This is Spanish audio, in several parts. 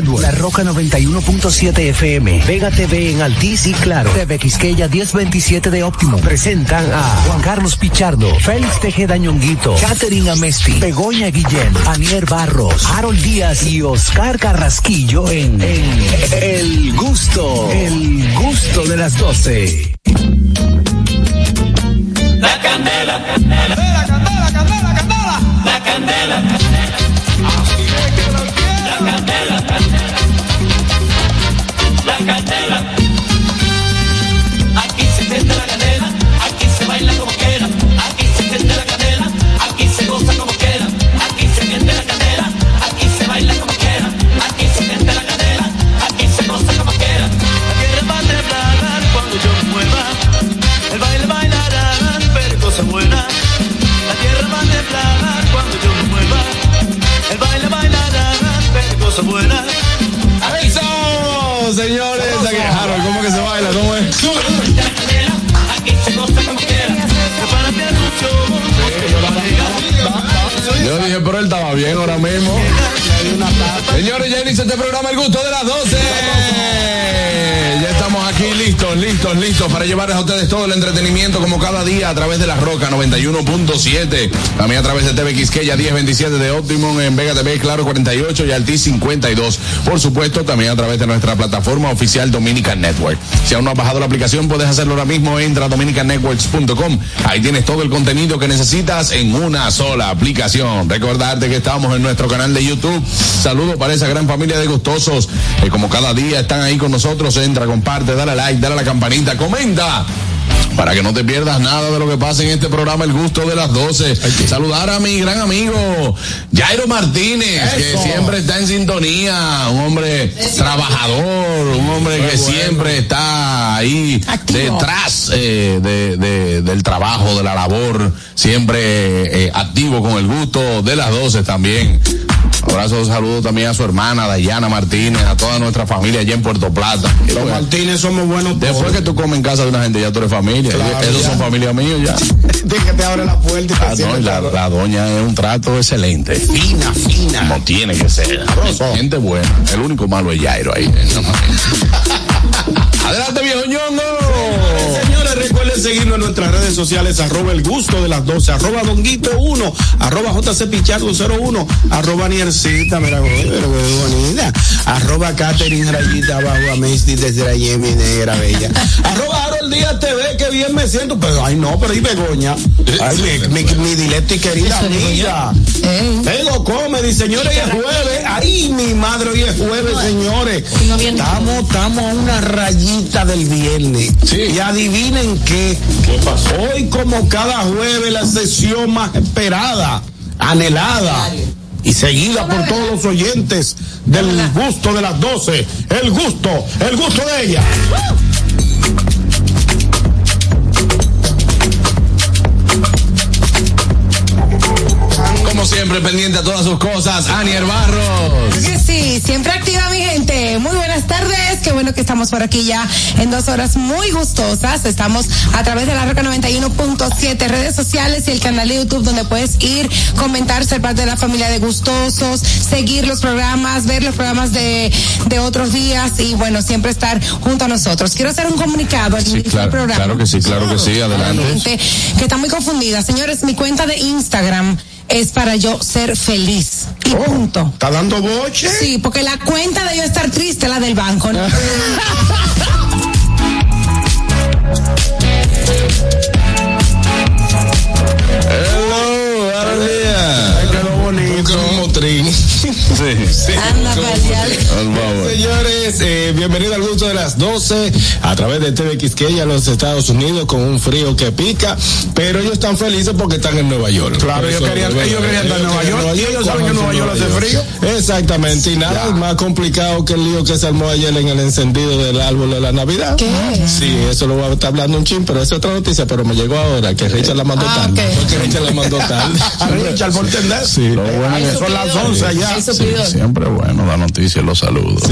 Network, La Roca 91.7 FM, Vega TV en Altiz y Claro, TV Quisqueya 1027 de Óptimo. Presentan a Juan Carlos Pichardo, Félix Tejeda Ñonguito, Catherine Amesti, Begoña Guillén, Anier Barros, Harold Díaz y Oscar Carrasquillo en, en El Gusto, El Gusto de las 12. La candela, candela, candela, candela, candela, la candela. Estaba bien ahora mismo. Señores, ya inicia este programa El Gusto de las 12. Ya estamos listos, listos, listos para llevarles a ustedes todo el entretenimiento como cada día a través de la Roca 91.7. También a través de TV Quisqueya 1027 de Optimum en Vega TV Claro 48 y Altis 52. Por supuesto, también a través de nuestra plataforma oficial Dominican Network. Si aún no has bajado la aplicación, puedes hacerlo ahora mismo. Entra a dominicannetworks.com. Ahí tienes todo el contenido que necesitas en una sola aplicación. Recordarte que estamos en nuestro canal de YouTube. Saludos para esa gran familia de gustosos. que como cada día están ahí con nosotros. Entra, comparte, dale like, dale a la campanita, comenta para que no te pierdas nada de lo que pasa en este programa El Gusto de las 12. Saludar a mi gran amigo Jairo Martínez, que siempre está en sintonía, un hombre trabajador, un hombre que siempre está ahí detrás eh, de- de- del trabajo, de la labor, siempre eh, activo con el gusto de las 12 también. Abrazo, saludo también a su hermana Dayana Martínez, a toda nuestra familia allá en Puerto Plata. Los Martínez somos buenos Después que tú comes en casa de una gente, ya tú eres familia. Claro, Esos son familia mío ya. Dile que te abre la puerta y te Ah, no, la, doña es un trato excelente. Fina, fina. Como tiene que ser. Gente buena. El único malo es Jairo ahí. Adelante, viejo ñongo. Seguirnos en nuestras redes sociales, arroba el gusto de las 12, arroba donguito 1, arroba jc pichardo 01, arroba niercita, mira, pero qué bonita, arroba Catherine Rayita abajo a Mesty desde la Yemi negra bella, arroba Harold Díaz TV, que bien me siento, pero ay no, pero y Begoña, ay mi, mi, mi dilecta y querida amiga, Pego Comedy, señores, y es jueves, ay mi madre, hoy es jueves, señores, estamos, estamos a una rayita del viernes, y adivinen qué, ¿Qué pasó? Hoy como cada jueves la sesión más esperada, anhelada y seguida por todos los oyentes del gusto de las 12, el gusto, el gusto de ella. Como siempre, pendiente a todas sus cosas, Anier Barros. Que sí, siempre activa mi gente. Muy buenas tardes, qué bueno que estamos por aquí ya en dos horas muy gustosas. Estamos a través de la Roca 91.7, redes sociales y el canal de YouTube donde puedes ir, comentar, ser parte de la familia de gustosos, seguir los programas, ver los programas de, de otros días y bueno, siempre estar junto a nosotros. Quiero hacer un comunicado al Sí, inicio claro, del programa. claro que sí, claro que sí, adelante. gente que está muy confundida. Señores, mi cuenta de Instagram es para yo ser feliz. Y punto. Oh, ¿Está dando boche? Sí, porque la cuenta de yo estar triste es la del banco. ¿no? Hello, buenos días. Ay, quedó bonito. Un motrín. Sí, sí. Anda. Señores, eh, bienvenido al gusto de las 12 a través de TV Quisqueya, los Estados Unidos, con un frío que pica, pero ellos están felices porque están en Nueva York. Claro, ellos querían- ellos querían estar en Nueva York, y ellos saben que en Nueva York hace frío. Exactamente, y nada más complicado que el lío que se armó ayer en el encendido del árbol de la Navidad. ¿Qué? Sí, eso lo voy a estar hablando un chin, pero es otra noticia, pero me llegó ahora, que Richard la mandó Ah, tarde. ok. Fue que Richard la mandó tarde. A Richard, por entender. Sí. Lo bueno Ay, es son las 11 allá. Eso Sí, pidió. siempre bueno la noticia y los saludos.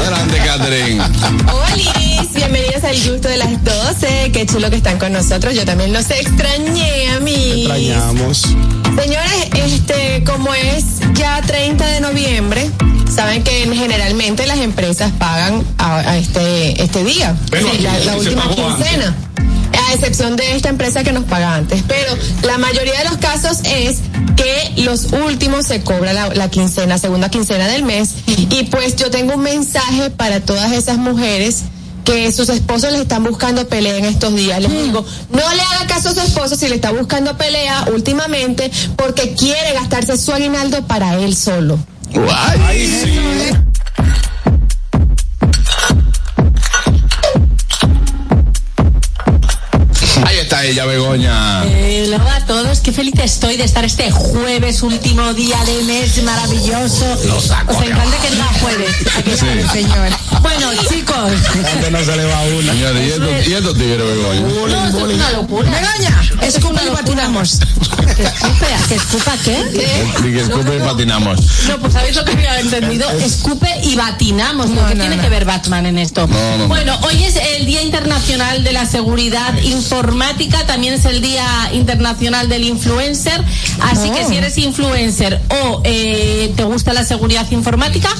Adelante, Catherine. Hola, bienvenidos al gusto de las 12. Qué chulo que están con nosotros. Yo también los extrañé a mí. Extrañamos. Señores, este, como es ya 30 de noviembre, saben que generalmente las empresas pagan a, a este, este día, Pero Sí, la, última quincena. A excepción de esta empresa que nos paga antes. Pero la mayoría de los casos es que los últimos se cobra la, la quincena, segunda quincena del mes. Y pues yo tengo un mensaje para todas esas mujeres que sus esposos les están buscando pelea en estos días. Les digo, no le haga caso a su esposo si le está buscando pelea últimamente porque quiere gastarse su aguinaldo para él solo. Ahí está ella, Begoña. Eh, hola a todos, qué feliz estoy de estar este jueves, último día del mes maravilloso. Os encanta que diga jueves. ¿a que sí, señor? Bueno, chicos, Antes no se le va una. Señores, ¿y estos, y estos tigres, Begoña? no, esto es una locura. Begoña, escupa y patinamos. ¿Que escupe? ¿Que escupa qué? Y que escupe y patinamos. No, pues sabéis lo que había entendido. Escupe y batinamos. ¿no? ¿Qué tiene que ver Batman en esto? No, no. Bueno, hoy es el Día Internacional de la Seguridad Informática, también es el Día Internacional del Influencer. Así que si eres influencer o eh, te gusta la seguridad informática,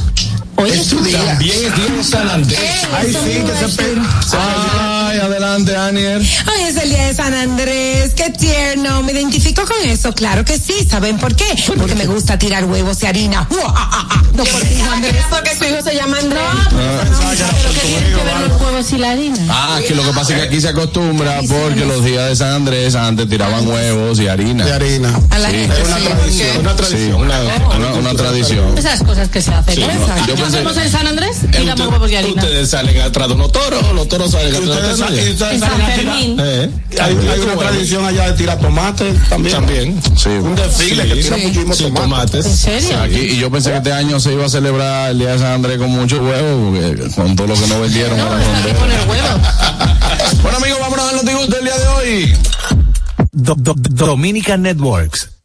hoy es tu día. También es día de San Andrés. Ay, sí, que se pe... Ay, adelante, Aniel. Hoy es el día de San Andrés, qué tierno. Me identifico con eso, claro que sí. ¿Saben por qué? Porque me gusta tirar huevos y harina. No por ti, Andrés. Porque su hijo se llama Andrés. Pero que huevos y la harina. Ah, que lo que pasa es que aquí se acostumbra porque los días de San Andrés antes tiraban huevos y harina. de harina. A la Sí. una tradición, porque- una tradición. una, tradición. Esas cosas que se hacen. ¿eh? no, yo ¿Qué pensé- hacemos en San Andrés? Eh, Tiramos usted- huevos y harina. Ustedes salen atrás de unos toros, los toros salen atrás de ustedes, En San a Fermín. Eh, Hay, hay una tradición allá de tirar tomate también. También. Sí. Un desfile que tira Sí, tomate. tomates. ¿En serio? Aquí, y yo pensé que este año se iba a celebrar el día de San Andrés con mucho huevo, porque con todo lo que no vendieron. No. Bueno, amigos, vámonos al notigusto del día de hoy. Do- Do- Dominica Networks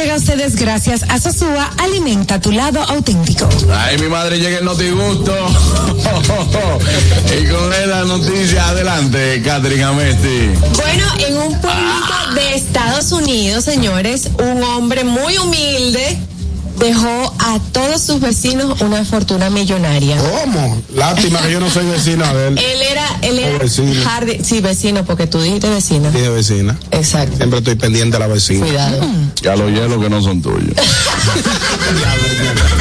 Llega a ustedes gracias a Sosúa Alimenta tu lado auténtico. Ay, mi madre llega el notigusto. y con la noticia, adelante, Catherine Amesti. Bueno, en un pueblito de Estados Unidos, señores, un hombre muy humilde dejó a todos sus vecinos una fortuna millonaria. ¿Cómo? Lástima que yo no soy vecina de él. Él era, él era vecino. jardi- sí, vecino, porque tú dijiste vecina. Dije vecina. Exacto. Siempre estoy pendiente a la vecina. Cuidado. Ya los hielos que no son tuyos.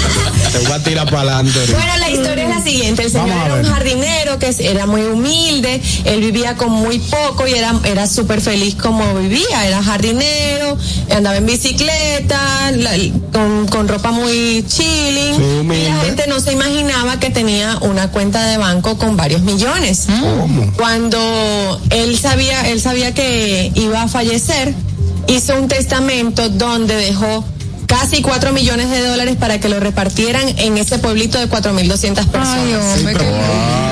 Te voy a tirar para adelante. Bueno, la historia es la siguiente. El señor era un jardinero que era muy humilde, él vivía con muy poco y era, era súper feliz como vivía. Era jardinero, andaba en bicicleta, la- con, con ropa muy chilling. Sí, y la gente no se imaginaba que tenía una cuenta de banco con varios millones. ¿Cómo? Cuando él sabía, él sabía que iba a fallecer, hizo un testamento donde dejó casi 4 millones de dólares para que lo repartieran en ese pueblito de 4.200 personas. Sí, pero, eh,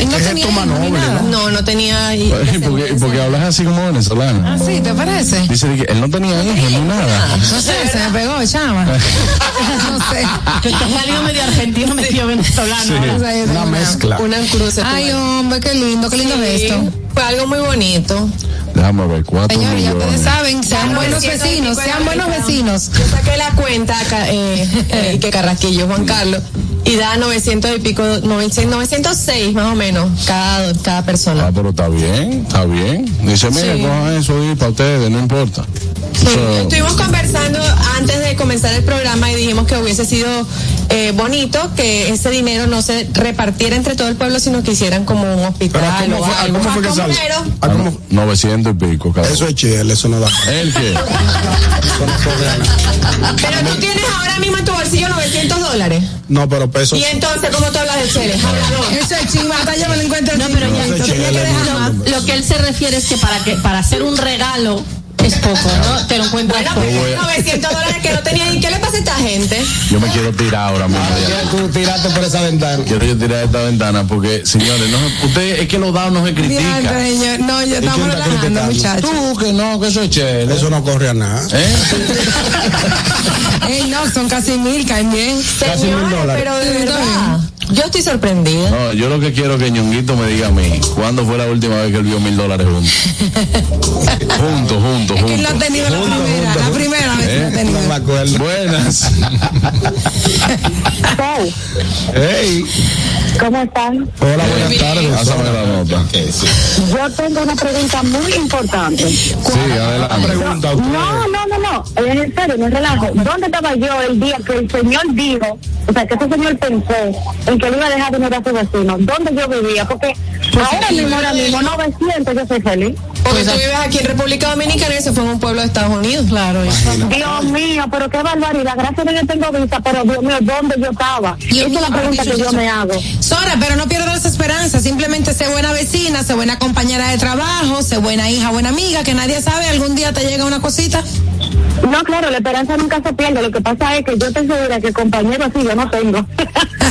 Él no ¿qué tenía hijos noble. ¿no? No, no tenía. y- ¿Y por qué, descendencia. por qué hablas así como venezolana? Sí, ¿te parece? Dice que él no tenía hijos ni nada. No sé, se me pegó, chama. no sé. Que te ha salido medio argentino, medio venezolano. Una mezcla. Una cruce. Ay, hombre, qué lindo, qué lindo Sí, gesto. Fue algo muy bonito. Déjame ver, cuatro Señores, ya ustedes saben, sean buenos vecinos, sean buenos vecinos. Yo saqué la cuenta, eh, eh, que Carrasquillo, Juan Carlos, y da 900 y pico, 900, 906 más o menos, cada, cada persona. Ah, pero está bien, está bien. Dice, mire, Sí. cojan eso y para ustedes, no importa. Sí, So, estuvimos conversando antes de comenzar el programa y dijimos que hubiese sido eh, bonito que ese dinero no se repartiera entre todo el pueblo, sino que hicieran como un hospital Pero ¿a cómo o fue, a algo. cómo fue que primero. ¿A cómo? 900 y pico, cada Eso es chile, eso no da. ¿El qué? Pero tú tienes ahora mismo en tu bolsillo 900 dólares. No, pero peso. Y entonces, ¿cómo tú hablas de Chele? Hablador. Eso es chimata, yo me lo encuentro No, pero ya, lo, chile, lo- lo que él se refiere es que para que para hacer un regalo Es poco, ¿no? Te lo encuentras Bueno, pues 900 dólares que no tenía. ¿Y qué le pasa a esta gente? Yo me quiero tirar ahora mismo. ya. Tú tiraste por esa ventana. Quiero yo tirar esta ventana porque, señores, no usted es que los dados no se critica. Diantre, señor. No, yo estamos relajando, muchachos. Tú que no, que eso es chévere. Eso no corre a nada. ¿Eh? Ey, no, son casi mil, caen bien. Casi mil Señores, dólares. pero de verdad. Yo estoy sorprendida. No, yo lo que quiero es que Ñonguito me diga a mí, ¿cuándo fue la última vez que él vio mil dólares juntos? juntos, juntos, Es que lo ha juntos. tenido la primera, la primera vez que lo ha ¿Eh? tenido. No. Buenas. Hey. ¿Cómo están? Hola, buenas tardes. Pásame la nota. Yo tengo una pregunta muy importante. Sí, adelante. Pregunta. No, no, no, no, es en serio, no es relajo. ¿Dónde estaba yo el día que el señor dijo, o sea, que ese señor pensó en que le iba a dejar dinero a su vecino? ¿Dónde yo vivía? Porque ahora mismo, ahora mismo, 900, yo soy feliz. Porque tú vives aquí en República Dominicana y ese fue en un pueblo de Estados Unidos. Claro, Dios mío, pero qué barbaridad. Gracias a Dios tengo vista, pero Dios mío, ¿dónde yo estaba? Esa es la pregunta que yo me hago. Sora, pero no pierdas esperanza, simplemente sé buena vecina, sé buena compañera de trabajo, sé buena hija, buena amiga, que nadie sabe, algún día te llega una cosita. No, claro, la esperanza nunca se pierde. Lo que pasa es que yo estoy segura que compañero así yo no tengo.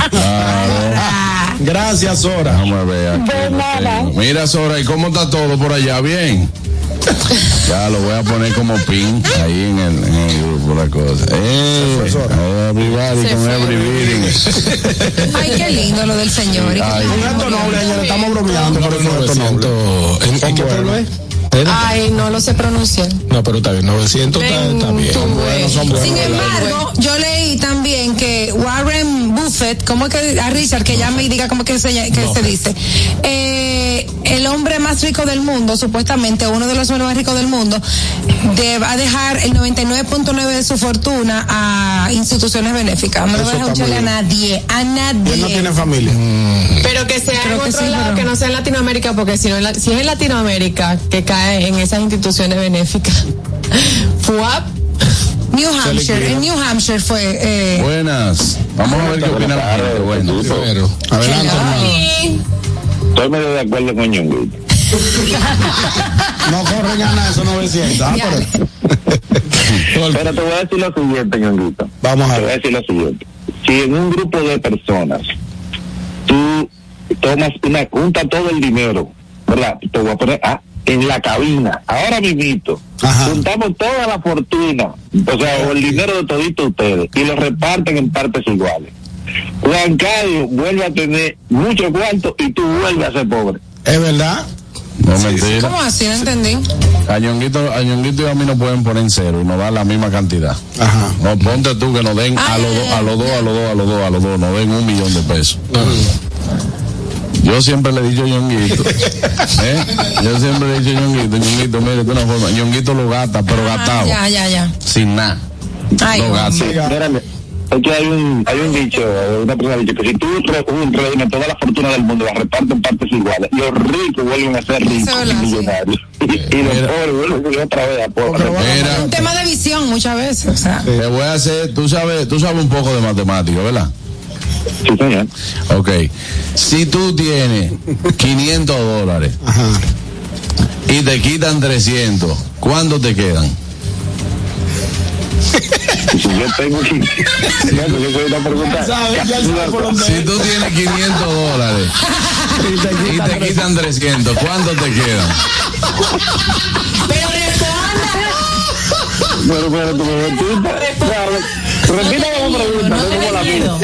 Claro. Gracias, Sora. Déjame ver aquí. De lo nada. tengo. Mira, Sora, ¿y cómo está todo por allá? ¿Bien? Ya lo voy a poner como pin ahí en el, en el grupo la cosa. Eh, everybody Se con fue. every beating. Ay, qué lindo lo del señor. Ay, Un acto noble. Estamos bromeando, pero un acto noble. ¿En, en qué pueblo es? Ay, no lo sé pronunciar. No, pero está bien. 900 está, está bien. Son buenos, son buenos. Sin embargo, yo leí también que Warren Buffett, ¿cómo es que a Richard que llame y diga cómo que se, que se dice? Eh, el hombre más rico del mundo, supuestamente uno de los hombres más ricos del mundo, de- va a dejar el 99.9 de su fortuna a instituciones benéficas. No le va a dejar un está chale a nadie, a nadie. Él no tiene familia. Pero que sea Creo en que otro sí, lado, pero- que no sea en Latinoamérica, porque si, no en la- si es en Latinoamérica que cae en esas instituciones benéficas. FUAP, New Hampshire, en New Hampshire fue. Eh, Buenas. Vamos a ver qué opina la gente. Bueno. Pero, adelante, hermano. Estoy medio de acuerdo con Ñonguito. No corren a nada esos 900. Ah, pero... Pero te voy a decir lo siguiente, Ñonguito. Vamos a Te voy a ver. decir lo siguiente. Si en un grupo de personas tú tomas una, junta todo el dinero, ¿verdad? Te voy a poner ah, en la cabina, ahora mismito, Ajá. juntamos toda la fortuna, o sea, o el dinero de todito ustedes, y lo reparten en partes iguales. Juan Carlos vuelve a tener mucho cuarto y tú vuelves a ser pobre. Es verdad. No mentira. ¿Cómo así? No entendí. A Ñonguito, a Ñonguito y a mí nos pueden poner en cero y nos dan la misma cantidad. Ajá. No, ponte tú que nos den a los dos, ay, a los dos, a los dos, a los dos, a los dos, nos den un millón de pesos. Yo siempre le he dicho a Ñonguito, ¿eh? Yo siempre le he dicho a Ñonguito, Ñonguito, mire, de una forma, Ñonguito lo gasta, pero gastado, Ya, ya, ya. sin nada. Ay, Lo gasta. Mírame, es que hay un, hay un dicho, una persona ha dicho que si tú reúnes toda la fortuna del mundo, la repartes en partes iguales, los ricos vuelven a ser ricos es y millonarios. y los Mira. pobres vuelven a ser otra vez a pobres. Mira, Un tema de visión muchas veces. O sea, te voy a hacer, tú sabes, tú sabes un poco de matemática, ¿verdad? Sí, señor. Ok. Si tú tienes 500 dólares Ajá. y te quitan 300, ¿cuánto te quedan? Si yo tengo dónde Si tú tienes 500 dólares y te quitan 300, ¿cuánto te quedan? pero. Pero, pero, tú me repita. Repítame la pregunta, no como la mía.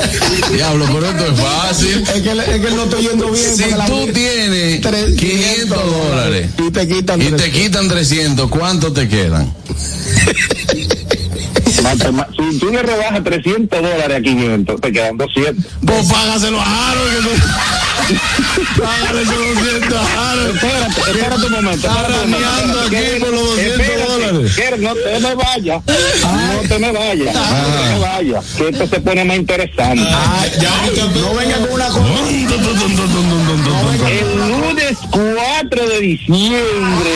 Diablo, pero esto es fácil. Es que, es que no estoy yendo bien. Si tú tienes Tres- 500 dólares Y te quitan y te quitan 300, ¿cuánto te quedan? Si tú le rebajas 300 dólares a 500, te quedan 200. Pues págaselo a Harold. Que. Págale esos 200 a Harold. Espérate, espérate un momento. Está raneando aquí por los 200 Espérate, dólares. No te me vayas. No te me vayas. No te me vayas. Que esto se pone más interesante. Ah, ya, no venga con una cosa. El lunes 4 de diciembre,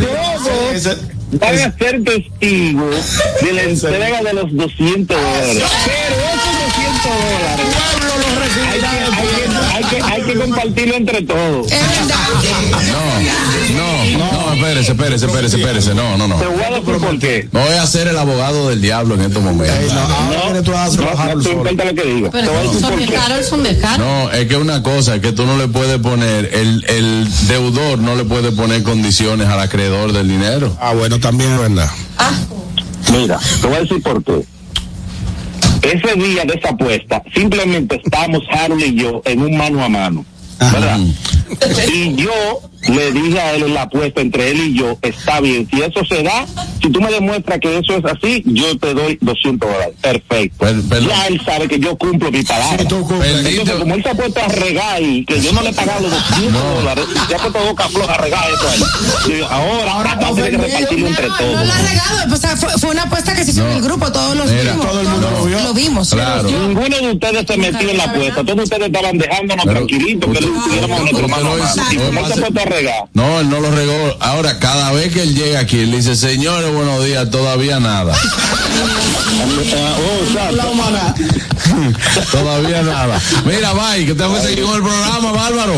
todos Ese- van a ser testigos de la entrega de los 200 dólares. Pero esos 200 dólares que, hay que- hay que, hay que compartirlo entre todos. Es verdad. No, no, no, espérese, espérese, espérese, espérese. No, no, no. Te voy a decir por qué. No voy a ser el abogado del diablo en estos momentos. No, no, no Harold. No, es que una cosa es que tú no le puedes poner, el, el deudor no le puede poner condiciones al acreedor del dinero. Ah, bueno, también es verdad. Mira, te voy a decir por qué. Ese día de esa apuesta, simplemente estábamos Harold y yo en un mano a mano. ¿Verdad? Y yo le dije a él en la apuesta entre él y yo, está bien, si eso se da, si tú me demuestras que eso es así, yo te doy 200 dólares. Perfecto. Per- ya él sabe que yo cumplo mi palabra. Perdiste- Entonces, como él se ha puesto a regar y que yo no le he pagado los 200 dólares, se ha puesto boca floja a regar eso a él. Yo ahora, ahora vamos a tener que repartirlo entre No todos. la ha regado, o sea, fue, fue una apuesta que se hizo No. en el grupo, todos los Mira, vimos. todo el mundo lo vio. Lo vimos. Claro. Ninguno de ustedes se metió en la apuesta. Todos ustedes estaban dejándonos Pero- tranquilitos que le tuviéramos nuestro mano a lo mano. hizo- Y como él se ha puesto a regar, No, él no lo regó. Ahora, cada vez que él llega aquí, él dice, señores, buenos días, todavía nada. Todavía nada. Mira, bye, que tengo que seguir con el programa, Bárbaro.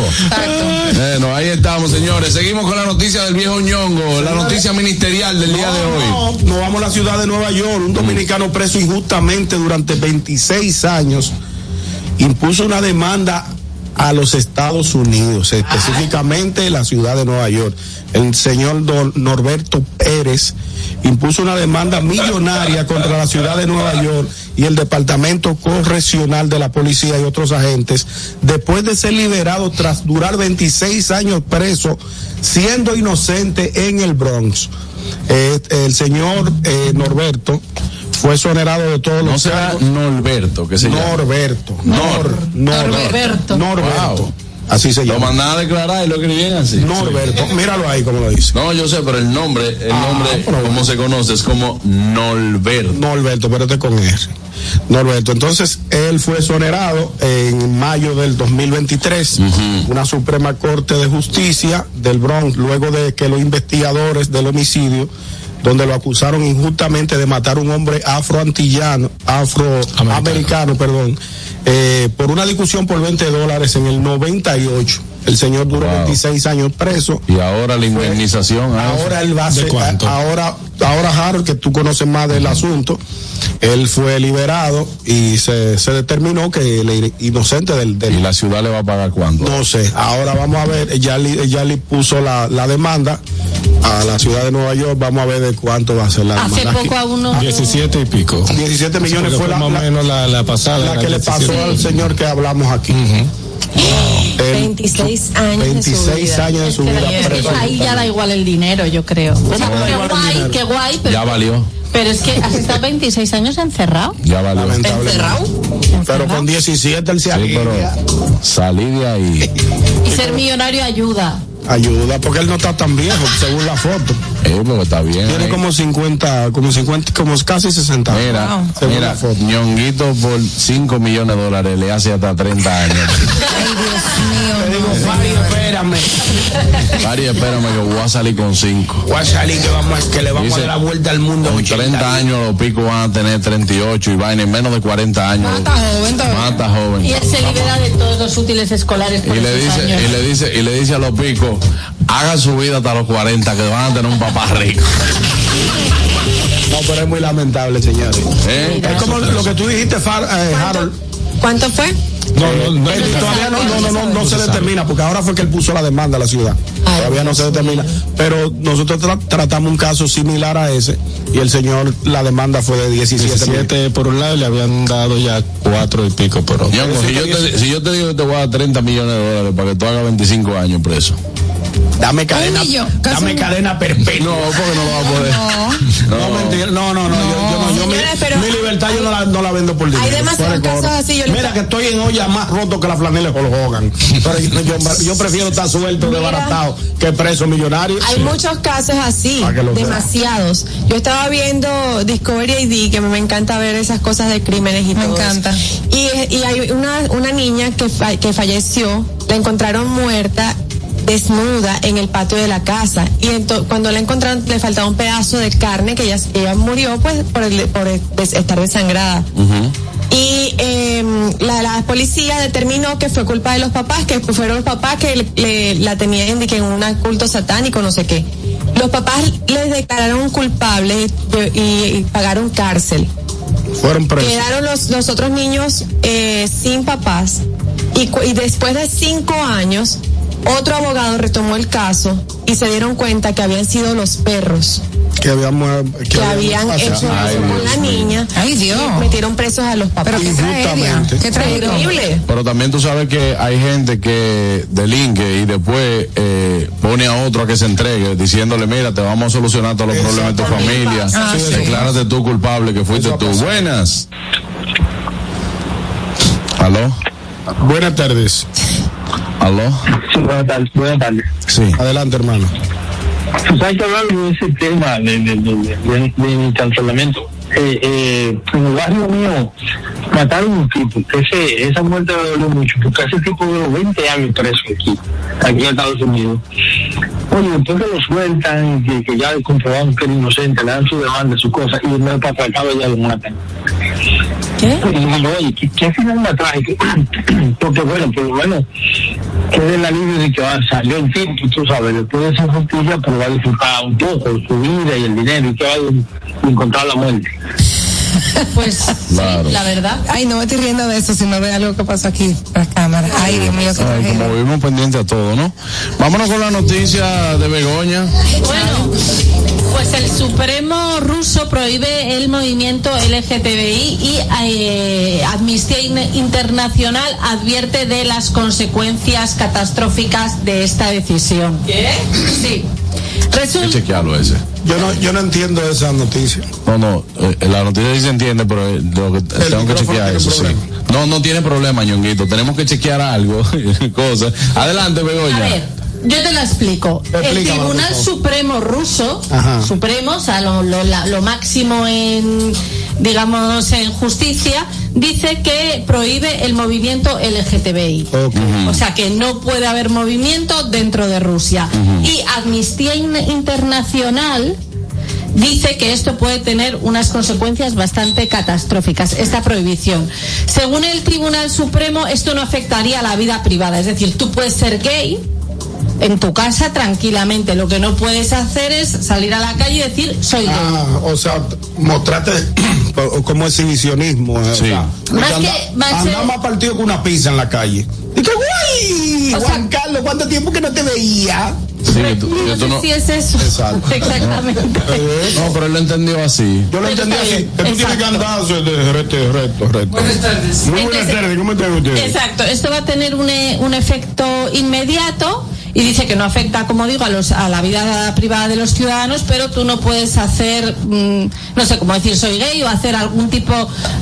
Bueno, ahí estamos, señores. Seguimos con la noticia del viejo ñongo, la noticia ministerial del día de hoy. No, nos vamos a la ciudad de Nueva York. Un dominicano preso injustamente durante 26 años impuso una demanda a los Estados Unidos, específicamente la ciudad de Nueva York. El señor Don Norberto Pérez impuso una demanda millonaria contra la ciudad de Nueva York y el Departamento Correccional de la Policía y otros agentes después de ser liberado tras durar 26 años preso siendo inocente en el Bronx. Eh, el señor eh, Norberto fue exonerado de todos No los será cargos. Norberto, que se llama. Norberto. Nor, Nor- Norberto. Norberto. Wow. Así se Lo llama. mandan a declarar y lo escribían así. Norberto. Míralo ahí como lo dice. No, yo sé, pero el nombre, el Ah, nombre, como bueno. se conoce, es como Norberto. Norberto, pero este con R. Norberto. Entonces, él fue exonerado en mayo del 2023. Una Suprema Corte de Justicia del Bronx, luego de que los investigadores del homicidio, donde lo acusaron injustamente de matar a un hombre afroantillano, afroamericano, perdón, eh, por una discusión por 20 dólares en el 98. El señor duró Wow. 26 años preso. Y ahora la indemnización. ah, Ahora él va a ¿De ser, cuánto? ahora, ahora Harold, que tú conoces más del asunto, él fue liberado y se, se determinó que él era inocente del, ¿Y la ciudad le va a pagar cuánto? no sé, ahora vamos a ver, ya le, ya le puso la, la demanda a la ciudad de Nueva York, vamos a ver de cuánto va a ser la Hace demanda. poco a uno. 17 y pico. 17 millones Porque fue la, más o la- menos la, la pasada. la que le pasó 17. al señor que hablamos aquí. Él- 26 años de su 26 vida. años de su vida es que ahí ya da igual el dinero, yo creo. O sea, qué guay, qué guay, pero, Ya valió, pero es que has estado 26 años encerrado. ya valió. Lamentablemente. Pero con 17 él se Sí, pero salí de ahí. Y ser millonario ayuda. Ayuda, porque él no está tan viejo, según la foto. Eh, porque está bien. Tiene ahí. como 50, como 50, como casi 60. años. Mira, Según mira, ñonguito por 5 millones de dólares le hace hasta 30 años. Te digo, Fari, espérame. Pari, espérame que voy a salir con 5. Voy a salir que, vamos, que le vamos Dice, a dar la vuelta al mundo. Con 80 30 años los picos van a tener 38 y vaina en menos de 40 años. Mata joven todavía. Mata joven. Y él se libera de todos los útiles escolares por Y le dice, años. y le dice, y le dice a los picos, hagan su vida hasta los 40 que van a tener un papá rico. No, pero es muy lamentable, señores. ¿Eh? Es como lo que tú dijiste, Far- eh, Harold. ¿Cuánto fue? No, no, no. Todavía no, no, no, no, no se determina, porque ahora fue que él puso la demanda a la ciudad. Ay, Todavía no se determina. Pero nosotros tra- tratamos un caso similar a ese, y el señor, la demanda fue de 17 mil. 17 por un lado y le habían dado ya 4 y pico por otro. Si, yo te, si yo te digo que te voy a dar 30 millones de dólares para que tú hagas 25 años preso. Dame cadena, millón, dame un- cadena perpetua. No, porque no lo va a poder. No, mentira, no, no, no, yo, yo no, yo mi- mi, libertad yo no la, no la vendo por dinero. demasiados Fuera de coro. casos así, yo Mira que estoy en más roto que la flanela de Hogan. Pero yo, yo- yo prefiero estar suelto, desbaratado, que preso millonario. Hay muchos casos así, demasiados. Yo estaba viendo Discovery ID, que me, me encanta ver esas cosas de crímenes y Me todo. eso. encanta. Y, y hay una, una niña que, fa- que falleció, la encontraron muerta desnuda en el patio de la casa y cuando la encontraron le faltaba un pedazo de carne que ella, ella murió pues por, el- por el- des- estar desangrada Y eh, la, la policía determinó que fue culpa de los papás, que fueron los papás que le- le- la tenían en un culto satánico, no sé qué. Los papás les declararon culpables y, y pagaron cárcel. Fueron presos. Quedaron los, los otros niños eh, sin papás y después de cinco años, otro abogado retomó el caso y se dieron cuenta que habían sido los perros Que habíamos. que habían hecho eso con la niña. Ay, Dios. y metieron presos a los papás. Pero qué tragedia. Qué. Pero también tú sabes que hay gente que delinque y después eh, pone a otro a que se entregue diciéndole, mira, te vamos a solucionar todos los problemas de tu familia. Ah, sí. Declárate tú culpable que fuiste tú. Buenas. ¿Aló? Buenas tardes. ¿Aló? Sí, buenas tardes. Buenas tardes. Sí. Adelante, hermano. Tú sabes que de ese tema de, de, de. Eh, eh, en el barrio mío mataron un tipo. Ese, esa muerte me dolió mucho porque ese tipo duró 20 años preso aquí, aquí en Estados Unidos. Oye, después que lo sueltan, que, que ya comprobaron que era inocente, le dan su demanda, su cosa, y para atrás ya lo matan. ¿Qué? Y digo, oye, ¿qué, qué final más trágico? Porque bueno, por lo menos queda el alivio de que va, salió el tipo, tú sabes, después de esa justicia, pero va a disfrutar un poco su vida y el dinero y que va a encontrar la muerte. Pues Claro. sí, la verdad. Ay, no me estoy riendo de eso, sino de algo que pasó aquí, la cámara. Ay, Dios mío, qué Ay, como vivimos pendientes a todo, ¿no? Vámonos con la noticia de Begoña. Bueno, pues el Supremo ruso prohíbe el movimiento LGTBI y eh, Amnistía In- Internacional advierte de las consecuencias catastróficas de esta decisión. ¿Qué? Sí. Hay que Resulta chequearlo ese. Yo no, yo no entiendo esa noticia. No, no, eh, la noticia sí se entiende, pero eh, lo que, tengo que chequear eso, sí. No, no tiene problema, ñonguito. Tenemos que chequear algo, cosas. Adelante, Begoña. A ver, yo te lo explico. El Tribunal. Supremo ruso, Ajá. Supremo, o sea, lo, lo- la- lo máximo en, digamos, en justicia, dice que prohíbe el movimiento LGTBI. O sea, que no puede haber movimiento dentro de Rusia. Y Amnistía In- Internacional dice que esto puede tener unas consecuencias bastante catastróficas, esta prohibición. Según el Tribunal Supremo, esto no afectaría a la vida privada, es decir, tú puedes ser gay en tu casa tranquilamente, lo que no puedes hacer es salir a la calle y decir soy gay. Ah, o sea, mostrate como exhibicionismo. eh, o Sí. sea, Más anda- que- más anda más partido que una pizza en la calle. Y que, ¡guay! O Juan Carlos, ¿cuánto tiempo que no te veía? Sí, que tú- que no tú sé no- si es eso. Exacto. Exactamente. No, pero él lo entendió así. Yo lo entendí así. Que tú tienes que exacto. andar de recto, recto, recto. Buenas tardes. Muy buenas Entonces- tardes. ¿Cómo están ustedes? Exacto, esto va a tener un, eh, un efecto inmediato y dice que no afecta, como digo, a, los, a la vida privada de los ciudadanos, pero tú no puedes hacer, mm, no sé cómo decir soy gay o hacer algún tipo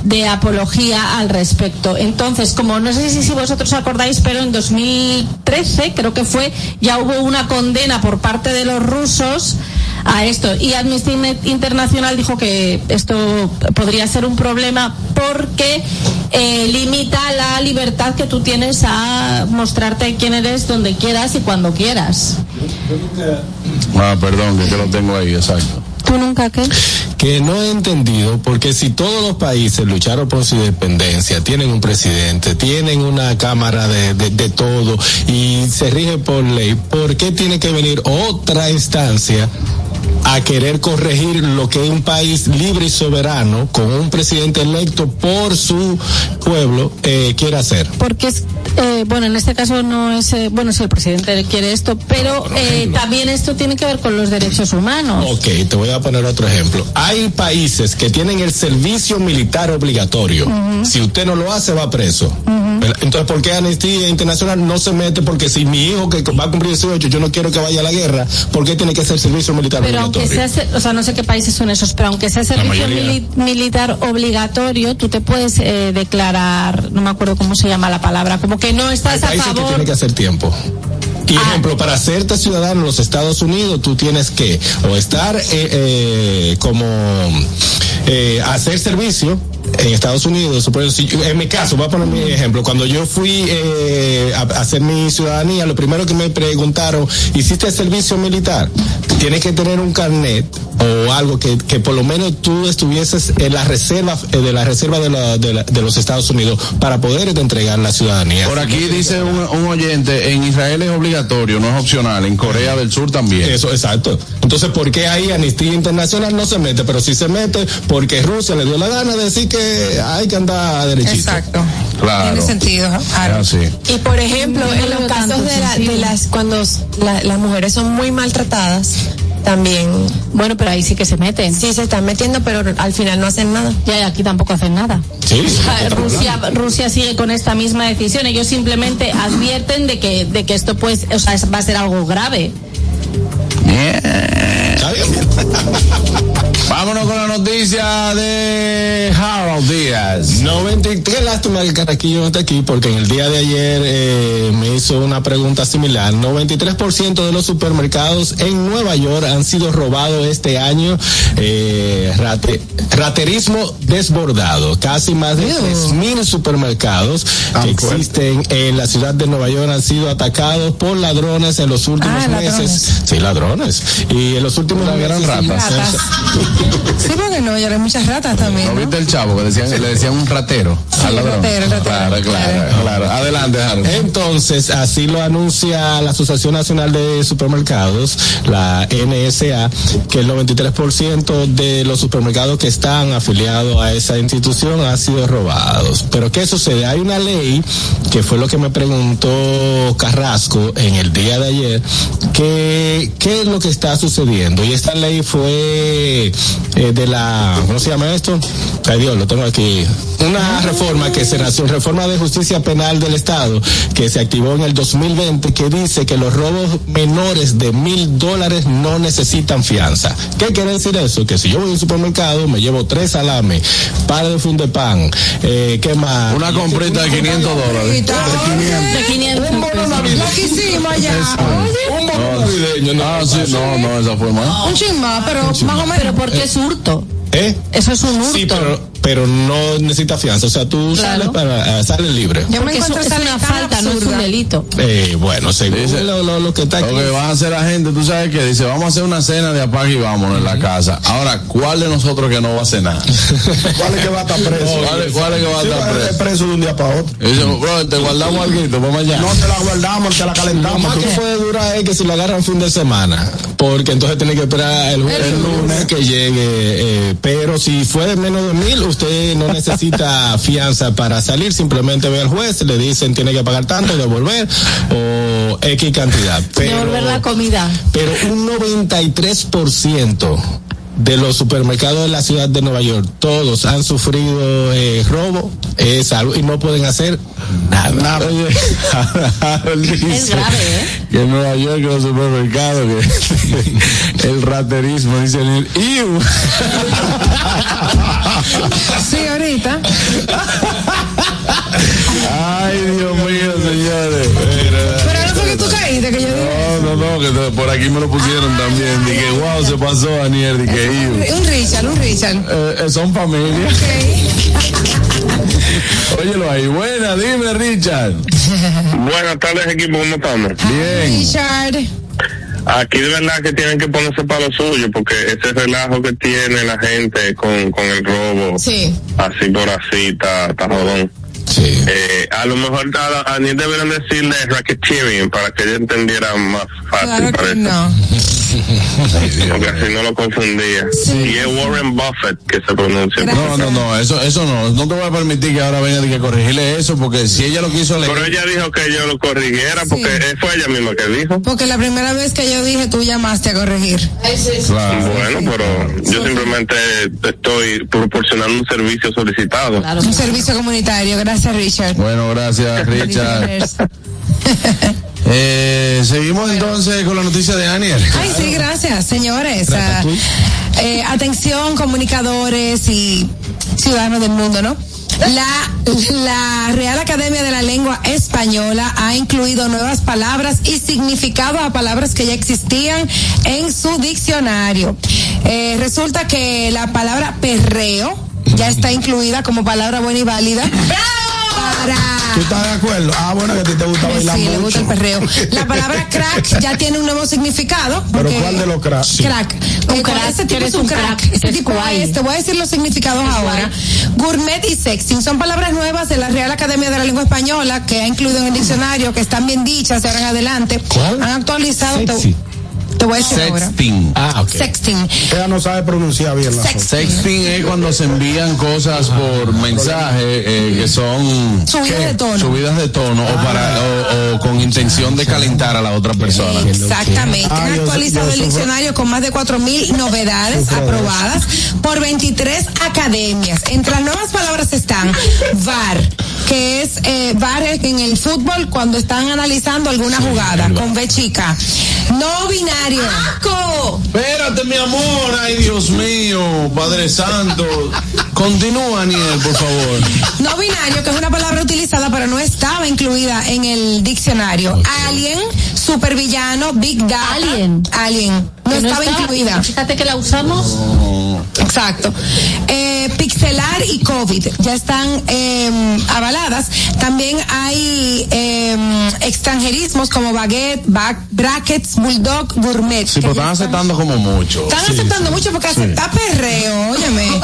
de apología al respecto. Entonces, como no sé si, si vosotros acordáis, pero en 2013 creo que fue, ya hubo una condena por parte de los rusos a esto. Y Amnistía In- Internacional dijo que esto podría ser un problema porque eh, limita la libertad que tú tienes a mostrarte quién eres donde quieras y cuando quieras. Ah, perdón, que te lo tengo ahí, exacto. ¿Tú nunca qué? que no he entendido porque si todos los países lucharon por su independencia, tienen un presidente, tienen una cámara de, de, de todo y se rige por ley, ¿por qué tiene que venir otra instancia? A querer corregir lo que un país libre y soberano con un presidente electo por su pueblo eh, quiere hacer. Porque es, eh, bueno, en este caso no es, eh, bueno, si el presidente quiere esto, pero eh, también esto tiene que ver con los derechos humanos. Ok, te voy a poner otro ejemplo. Hay países que tienen el servicio militar obligatorio. Si usted no lo hace, va preso. Entonces, ¿por qué Amnistía Internacional no se mete? Porque si mi hijo que va a cumplir 18, yo no quiero que vaya a la guerra, ¿por qué tiene que ser servicio militar Pero aunque obligatorio? sea, se- o sea, no sé qué países son esos, pero aunque sea servicio mili- militar obligatorio, tú te puedes eh, declarar, no me acuerdo cómo se llama la palabra, como que no Hay estás a países que favor. tienen que hacer tiempo. Y Ah. ejemplo, para hacerte ciudadano en los Estados Unidos, tú tienes que o estar eh, eh, como eh, hacer servicio en Estados Unidos. Si- en mi caso, voy a poner mi ejemplo. Cuando yo fui eh, a, hacer mi ciudadanía, lo primero que me preguntaron, ¿hiciste servicio militar? Tienes que tener un carnet o algo que, que por lo menos tú estuvieses en la reserva eh, de la reserva de, la- de la- de los Estados Unidos para poder entregar la ciudadanía. Por aquí dice un, un oyente, en Israel es obligatorio, no es opcional, en Corea del Sur también. Eso, exacto. Entonces, ¿por qué ahí Amnistía Internacional no se mete? Pero sí se mete porque Rusia le dio la gana de decir que hay que andar derechito. Exacto. Claro. Tiene sentido. Aaron. así. Y por ejemplo, No en los casos tanto de, la- de las cuando la- las mujeres son muy maltratadas, también Bueno, pero ahí sí que se meten. sí se están metiendo, pero al final no hacen nada. Ya, y aquí tampoco hacen nada. Sí. Ah, Rusia, Rusia sigue con esta misma decisión. Ellos simplemente advierten de que, de que esto pues, o sea, va a ser algo grave. ¿Está bien? Vámonos con la noticia de Harold Díaz. 90, qué lástima que Carraquillo no está aquí porque en el día de ayer eh, me hizo una pregunta similar. 93% de los supermercados en Nueva York han sido robados este año. Eh, rate- raterismo desbordado. Casi más de 3.000 supermercados que existen en la ciudad de Nueva York han sido atacados por ladrones en los últimos Ah, meses. ladrones. Sí, ladrones. Y en los últimos Una gran meses- rata. Ratas. Sí, porque no, ya hay muchas ratas también. ¿No ¿no? viste el chavo que decían, le decían un ratero al ladrón? ratero, ratero. Claro, claro, claro. Adelante, Harold. Entonces, así lo anuncia la Asociación Nacional de Supermercados, la NSA, que el 93% de los supermercados que están afiliados a esa institución han sido robados. Pero ¿qué sucede? Hay una ley, que fue lo que me preguntó Carrasco en el día de ayer, que qué es lo que está sucediendo. Y esta ley fue eh, de la, ¿cómo se llama esto? Ay Dios, lo tengo aquí. Una reforma que se nació, reforma de justicia penal del Estado, que se activó en el 2020, que dice que los robos menores de mil dólares no necesitan fianza. ¿Qué quiere decir eso? Que si yo voy a un supermercado, me llevo tres salames, par de fun de pan, eh, ¿qué más? Una comprita de 500 dólares. De 500 pesos. Lo que hicimos allá. Un bono navideño, no. Ah, sí, no, no, esa fue más. un chin más, pero más o menos. Porque es hurto. ¿Eh? Eso es un hurto. Sí, pero, pero no necesita fianza. O sea, tú Claro. sales para, eh, sales libre. Yo me Porque encuentro es esa una falta, no es un absurda. delito. Eh, bueno, según Dice- lo, lo- lo que está aquí. Lo que van a hacer la gente, tú sabes que dice, vamos a hacer una cena de apague y vámonos en la casa. Ahora, ¿cuál de nosotros que no va a cenar? ¿Cuál es que va a estar preso? ¿Cuál, es- cuál es que va a Sí, estar va preso? estar preso de un día para otro. Y dice, bro, te guardamos algo, vamos allá. No te la guardamos, te la Lo calentamos. más que puede durar es que si lo agarran fin de semana, porque entonces tiene que esperar el, el lunes que llegue. eh, pero si fue de menos de mil, usted no necesita fianza para salir, simplemente ve al juez, le dicen tiene que pagar tanto, devolver o X cantidad. Devolver la comida. pero un 93% de los supermercados de la ciudad de Nueva York, todos han sufrido eh, robo es algo, y no pueden hacer nada. Oye, Harold dice Es grave, ¿eh? Que en Nueva York los supermercados, que el raterismo, dice el ¡Iu! Sí, ahorita. Ay, Dios mío, señores. No que yo dije. No, no, no, que te- por aquí me lo pusieron también. Dije, wow, se pasó, Daniel. Dije. Un Richard, un Richard. Eh, eh, son familia. Ok. Óyelo ahí. Buena, dime, Richard. Buenas tardes, equipo, ¿cómo estamos? Bien. Richard. Aquí de verdad que tienen que ponerse para lo suyo, porque ese relajo que tiene la gente con, con el robo, Sí. así por así, está, está jodón. Sí. Eh, a lo mejor a, a Aniel deberían decirle racketeering para que ella entendiera más fácil. Claro que no. Porque así no lo confundía. Y es Warren Buffett que se pronuncia. No, no, no, eso, eso no. No te voy a permitir que ahora venga y que corregirle eso, porque si ella lo quiso leer. Pero ella dijo que yo lo corrigiera, porque Sí. fue ella misma que dijo. Porque la primera vez que yo dije, tú llamaste a corregir. Claro. Bueno, pero yo simplemente estoy proporcionando un servicio solicitado. Claro. Un servicio comunitario. Gracias, Richard. Bueno, gracias, Richard. Eh, seguimos entonces con la noticia de Aniel. Ay, sí, gracias, señores. Ah, eh, atención, comunicadores y ciudadanos del mundo, ¿no? La, la Real Academia de la Lengua Española ha incluido nuevas palabras y significados a palabras que ya existían en su diccionario. Eh, resulta que la palabra perreo ya está incluida como palabra buena y válida. para ¿Tú estás de acuerdo? Ah, bueno, que a ti te gusta bailar Sí, le mucho. gusta el perreo. La palabra crack ya tiene un nuevo significado. ¿Pero cuál de los cracks? Crack. Un crack, Este tipo es un crack. crack, Este es tipo guay. es, te voy a decir los significados ahora. Gourmet y sexting son palabras nuevas de la Real Academia de la Lengua Española que ha incluido en el diccionario, que están bien dichas, se harán adelante. ¿Cuál? Han actualizado. Sexy. Te voy a decir ahora. Sexting. Ah, ok. Sexting. Ella no sabe pronunciar bien la Sex- Sexting es cuando se envían cosas por mensaje eh, que son Subidas de tono. subidas de tono o para o, o con intención de calentar a la otra persona. Exactamente. Ah, Han actualizado yo el diccionario con más de 4.000 novedades aprobadas por 23 academias. Entre las nuevas palabras están VAR, que es eh, VAR en el fútbol cuando están analizando alguna jugada, con B chica. No binario. ¡Asco! Espérate, mi amor. Ay, Dios mío, Padre Santo. Continúa, Aniel, por favor. No binario, que es una palabra utilizada pero no estaba incluida en el diccionario. Alien, supervillano, Big Data. Alien. Alien. No estaba incluida. Fíjate que la usamos. Exacto. Eh, pixelar y COVID ya están eh, avaladas. También hay eh, extranjerismos como baguette, back, brackets, bulldog, gourmet. Sí, pero están aceptando como mucho. están aceptando mucho porque acepta perreo, óyeme.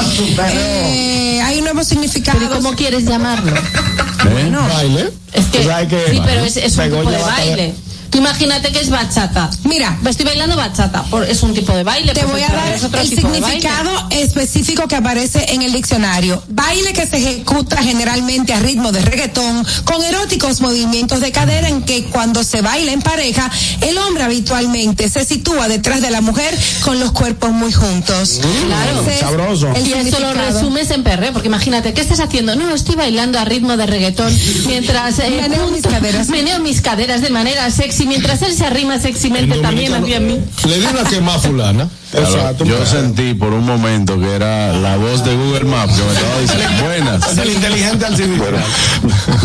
Eh, hay un nuevo significado. Pero ¿y cómo quieres llamarlo? ¿Eh? baile. Es que, que- sí, pero es, es un tipo de baile. Tú imagínate que es bachata. Mira, Estoy bailando bachata. por- es un tipo de baile. Te voy a dar el significado específico que aparece en el diccionario. Baile que se ejecuta generalmente a ritmo de reggaetón, con eróticos movimientos de cadera en que cuando se baila en pareja, el hombre habitualmente se sitúa detrás de la mujer con los cuerpos muy juntos. Claro. Ese es Sabroso. El Y esto lo resumes en perreo, porque imagínate, ¿qué estás haciendo? No, estoy bailando a ritmo de reggaetón mientras eh, Meneo mis caderas. meneo mis caderas de manera sexy, mientras él se arrima sexymente también hacia mí. Le di una quema a fulana. Exacto. yo sentí por un momento que era la voz de Google Maps que me estaba diciendo buenas. El inteligente al civil.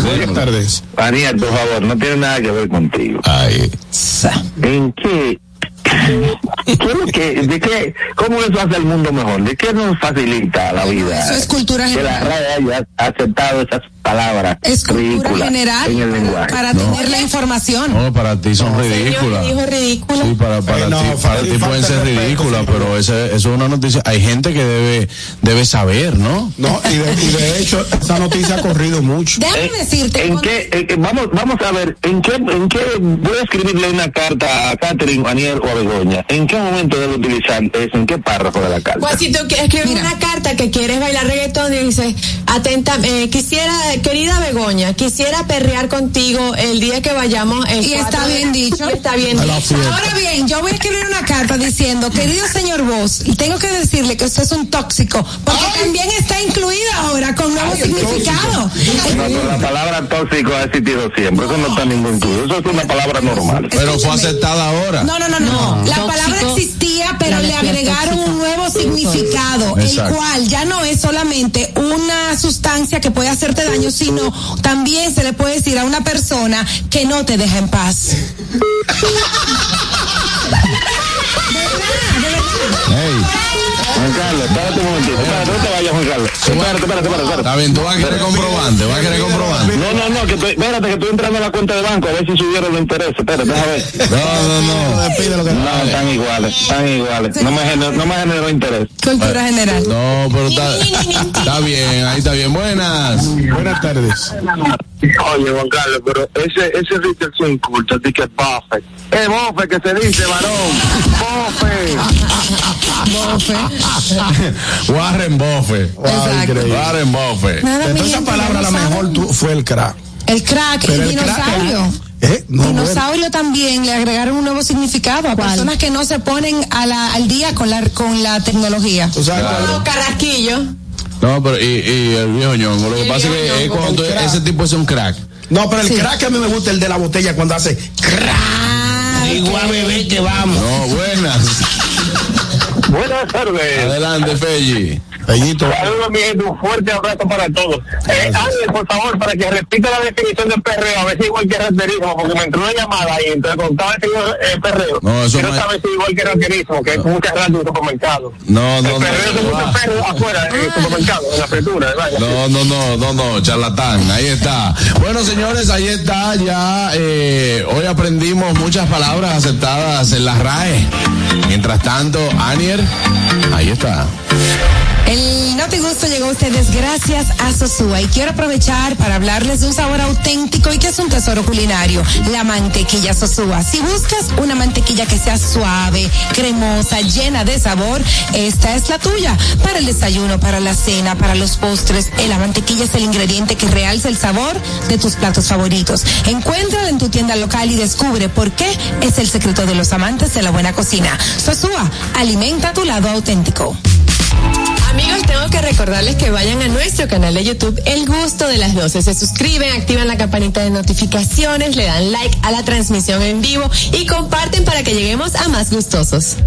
Buenas tardes. Daniel, por favor, no tiene nada que ver contigo. Ay, ¿En qué? ¿Qué es de qué, ¿Cómo eso hace el mundo mejor? ¿De qué nos facilita la vida? Eso es cultura Que la general. RAE haya aceptado esas palabras Es ridículas general en el para, lenguaje. para tener la información. no, para ti son Señor, ridículas. dijo ridículo. Sí, para, para Eh, no, ti, para falta- ti pueden ser ridículas, pero ese, eso es una noticia. Hay gente que debe, debe saber, ¿no? No, y de, y de hecho, esa noticia ha corrido mucho. Déjame Eh, decirte. ¿En qué, eh, eh, vamos, vamos a ver, ¿en qué, en qué, voy a escribirle una carta a Catherine, a Aniel o a Begoña? ¿En qué momento debo utilizar eso? ¿En qué párrafo de la carta? Pues si tú escribes Mira. una carta que quieres bailar reggaetón y dices, atenta, eh, quisiera, querida Begoña, quisiera perrear contigo el día que vayamos. el Y está bien dicho. Está bien dicho. Ahora bien, yo voy a escribir una carta diciendo, querido señor Vos, y tengo que decirle que usted es un tóxico, porque también está incluida ahora con nuevo significado. No, la palabra tóxico ha existido siempre, eso no está ningún estudio, eso es una palabra normal. Pero fue aceptada ahora. No, no, no, no. La tóxico, palabra existía, pero le agregaron un nuevo significado, el cual ya no es solamente una sustancia que puede hacerte daño, sino también se le puede decir a una persona que no te deja en paz. Ey, Juan Carlos, espérate un momentito, espérate, no te vayas, Juan Carlos. Espérate, espérate, espérate, espérate. está bien, tú vas a querer comprobante, vas a querer comprobante. No, no, no, que estoy, espérate que estoy entrando a la cuenta de banco a ver si subieron los intereses. Espérate, déjame ver. No, no, no. Despide lo que No, están iguales, están iguales. No me generó, no me generó interés. Cultura general. No, pero está, está bien, ahí está bien. Buenas. Buenas tardes. Oye, Juan Carlos, pero ese, ese Richardson inculto, así que es bofe. Es bofe que se dice, varón. Bofe. Warren Buffett. Warren Buffett. Nada, esas gente, palabras, la mejor tú- fue el crack. El crack, Pero el el crack- dinosaurio. ¿Eh? No, bueno. dinosaurio también le agregaron un nuevo significado a personas que no se ponen a la, al día con la, con la tecnología. Tú sabes No, Carrasquillo. No, pero y, y el viejo ñongo. Lo que pasa es que es cuando crack. ese tipo es un crack. No, pero el Sí. crack a mí me gusta el de la botella cuando hace crack. Igual bebé que vamos. No, buenas. Buenas tardes. Adelante, Felli. Bellito. Saludos, mi gente, un fuerte abrazo para todos. Eh, Ángel, por favor, para que repita la definición de perreo, a ver si igual que raterismo, porque me entró una llamada ahí, entonces contaba el señor eh, perreo. No, eso Quiero no es- saber si igual que raterismo, que es muchas rato en un supermercado. No, no, el perreo es mucho perro afuera, en el supermercado, en la ¿verdad? No, no, no, no, no, charlatán, ahí está. Bueno, señores, ahí está, ya eh, hoy aprendimos muchas palabras aceptadas en la RAE. Mientras tanto, Anier, ahí está. El No Te Gusto llegó a ustedes gracias a Sosúa y quiero aprovechar para hablarles de un sabor auténtico y que es un tesoro culinario, la mantequilla Sosúa. Si buscas una mantequilla que sea suave, cremosa, llena de sabor, esta es la tuya. Para el desayuno, para la cena, para los postres, eh, la mantequilla es el ingrediente que realza el sabor de tus platos favoritos. Encuéntrala en tu tienda local y descubre por qué es el secreto de los amantes de la buena cocina. Sosúa, alimenta tu lado auténtico. Amigos, tengo que recordarles que vayan a nuestro canal de YouTube El Gusto de las 12. Se suscriben, activan la campanita de notificaciones, le dan like a la transmisión en vivo y comparten para que lleguemos a más gustosos.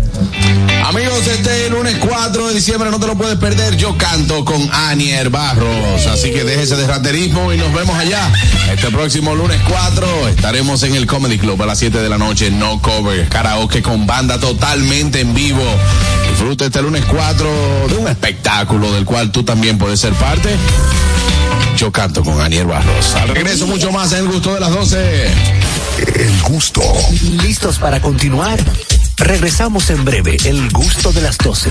Amigos, este lunes 4 de diciembre no te lo puedes perder. Yo canto con Anier Barros. Así que déjese de raterismo y nos vemos allá. Este próximo lunes 4 estaremos en el Comedy Club a las 7 de la noche. No cover. Karaoke con banda totalmente en vivo. Disfruta este lunes 4 de un espectáculo del cual tú también puedes ser parte. Yo canto con Anier Barros. Al regreso, mucho más en el gusto de las 12. El gusto. ¿Listos para continuar? Regresamos en breve. El gusto de las 12.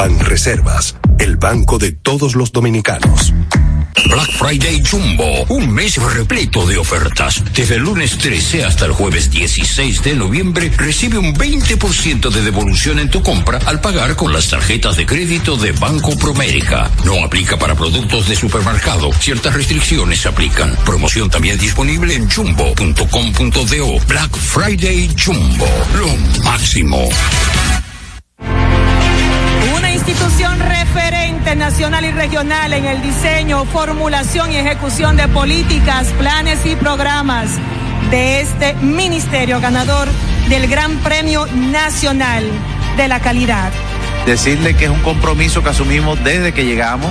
Banreservas, el banco de todos los dominicanos. Black Friday Jumbo, un mes repleto de ofertas. Desde el lunes 13 hasta el jueves 16 de noviembre, recibe un 20% de devolución en tu compra al pagar con las tarjetas de crédito de Banco Promérica. No aplica para productos de supermercado. Ciertas restricciones aplican. Promoción también disponible en jumbo.com.do. Black Friday Jumbo, lo máximo. Una institución referente nacional y regional en el diseño, formulación y ejecución de políticas, planes y programas de este ministerio ganador del Gran Premio Nacional de la Calidad. decirle que es un compromiso que asumimos desde que llegamos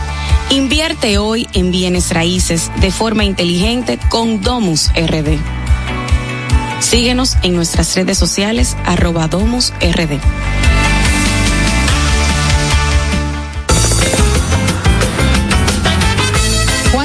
Invierte hoy en bienes raíces de forma inteligente con Domus RD. Síguenos en nuestras redes sociales arroba Domus RD.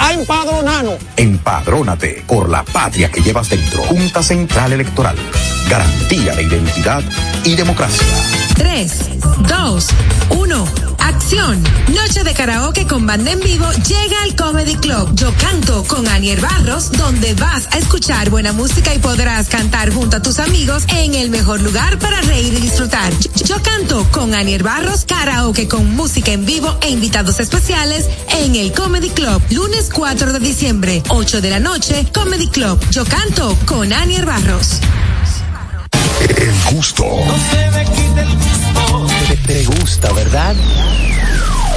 a empadronarnos. Empadrónate por la patria que llevas dentro. Junta Central Electoral. Garantía de identidad y democracia. 3, 2, 1, Noche de karaoke con banda en vivo llega al Comedy Club. Yo canto con Anier Barros, donde vas a escuchar buena música y podrás cantar junto a tus amigos en el mejor lugar para reír y disfrutar. Yo, canto con Anier Barros, karaoke con música en vivo e invitados especiales en el Comedy Club. Lunes 4 de diciembre, 8 de la noche, Comedy Club. Yo canto con Anier Barros. El gusto. Te, te gusta, ¿verdad?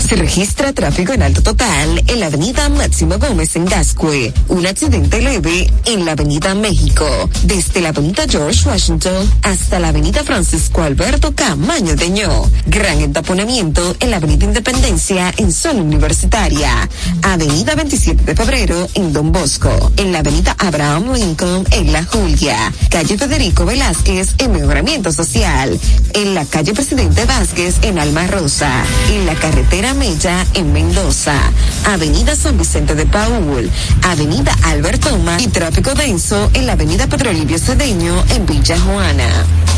Se registra tráfico en alto total en la avenida Máximo Gómez en Gascue. Un accidente leve en la avenida México. Desde la avenida George Washington hasta la avenida Francisco Alberto Camaño Deño. Gran entaponamiento en la avenida Independencia en zona universitaria. Avenida 27 de febrero en Don Bosco. En la avenida Abraham Lincoln en La Julia. Calle Federico Velázquez en Mejoramiento Social. En la calle Presidente Vázquez en Alma Rosa. En la carretera Mella en Mendoza. Avenida San Vicente de Paul. Avenida Albert Thomas y tráfico denso en la avenida Pedro Livio Cedeño en Villa Juana.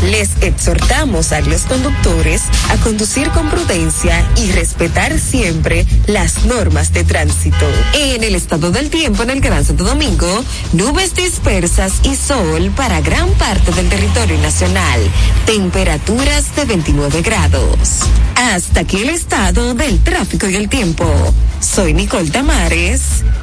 Les exhortamos a los conductores a conducir con prudencia y respetar siempre las normas de tránsito. En el estado del tiempo en el Gran Santo Domingo, nubes dispersas y sol para gran parte del territorio nacional. Temperaturas de 29 grados. Hasta aquí el estado del tráfico y el tiempo. Soy Nicole Tamares.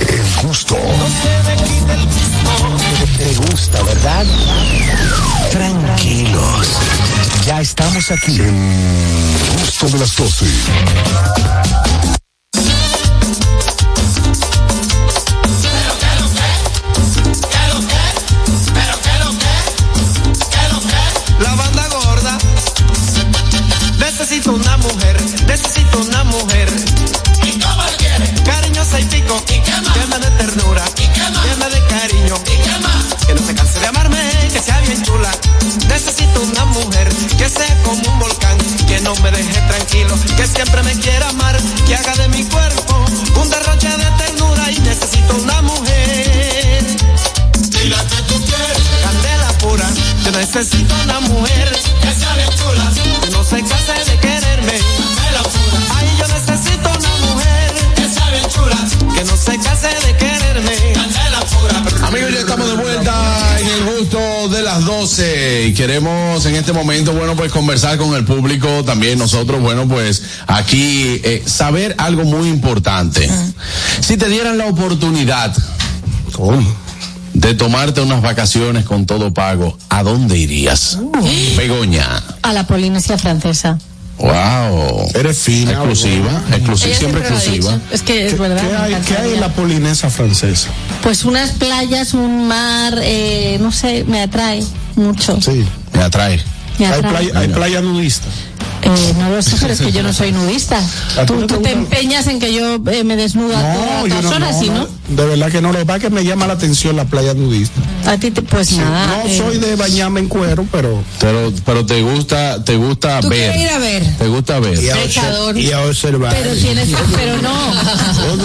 El gusto. Te, gusta, ¿verdad? Tranquilos. Ya estamos aquí. El gusto de las 12. La banda gorda. Necesito una mujer, necesito una mujer. ¿Y y. ¿Y qué más? Llena de ternura. ¿Y? Llena de cariño. ¿Y? Que no se canse de amarme, que sea bien chula. Necesito una mujer que sea como un volcán, que no me deje tranquilo, que siempre me quiera amar, que haga de mi cuerpo un derroche de ternura y necesito una mujer. Dile que tú quieres. Candela pura, yo necesito una mujer que sea bien chula, que no se canse de quererme. Se canse de quererme. Candela pura. Amigos, ya estamos de vuelta en el gusto de las 12 y queremos en este momento, bueno, pues conversar con el público, también nosotros, bueno, pues aquí eh, saber algo muy importante. Si te dieran la oportunidad de tomarte unas vacaciones con todo pago, ¿a dónde irías? Begoña. A la Polinesia francesa. Wow. Eres fina. Exclusiva, exclusiva, siempre exclusiva. Es que es verdad. ¿Qué hay, ¿Qué hay en la polinesa francesa? Pues unas playas, un mar, eh, no sé, me atrae mucho. Sí. Me atrae. Me Hay atrae. playa, hay playa nudista. Eh, no lo sé, pero es que yo no soy nudista. ¿A ti Tú, no te tú te empeñas en que yo eh, me desnuda No, todas no, horas, no, ¿sí, no, no? De verdad que no, lo que pasa es que me llama la atención la playa nudista. A ti, te, pues Sí, nada. no eh, soy de bañarme en cuero, pero. Pero, pero te gusta, te gusta ¿Tú ver. quieres ir a ver? Te gusta ver. Y a, y a observar. Pero tienes, pero no. Oh.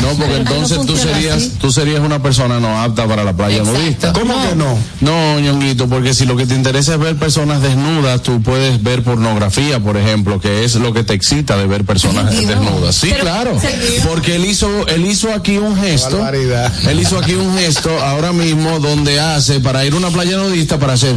No, porque Pero entonces no tú serías, así. tú serías una persona no apta para la playa Exacto. nudista. ¿Cómo que no? No, ñonguito, porque si lo que te interesa es ver personas desnudas, tú puedes ver pornografía, por ejemplo, que es lo que te excita de ver personas desnudas. Sí, Pero- claro. Porque él hizo, él hizo aquí un gesto. barbaridad. Él hizo aquí un gesto ahora mismo donde hace para ir a una playa nudista para hacer,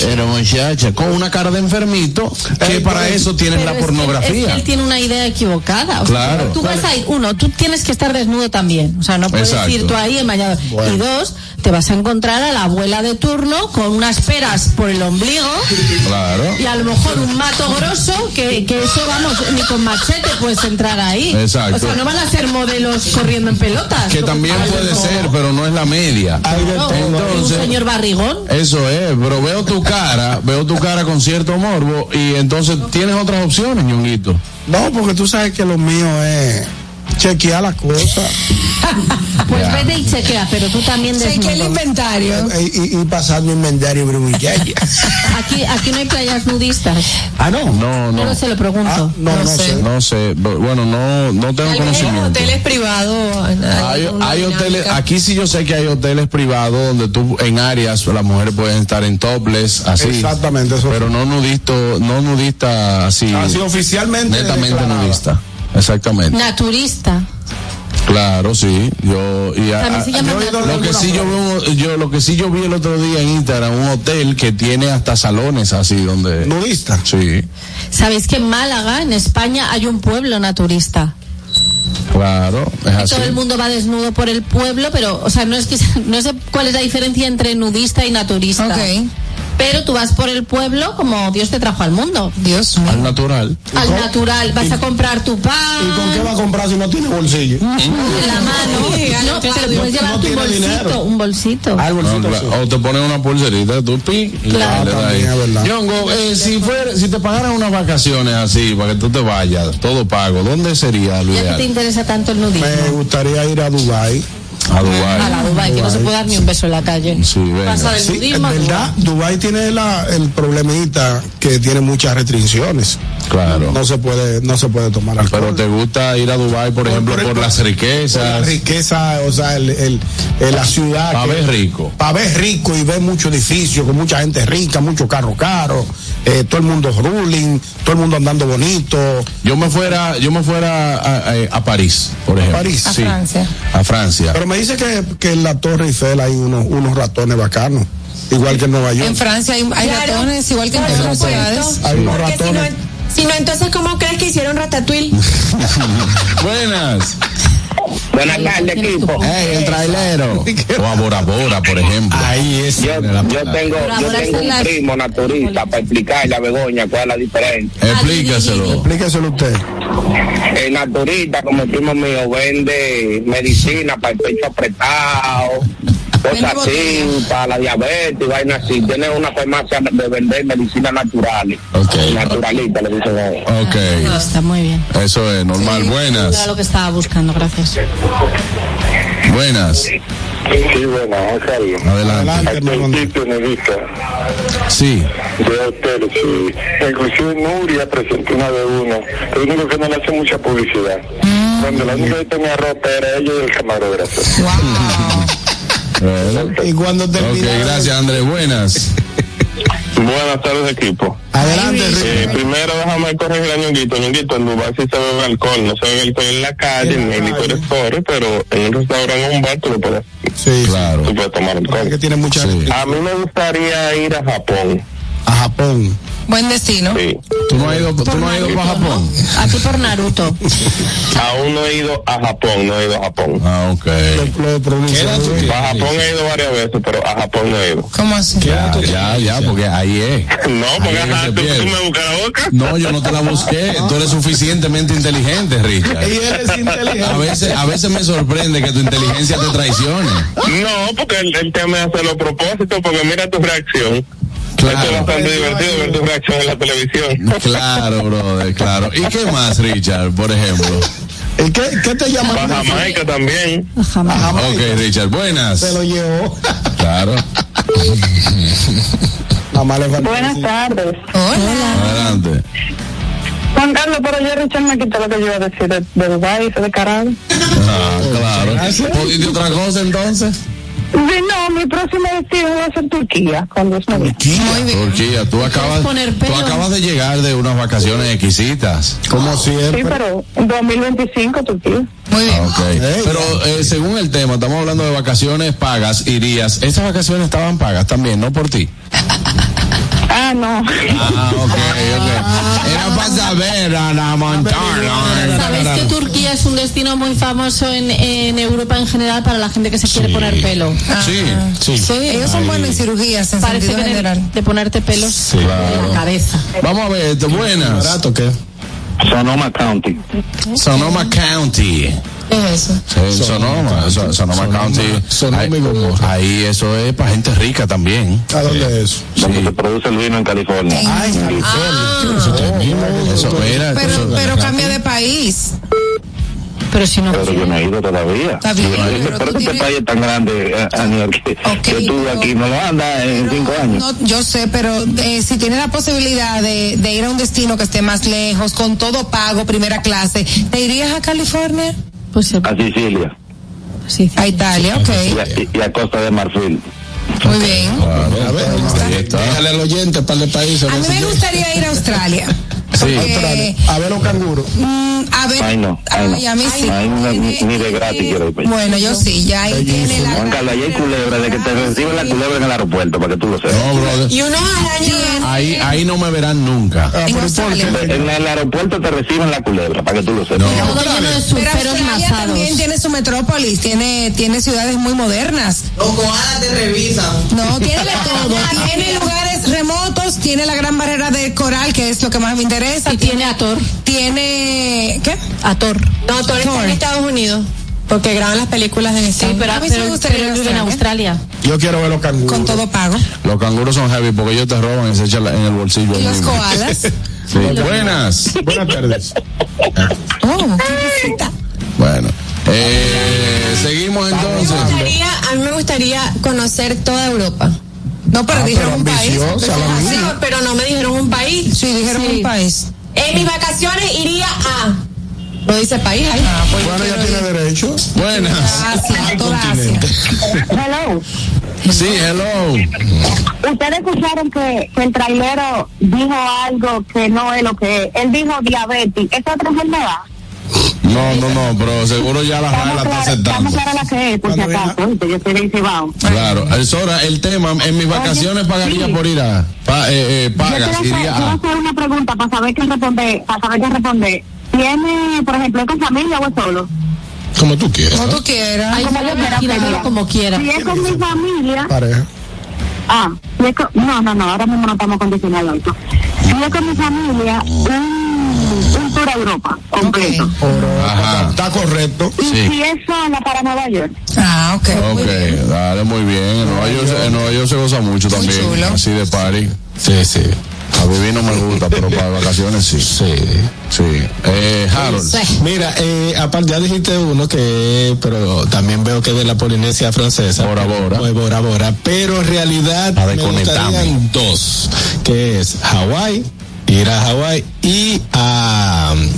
pero muchacha, con una cara de enfermito, que para eso tienes Pero la es que- es que pornografía. él tiene una idea equivocada. O sea, Claro. Tú vas a ir, uno, tú tienes que estar desnudo también. O sea, no puedes Exacto. ir tú ahí en. Bueno. Y dos, te vas a encontrar a la abuela de turno con unas peras por el ombligo Claro. y a lo mejor un mato grosso que, que eso, vamos, ni con machete puedes entrar ahí. Exacto. O sea, no van a ser modelos corriendo en pelotas. Que también puede ser, pero no es la media. Un Entonces, señor barrigón. Eso es, pero veo tu cara, veo tu cara con cierto morbo y entonces tienes otras opciones, ñonguito. No, porque tú sabes que lo mío es chequear las cosas. Pues vete y chequea, pero tú también desnudo. inventario. Y, y, y pasando inventario. Aquí, aquí no hay playas nudistas. Ah, no. No, No, no. lo se lo pregunto. no, no sé. No sé, bu- bueno, no, no tengo conocimiento. hoteles privados. Hay, hay hoteles, aquí sí yo sé que hay hoteles privados donde tú en áreas las mujeres pueden estar en topless, así. Exactamente, eso. Pero no nudista, no nudista así. Así oficialmente Netamente declarada. nudista. Exactamente. Naturista. Claro, sí. Yo y a- a- yo lo que sí yo veo, yo lo que sí yo vi el otro día en Instagram un hotel que tiene hasta salones así donde nudista. Sí, ¿Sabéis que en Málaga, en España, hay un pueblo naturista? claro, es Y así. todo el mundo va desnudo por el pueblo, pero, o sea, no es que, no sé cuál es la diferencia entre nudista y naturista. Pero tú vas por el pueblo como Dios te trajo al mundo. Dios Al natural. Al natural. Vas a comprar tu pan. ¿Y con qué va a comprar si no tiene bolsillo? de la mano. No, puedes llevar No tu bolsito. dinero. Un bolsito. Ah, el bolsito. No. O te ponen una pulserita, tú pi, y Claro. Ah. Yongo, eh, si fuera, si te pagaran unas vacaciones así para que tú te vayas, todo pago, ¿dónde sería lo Ya te interesa tanto el nudismo. Me gustaría ir a Dubai. A Dubái. A la Dubai, que no se puede dar ni un beso en la calle. Sí, venga. Pasa del Sí, en verdad, Dubai tiene la, el problemita que tiene muchas restricciones. Claro. No se puede, no se puede tomar alcohol. Pero te gusta ir a Dubai, por ejemplo, por, por- las Por la riquezas, riqueza, o sea, el, el- el- la ciudad. para ver rico. para ver rico y ver muchos edificios con mucha gente rica, mucho carro caro, eh, todo el mundo ruling, todo el mundo andando bonito. Yo me fuera, yo me fuera a, a- a París, por ejemplo. París? A Sí, Francia. A Francia. Pero me dice que, que en la Torre Eiffel hay unos, unos ratones bacanos, igual que en Nueva York. En Francia hay, hay Claro. ratones, igual que en supuesto. ciudades. Hay unos Porque si no, ratones. Si no, entonces, ¿cómo crees que hicieron Ratatouille? Buenas. Buenas tardes, equipo. Hey, el trailero. O a Bora Bora, por ejemplo. Ahí es. Yo, yo tengo, yo tengo un las- primo naturista para explicarle a Begoña cuál es la diferencia. Explíqueselo. Explíqueselo usted. El naturista, como el primo mío, vende medicina para el pecho apretado, cosas así, botella. para la diabetes y vainas así. Tiene una farmacia de vender medicinas naturales. Ok. Naturalista, le dicen a él. Ok. Está muy bien. Eso es normal. Era Buenas. lo que estaba buscando, gracias. Buenas. Sí, bueno, Rosario. Adelante. Adelante, Al principio Sí. de hoteles, sí. Inclusive Nuria presentó una de uno. Lo único que no le hace mucha publicidad. Cuando la única que tenía ropa era ella y el camarógrafo. Bueno. Y cuando Ok, termina. gracias Andrés. Buenas. Buenas tardes, equipo. Adelante, Eh, primero déjame corregir a Ñonguito. Ñonguito, en Dubái sí se bebe alcohol. No se bebe alcohol en la calle, En en licores pero en un restaurante o un bar tú lo puedes, Sí, Claro. tú puedes tomar sí. Que alcohol. tiene mucha Sí. A mí me gustaría ir a Japón. A Japón. Buen destino. Sí. ¿Tú no has ido, tú no has ido para Japón? Aquí por Naruto. Aún no he ido a Japón, no he ido a Japón. Ah, ok. Lo, lo pronuncia muy bien. A Japón he ido varias veces, pero a Japón no he ido. ¿Cómo así? Ya, ya, ya, porque ahí es. No, porque ajá, tú, tú me buscas la boca. No, yo no te la busqué. Tú eres suficientemente inteligente, Richard. Y él es inteligente. A veces, a veces me sorprende que tu inteligencia te traicione. No, porque el, el tema es hacerlo a propósito, porque mira tu reacción. Claro. Esto es bastante divertido ver tu reacción en la televisión. Claro, brother, claro. ¿Y qué más, Richard, por ejemplo? ¿Y qué, qué te llama? Para Jamaica también. Jamás. Ok, Richard, buenas. Se lo llevó. Claro. Buenas tardes. Hola. Adelante. Juan Carlos, pero yo Richard me quitó lo que yo iba a decir de, de Dubái, ese de carajo. Ah, claro. ¿Podiste otra cosa entonces? Sí, no, mi próximo destino va a ser Turquía, cuando es me Muy bien. Turquía, tú acabas, tú acabas de llegar de unas vacaciones exquisitas. Como Sí, siempre. pero en 2025 Turquía. Muy bien. Ah, Pero eh, según el tema, estamos hablando de vacaciones pagas, irías. Esas vacaciones estaban pagas también, no por ti. Ah, no. Ah, ok, ok. Era para saber, Ana Montana. ¿Sabes que Turquía es un destino muy famoso en, en Europa en general para la gente que se quiere poner pelo? Sí, sí. Ellos son buenos en cirugías en Parece sentido general. de ponerte pelos Sí, en claro. la cabeza. Vamos a ver, buenas. ¿Barato qué? Sonoma County. Sonoma County. ¿Qué es eso? Sí, Sonoma, Sonoma, Sonoma County. Sonoma ahí, y Gomorra. ahí eso es para gente rica también. ¿A dónde es? Donde se produce el vino en California. Ay, Eso, mira, Pero, eso- pero cambia de país. Pero si no Pero yo no he ido todavía. Está bien, pero Pero este país es tan grande, eh, Aniel, que, que tú aquí no lo andas en cinco años. No, yo sé, pero eh, si tienes la posibilidad de, de ir a un destino que esté más lejos, con todo pago, primera clase, ¿te irías a California? Pues A Sicilia A Italia, ok. y a, y- a Costa de Marfil. Muy bien. A ver, déjale al oyente para el país. A mí me gustaría ir a Australia. Sí. Porque, A ver los canguros. mm, a ver, Ay, no. Ay, no. ay, a mí sí. Ay, no, ni, ni de gratis quiero ir allá. Bueno, yo sí, ya ahí tiene la... Juan Carlos, allá hay culebra, de que te reciben la culebra en el aeropuerto, para que tú lo sepas. No, brother. Y unos arañas. Ahí, ahí no me verán nunca. En Australia. En el aeropuerto te reciben la culebra, para que tú lo sepas. Lleno de Pero surferos Australia también tiene su metrópolis, tiene, tiene ciudades muy modernas. Los koalas te revisan. No, tiene de todo. tiene lugares remotos, tiene la gran barrera de coral, que es lo que más me interesa. Y tiene a Thor. Tiene. ¿Qué? A Thor. No, Thor está en Estados Unidos. Porque graban las películas en Sí, Estados pero, A mí sí me pero, gustaría pero a vive en Australia. Yo quiero ver los canguros. Con todo pago. Los canguros son heavy porque ellos te roban y se echan en el bolsillo. Y los mismo. koalas. Sí. Buenas. Buenas tardes. Oh, qué visita. Bueno. Eh, seguimos entonces. Me gustaría, a mí me gustaría conocer toda Europa. No, pero Ah, dijeron pero un país. pero no me dijeron un país. Sí, dijeron Sí. un país. En mis vacaciones iría a. No dice país ahí. Ah, pues Bueno, ya tiene ir derecho. Buenas. Asia. Continente. Hello. Sí, hello. Ustedes escucharon que, que el trailero dijo algo que no es lo que es. Él dijo diabetes. ¿Esa otra enfermedad? No, no, no, pero seguro ya la RAE la está aceptando. la que es, por si acaso. Yo estoy de Cibao. Claro, el Sora, el tema, en mis vacaciones pagaría sí. por ir a, pa- eh, eh, Yo pagas, quiero hacer, a. hacer una pregunta para saber qué responder. Para saber qué responder. ¿Tiene, por ejemplo, es con familia o es solo? Como tú quieras. Como tú quieras. Ahí Como sale yo quiera, como quiera. Si es con mi familia, Pareja. Ah, si es con- no, no, no, ahora mismo no estamos condicionados. Si es con mi familia, un, un a Europa completo. Ajá. Está correcto. Y Sí. si es sola para Nueva York. Ah, ok. Ok, dale, muy bien. En Nueva, York, se- en Nueva York se goza mucho Muy también. chulo. Así de party. Sí, sí. A vivir no me gusta, pero para vacaciones sí. Sí. Sí. Eh, Harold. Mira, eh, aparte ya dijiste uno que, pero también veo que es de la Polinesia francesa. Bora Bora. Pues Bora Bora. Pero en realidad me gustarían dos, que es Hawái, ir a Hawái y a um,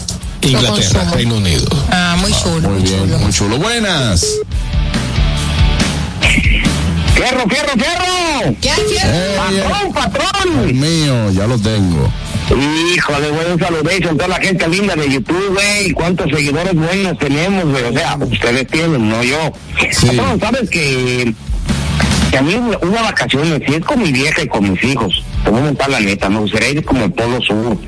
Inglaterra. Reino Unido. Ah, muy chulo. Muy bien, muy chulo. Buenas. ¡Fierro, fierro, fierro! ¿Qué? Eh, ¡Patrón, patrón! mío, ya lo tengo. Híjole, güey, un saludation a toda la gente linda de YouTube, güey. ¿Cuántos seguidores buenos tenemos? O sea, ustedes tienen, no yo. Sí. Patrón, ¿sabes que, que a mí una, vacaciones, si es con mi vieja y con mis hijos, te voy a montar la neta, me gustaría ir como el Polo Sur.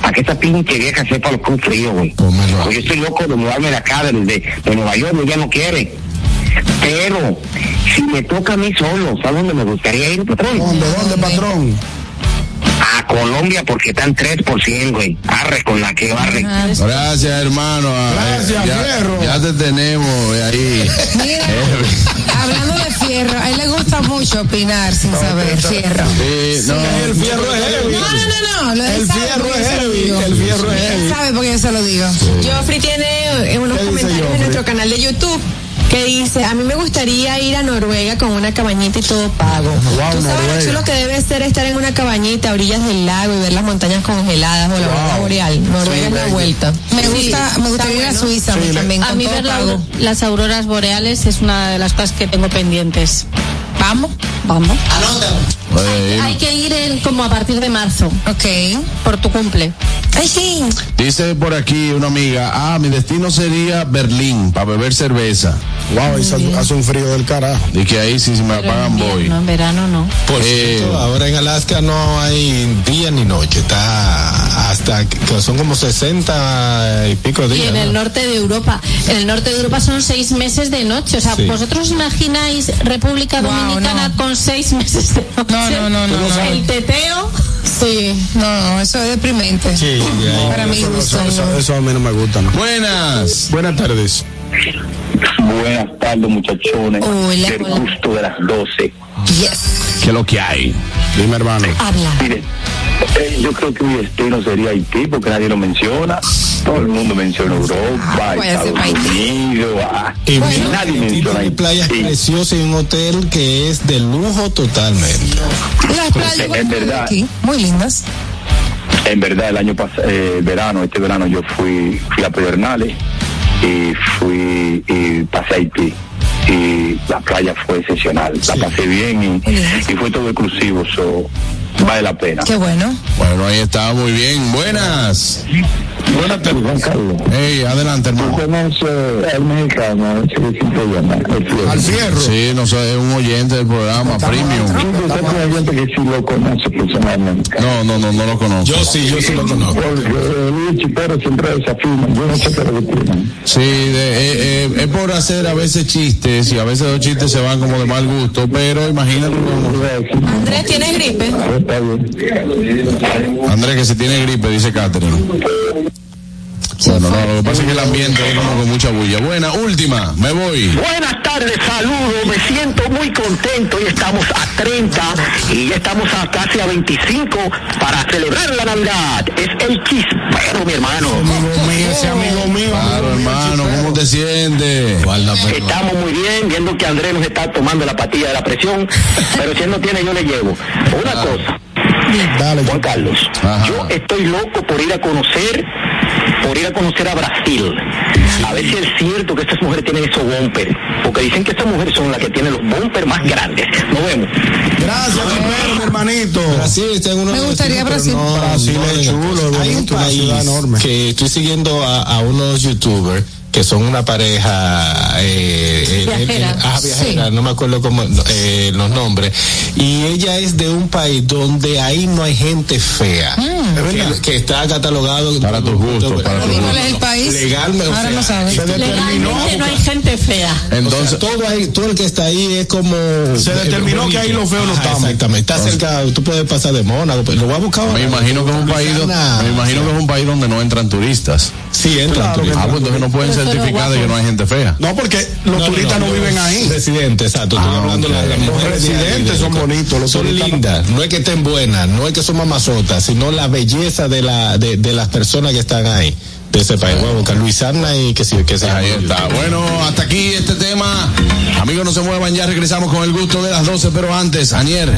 Para que esa pinche vieja sepa lo que es frío, güey. Porque yo estoy loco de mudarme de acá, de, de, de Nueva York, ella no quiere. Pero, si me toca a mí solo, ¿sabes dónde me gustaría ir, patrón? ¿Dónde, dónde, patrón? A Colombia porque están 3 por 100, güey. Arre con la que barre. Ah, Gracias, hermano. Ah, Gracias, ya, Fierro. Ya te tenemos ahí. Mira, hablando de fierro, a él le gusta mucho opinar sin saber, fierro. Sí, no. El fierro es heavy. No, no, no, no. lo- El fierro porque es yo se lo heavy. digo. El fierro es Él heavy. sabe porque yo se lo digo. Joffrey tiene unos ¿Qué dice comentarios en nuestro canal de YouTube que dice, a mí me gustaría ir a Noruega con una cabañita y todo pago. Wow, Tú sabes Noruega. lo chulo que debe ser estar en una cabañita a orillas del lago y ver las montañas congeladas o la aurora boreal. Noruega es la vuelta. Me Sí, gusta, me gustaría ir a. Suiza mí también, A mí ver la- pago. las auroras boreales es una de las cosas que tengo pendientes. Vamos. Vamos. Hay que ir en- como a partir de marzo. Ok. Por tu cumple. Ay, sí. Dice por aquí una amiga, ah, mi destino sería Berlín, para beber cerveza. Wow, ahí hace, hace un frío del carajo. Y que ahí sí, si me la pagan voy. No, en verano no. Por Eh, cierto, ahora en Alaska no hay día ni noche, está hasta que son como 60 y pico Y días. en el ¿no? norte de Europa. En el norte de Europa son seis meses de noche. O sea, Sí. ¿vosotros os imagináis República Wow, Dominicana con seis meses de? No, no, no, no, no. El teteo. Sí, no, no, eso es deprimente. Sí, ya, Para mí, Eso, eso- eso a mí no me gusta, ¿no? Buenas. Buenas tardes. Buenas tardes, muchachones. Hola, Del hola. gusto de las 12. Yes. ¿Qué es lo que hay? Dime, hermano. Habla. Mire, eh, yo creo que mi destino sería Haití porque nadie lo menciona. Todo el mundo menciona Europa, voy a hacer Estados Haití. Unidos. ah, Y nadie Haití menciona Haití. playas Sí. preciosas y un hotel que es de lujo totalmente. Las playas verdad. aquí, muy lindas. En verdad, el año pasado, verano, este verano yo fui, fui a Pedernales y fui y pasé a Haití. Y la playa fue excepcional. La pasé bien y, y fue todo exclusivo. So, vale la pena. Qué bueno. Bueno, ahí está, muy bien. Buenas. Buenas tardes, Juan Carlos. Hey, adelante, ¿Tú hermano. conoces al mexicano? Al fierro. Sí, no sé, es un oyente del programa, premium. Yo sé que sí lo conoce personalmente. No, no, no, no lo conozco. Yo sí, yo sí lo conozco. Porque Luis Chipero siempre desafina. Yo no sé qué es lo que tienen. Sí, de- eh, eh, es por hacer a veces chistes y a veces los chistes se van como de mal gusto, pero imagínate como- Andrés, ¿tienes gripe? Está bien. Andrés que si tiene gripe, dice Catherine. Bueno, no, lo que pasa es que el ambiente es como con mucha bulla. Buena, última, me voy. Buenas tardes, saludos, me siento muy contento y estamos a 30 y ya estamos a casi a 25 para celebrar la Navidad. Es el chispero, mi hermano. Amigo mío, ese amigo mío. Claro, hermano, ¿cómo te sientes? Estamos muy bien, viendo que Andrés nos está tomando la patilla de la presión, pero si él no tiene, yo le llevo. Una cosa, Dale, Juan Carlos, Ajá. yo estoy loco por ir a conocer, por ir a conocer a Brasil. A ver si es cierto que estas mujeres tienen esos bumpers, porque dicen que estas mujeres son las que tienen los bumpers más grandes. Nos vemos. Gracias, mi hermanito. Brasil está en uno Me gustaría Brasil. no- Brasil no es chulo, Hay un bonito, una ciudad enorme. que estoy siguiendo a, a unos youtubers que son una pareja eh, eh, Viajera. eh, ah, viajera, no me acuerdo cómo eh, los nombres y ella es de un país donde ahí no hay gente fea que, que está catalogado Para tus gustos, para tus ¿Y cuál gustos. es el país? legalmente o Ahora no sabes. Se determinó, Legalmente no hay gente fea. o Entonces, sea, todo, ahí, todo el que está ahí es como. Se determinó que ahí los feos no estamos. Exactamente. Está cerca, tú puedes pasar de Mónaco. pero Lo voy a buscar ahora. me imagino que es un país, me imagino que es un país donde no entran turistas. Sí, entra Claro que Ah, pues entonces no pueden No de que no hay gente fea. No, porque los turistas no, viven ahí. Residentes, exacto. Estoy Ah, hablando de las, Los mujeres ahí, residentes de- son bonitos, los son lindas. No es que estén buenas, no es que son mamazotas, sino la belleza de, la, de, de las personas que están ahí. De ese país. Voy a buscar Luisana y que sí, que se Ahí está. Bueno, hasta aquí este tema. Amigos, no se muevan, ya regresamos con el gusto de las 12, pero antes, Anier.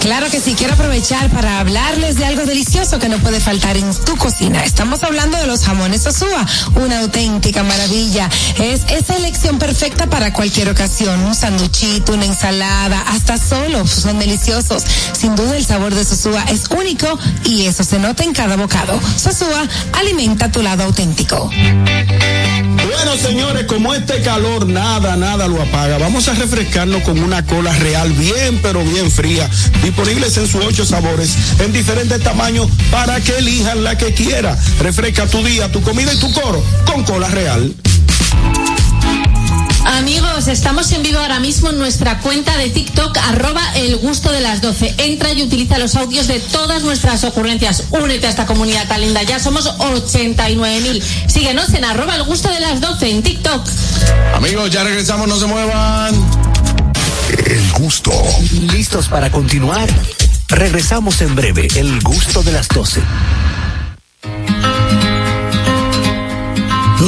Claro que sí, quiero aprovechar para hablarles de algo delicioso que no puede faltar en tu cocina. Estamos hablando de los jamones Sosúa, una auténtica maravilla. Es esa elección perfecta para cualquier ocasión, un sanduchito, una ensalada, hasta solo, son deliciosos. Sin duda el sabor de Sosúa es único y eso se nota en cada bocado. Sosúa alimenta tu lado auténtico. Bueno, señores, como este calor nada, nada lo apaga, vamos a refrescarnos con una cola real bien, pero bien fría, disponibles en sus ocho sabores, en diferentes tamaños, para que elijan la que quiera. Refresca tu día, tu comida y tu coro con cola real. Amigos, estamos en vivo ahora mismo en nuestra cuenta de TikTok, arroba el gusto de las 12. Entra y utiliza los audios de todas nuestras ocurrencias. Únete a esta comunidad tan linda. Ya somos 89.000. Síguenos en arroba el gusto de las 12 en TikTok. Amigos, ya regresamos, no se muevan. El gusto. ¿Listos para continuar? Regresamos en breve, el gusto de las 12.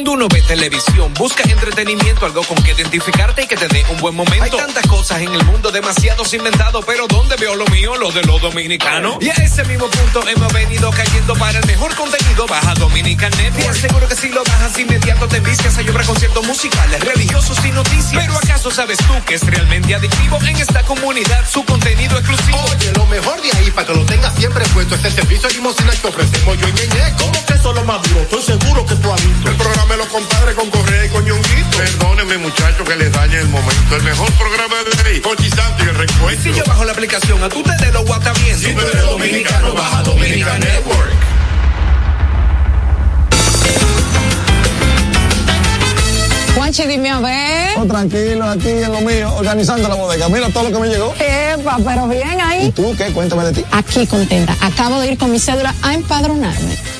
Cuando uno ve televisión, busca entretenimiento, algo con que identificarte y que te dé un buen momento. Hay tantas cosas en el mundo, demasiados inventados, pero ¿dónde veo lo mío? Lo de los dominicanos. Y a ese mismo punto hemos venido cayendo para el mejor contenido. Baja Dominican Network. Te aseguro que si lo bajas inmediato te vistes a llorar conciertos musicales, religiosos y noticias. Pero ¿acaso sabes tú que es realmente adictivo en esta comunidad su contenido exclusivo? Oye, lo mejor de ahí para que lo tengas siempre puesto es el servicio de limosina que ofrecemos yo y Ñeñe. ¿Cómo que eso es lo más duro? Estoy seguro que tú has visto. El programa los compadres con Correa y con Ñonguito. Perdónenme, muchachos, que les dañe el momento. El mejor programa de ahí, Conchi Santo y el recuento. Si yo bajo la aplicación, a tú te de lo guata bien. Si tú eres dominicano, baja Dominican Network. Juanchi, dime a ver. Oh, tranquilo, aquí en lo mío, organizando la bodega. Mira todo lo que me llegó. Epa, pero bien ahí. ¿Y tú qué? Cuéntame de ti. Aquí contenta. Acabo de ir con mi cédula a empadronarme.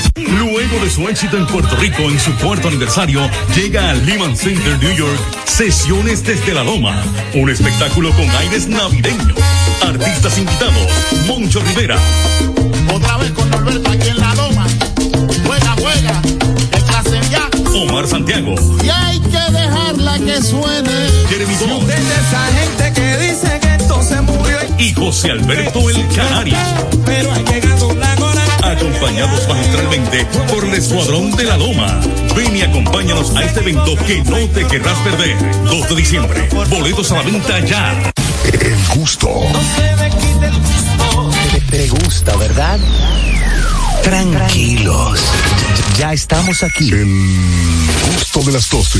Luego de su éxito en Puerto Rico en su cuarto aniversario, llega al Lehman Center New York Sesiones desde la Loma, un espectáculo con aires navideños. Artistas invitados, Moncho Rivera, Otra vez con Norberto aquí en la loma. Juega, juega. El clase ya. Omar Santiago, Y hay que dejarla que suene. Jeremy Bond esa gente que dice que esto se murió. y José Alberto El Canario. Pero la gora. Acompañados magistralmente por el Escuadrón de la Loma. Ven y acompáñanos a este evento que no te querrás perder. 2 de diciembre. Boletos a la venta ya. El gusto. Te, te gusta, ¿verdad? Tranquilos. Ya estamos aquí. El gusto de las 12.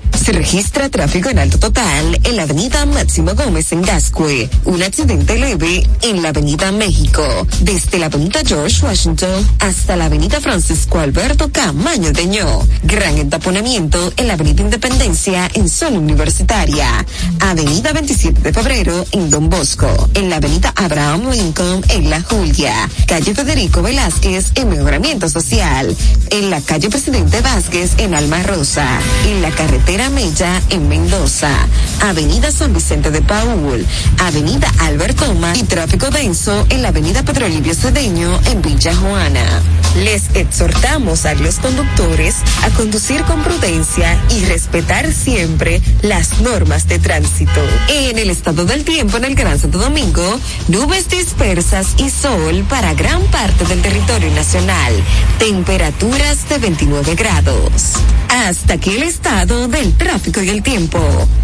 Se registra tráfico en alto total en la avenida Máximo Gómez en Gascue. Un accidente leve en la avenida México. Desde la avenida George Washington hasta la avenida Francisco Alberto Camaño Deño. Gran entaponamiento en la avenida Independencia en zona universitaria. Avenida 27 de febrero en Don Bosco. En la avenida Abraham Lincoln en La Julia. Calle Federico Velázquez en Mejoramiento Social. En la calle Presidente Vázquez en Alma Rosa. En la carretera Mella en Mendoza, Avenida San Vicente de Paul, Avenida Albert Toma y tráfico denso en la Avenida Pedro Livio Cedeño en Villa Juana. Les exhortamos a los conductores a conducir con prudencia y respetar siempre las normas de tránsito. En el estado del tiempo en el Gran Santo Domingo, nubes dispersas y sol para gran parte del territorio nacional. Temperaturas de 29 grados. Hasta aquí el estado del tráfico y el tiempo.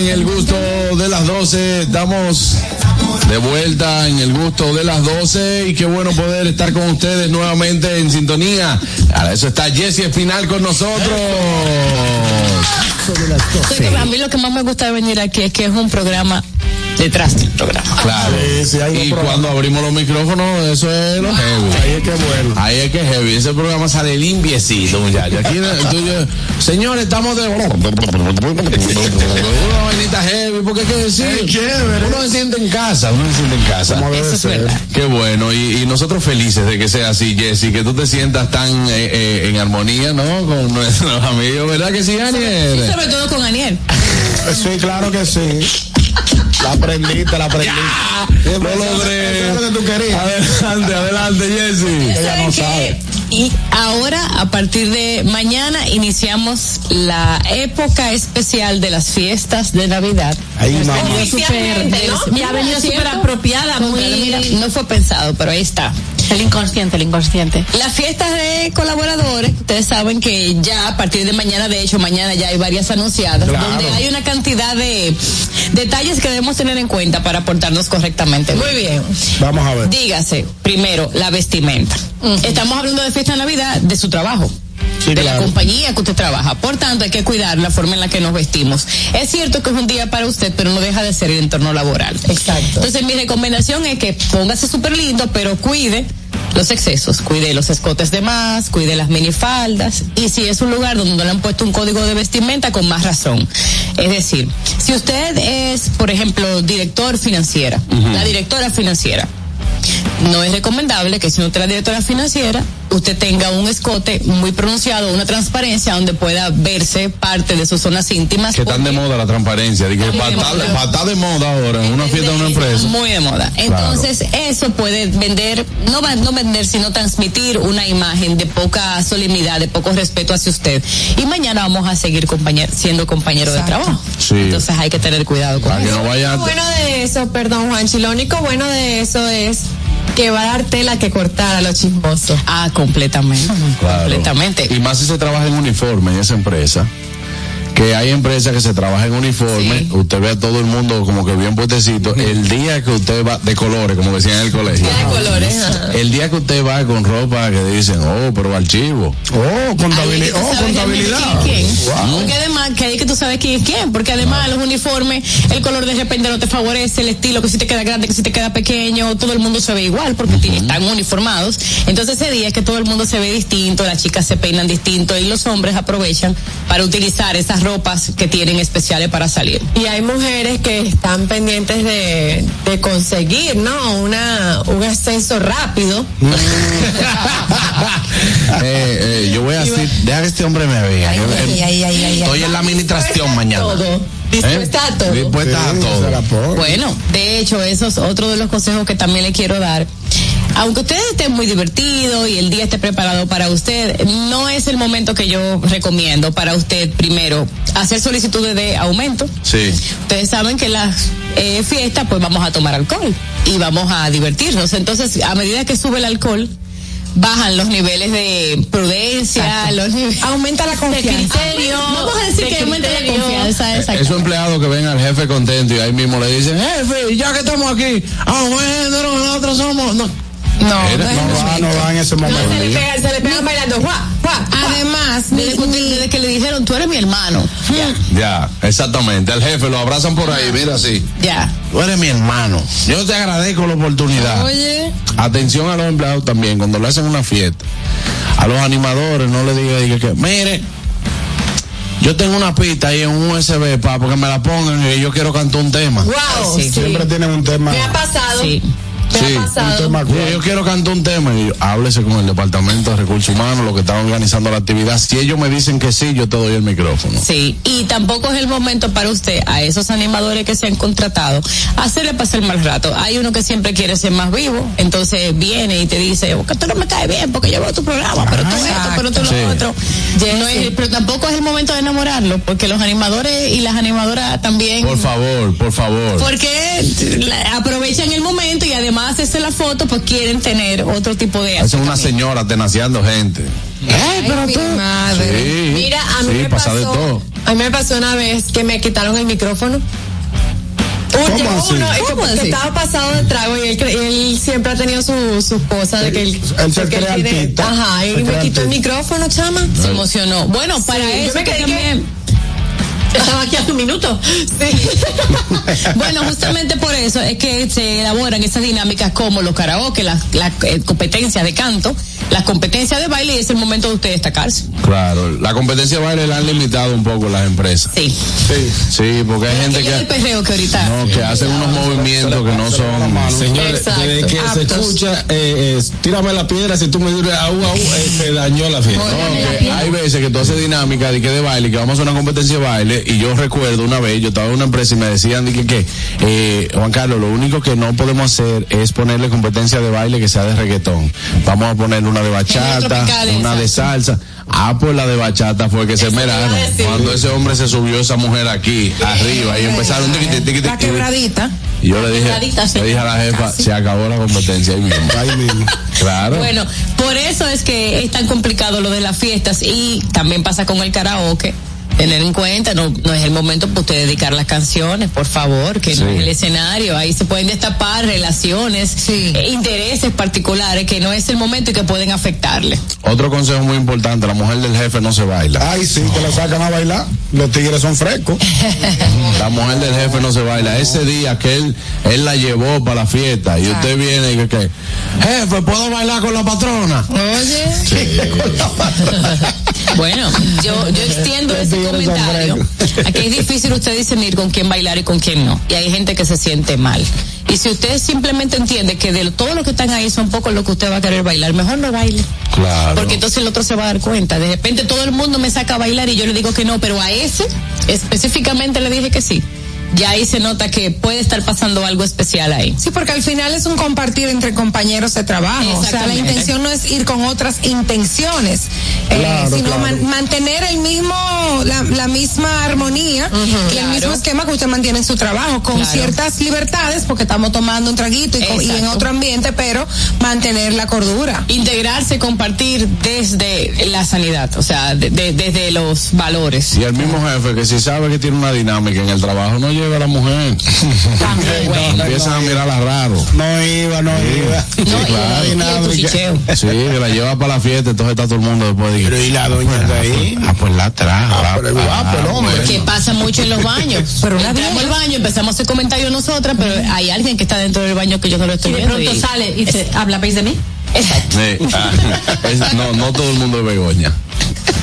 En el gusto de las 12. Estamos de vuelta en el gusto de las 12 y qué bueno poder estar con ustedes nuevamente en sintonía. Para eso está Jesse Espinal con nosotros. Sí, a mí lo que más me gusta de venir aquí es que es un programa detrás del programa. Claro. y cuando abrimos los micrófonos, eso es lo heavy. Ahí es que bueno. Ahí es que heavy. Ese programa sale limpiecito, muchachos. Aquí, señores, estamos de. Una vainita heavy, porque hay que decir. Uno se siente en casa, uno se siente en casa. Eso es verdad. Qué bueno, y, y nosotros felices de que sea así, Jessy, que tú te sientas tan eh, eh, en armonía, ¿no? Con nuestros amigos, ¿verdad que sí, Aniel? Sobre todo con Aniel. Sí, claro que sí. La aprendiste, la aprendiste. Lo logré. Eso es lo que tú querías. Adelante, adelante, Jessy. Ella no sabe. Y ahora, a partir de mañana, iniciamos la época especial de las fiestas de Navidad. Ahí, mamá. súper- ¿no? Ya venido súper apropiada, muy- Mira, no fue pensado, pero ahí está. El inconsciente, el inconsciente. Las fiestas de colaboradores, ustedes saben que ya a partir de mañana, de hecho mañana ya hay varias anunciadas, Claro. donde hay una cantidad de detalles que debemos tener en cuenta para aportarnos correctamente. Muy bien. Vamos a ver. Dígase, primero, la vestimenta. Estamos hablando de fiesta de Navidad, de su trabajo. Sí, de la compañía que usted trabaja. Por tanto, hay que cuidar la forma en la que nos vestimos. Es cierto que es un día para usted, pero no deja de ser el entorno laboral. Exacto. Entonces, mi recomendación es que póngase súper lindo, pero cuide los excesos, cuide los escotes de más, cuide las minifaldas y si es un lugar donde no le han puesto un código de vestimenta con más razón. Es decir, si usted es, por ejemplo, director financiera, la directora financiera, no es recomendable que si usted es la directora financiera, usted tenga un escote muy pronunciado, una transparencia donde pueda verse parte de sus zonas íntimas. Que están de moda la transparencia. Dije, Muy de para estar- moda. de ahora en una fiesta de una empresa. Muy de moda. Entonces, eso puede vender, no va no vender, sino transmitir una imagen de poca solemnidad, de poco respeto hacia usted. Y mañana vamos a seguir compañer- siendo compañeros de trabajo. Sí. Entonces hay que tener cuidado con Para que eso. no vaya. Lo bueno de eso, perdón Juanchi, lo único bueno de eso es que va a dar tela que cortar a los chismosos. Ah, completamente. Claro. Completamente. Y más si se trabaja en uniforme en esa empresa. Que hay empresas que se trabaja en uniforme, usted ve a todo el mundo como que bien puestecito. El día que usted va, de colores, como decían en el colegio. De colores. ajá. El día que usted va con ropa que dicen, oh, pero archivo. Oh, contabilidad. Oh, contabilidad. realmente quién es quién. Wow. Porque además, que ahí que tú sabes quién es quién. Porque además, los uniformes, el color de repente no te favorece, el estilo que si te queda grande, que si te queda pequeño, todo el mundo se ve igual porque están uniformados. Entonces, ese día es que todo el mundo se ve distinto, las chicas se peinan distinto y los hombres aprovechan para utilizar esas ropas que tienen especiales para salir. Y hay mujeres que están pendientes de, de conseguir, ¿no? Una, un ascenso rápido. Eh, eh, yo voy a decir, deja que este hombre me vea. Yo, eh, estoy en la administración mañana. Todo. Dispuesta a todo. Dispuesta a todo. Bueno, de hecho, eso es otro de los consejos que también le quiero dar. Aunque usted esté muy divertido y el día esté preparado para usted, no es el momento que yo recomiendo para usted primero hacer solicitudes de aumento. Sí. Ustedes saben que las eh, fiestas pues vamos a tomar alcohol y vamos a divertirnos. Entonces, a medida que sube el alcohol, bajan los niveles de prudencia, los niveles aumenta la confianza. de criterio. Vamos a decir de que aumenta la confianza. Exacto. Esos empleados que ven al jefe contento y ahí mismo le dicen, jefe, ya que estamos aquí, ah, bueno, nosotros somos. No, No, Era- no, No va, no va en ese momento. Se le pega- se le pegan bailando. Además, desde, que- desde que le dijeron, tú eres mi hermano. Ya, exactamente. Al jefe lo abrazan por ahí, mira así. Ya. Tú eres mi hermano. Yo te agradezco la oportunidad. Oye. Atención a los empleados también, cuando le hacen una fiesta. A los animadores no le digan diga que, mire, yo tengo una pista ahí en un USB para porque me la pongan y yo quiero cantar un tema. ¡Wow! Sí, sí. Siempre tienen un tema. Me ha pasado. Sí. Me Sí, ha un pasado. tema Sí, yo quiero cantar un tema y yo, háblese con el departamento de recursos humanos, lo que están organizando la actividad. Si ellos me dicen que sí, yo te doy el micrófono. Sí, y tampoco es el momento para usted, a esos animadores que se han contratado, hacerle pasar mal rato. Hay uno que siempre quiere ser más vivo, entonces viene y te dice, "Oh, que tú no me caes bien porque yo veo tu programa, pero tú esto, pero tú Sí. lo otro. No es- pero tampoco es el momento de enamorarlo, porque los animadores y las animadoras también... Por favor, por favor. Porque la- aprovechan el momento y además de hacer la foto, pues quieren tener otro tipo de Hacen una señora tenaciando gente. Ay, pero mi tú- madre. Sí, Mira, a mí sí, me pasa pasó. de todo. A mí me pasó una vez que me quitaron el micrófono. ¿Cómo así? uno, que ¿Cómo porque así? estaba pasado de trago y él, él siempre ha tenido su- sus cosas de que él, Él se cree. Ajá, y me quitó el micrófono, chama. Se emocionó. Bueno, para Sí, yo me que quedé que- también... Estaba aquí hace un minuto. Bueno, justamente por eso es que se elaboran esas dinámicas como los karaoke, las, las eh, competencias de canto, las competencias de baile y es el momento de usted destacarse. Claro, la competencia de baile la han limitado un poco las empresas. Sí. Sí. Sí, porque hay gente Que el perreo que ahorita. no, que hacen unos movimientos que no son... Señores, desde que se escucha, eh, eh, tírame la piedra, si tú me dices au, au, eh, se dañó la fiesta. No, hay veces que tú haces dinámica de que de baile, que vamos a una competencia de baile, y yo recuerdo una vez, yo estaba en una empresa y me decían de que, que eh, Juan Carlos, lo único que no podemos hacer es ponerle competencia de baile que sea de reggaetón. Vamos a poner una de bachata, una de salsa. Ah, pues la de bachata fue que se meraron. Cuando ese hombre se subió esa mujer aquí, arriba, y empezaron tiqui, tiqui, tiqui, La quebradita. Y yo le dije, le a la jefa, Casi. se acabó la competencia ahí mismo. Ahí mismo. Claro. Bueno, por eso es que es tan complicado lo de las fiestas y también pasa con el karaoke. Tener en cuenta, no, no es el momento para usted dedicar las canciones, por favor, que no Sí. es el escenario. Ahí se pueden destapar relaciones, eh, intereses particulares que no es el momento y que pueden afectarle. Otro consejo muy importante, la mujer del jefe no se baila. Ay, sí, que la sacan a bailar. Los tigres son frescos. La mujer del jefe no se baila. Ese día que él, él la llevó para la fiesta y usted viene y que, que, jefe, ¿puedo bailar con la patrona? Oye. bueno, yo, yo extiendo ese comentario. Aquí es difícil usted discernir con quién bailar y con quién no. Y hay gente que se siente mal. Y si usted simplemente entiende que de todo lo que están ahí son pocos lo que usted va a querer bailar, mejor no baile. Claro. Porque entonces el otro se va a dar cuenta. De repente todo el mundo me saca a bailar y yo le digo que no, pero a ese específicamente le dije que sí. Ya ahí se nota que puede estar pasando algo especial ahí. Sí, porque al final es un compartir entre compañeros de trabajo. O sea, la intención no es ir con otras intenciones, eh, sino claro. man- mantener el mismo, la, la misma armonía y el mismo esquema que usted mantiene en su trabajo, con Claro. ciertas libertades, porque estamos tomando un traguito y, en otro ambiente, pero mantener la cordura. integrarse, compartir desde la sanidad, o sea, de- de- desde los valores. Y el mismo jefe que si sabe que tiene una dinámica en el trabajo no lleva a la mujer. Empiezan a mirarla raro. No iba, no iba. Sí, claro. Y el cuchicheo. Sí, que la lleva para la fiesta, entonces está todo el mundo después de Pero y la doña de ahí. Ah, pues la trajo. Ah, pero guapo el hombre. bueno. Que pasa mucho en los baños. Pero una Entramos al baño, empezamos a hacer comentarios nosotras, pero hay alguien que está dentro del baño que yo no lo estoy Y de viendo. pronto sale y dice, ¿habla país de mí? Exacto. Sí. Ah, es- no, no todo el mundo es Begoña.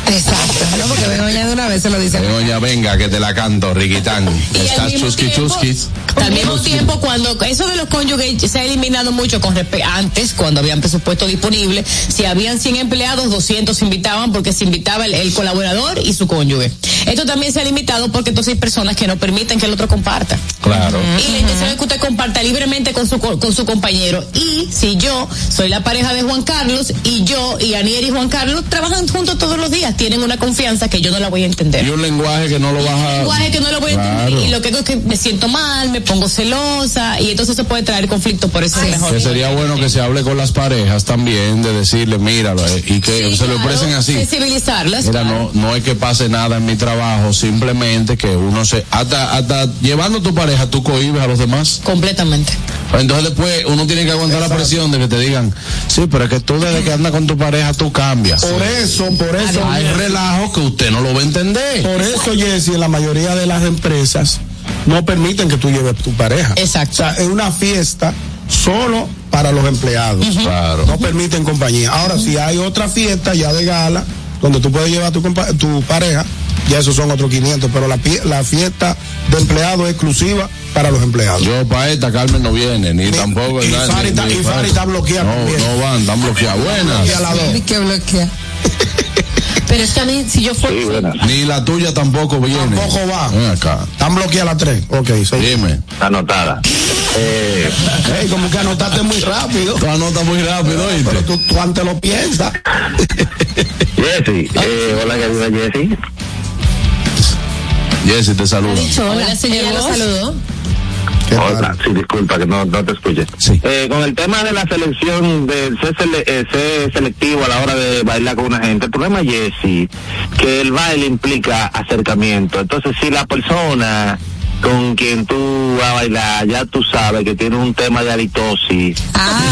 Exacto. No, porque Begoña de una vez se lo dice. Begoña, venga, que te la canto, Riquitán. Estás chusqui tiempo- chusquis. Al mismo tiempo, cuando eso de los cónyuges se ha eliminado mucho con antes, cuando habían presupuesto disponible, si habían 100 empleados, 200 se invitaban porque se invitaba el, el colaborador y su cónyuge. Esto también se ha limitado porque entonces hay personas que no permiten que el otro comparta. Claro. Y la intención es que usted comparta libremente con su, co- con su compañero. Y si yo soy la pareja de Juan Carlos y yo y Anier y Juan Carlos trabajan juntos todos los días, tienen una confianza que yo no la voy a entender. Y un lenguaje que no lo vas a. lenguaje que no lo voy a entender y lo que es que me siento mal, me pongo celosa y entonces se puede traer conflicto, por eso es mejor. Que sería bueno que se hable con las parejas también, de decirle, míralo, eh, y que se lo expresen así. Sensibilizarlas. Mira, no, no es que pase nada en mi trabajo, simplemente que uno se, hasta, hasta llevando tu pareja, tú cohibes a los demás. Completamente. Entonces después uno tiene que aguantar la presión de que te digan, sí, pero es que tú desde que andas con tu pareja tú cambias. Por eso, por eso. Hay relajo que usted no lo va a entender. Por eso, Jessy, en la mayoría de las empresas no permiten que tú lleves tu pareja. Exacto. O sea, es una fiesta solo para los empleados. Claro. No permiten compañía. Ahora, si hay otra fiesta ya de gala, donde tú puedes llevar tu, compa- tu pareja, ya esos son otros 500, pero la, fiesta de empleados es exclusiva para los empleados. Yo para esta Carmen no viene, ni, tampoco. y. Fari Ni- está- ni y Fari está bloqueada No, también. no van, están bloqueadas. Buenas. Y a las dos. ¿Y qué bloquea? Pero es que a mí, si yo fuera. Ni la tuya tampoco viene. Tampoco va. Ven acá. Están bloqueadas las tres. Ok, sí. Dime. Anotada. Eh, Ey, como que anotaste muy rápido. Tú anotas muy rápido, ¿oíste? Pero tú, tú antes lo piensas. Jessy, eh, hola querida Jessy. Jessy, te saludo. Hola, señor. Ella lo saludó. Hola, sí, disculpa que no, no te escuché. Eh, con el tema de la selección, de ser, sele- eh, ser selectivo a la hora de bailar con una gente, el problema, Jessy, que el baile implica acercamiento. Entonces, si la persona con quien tú vas a bailar, ya tú sabes que tiene un tema de halitosis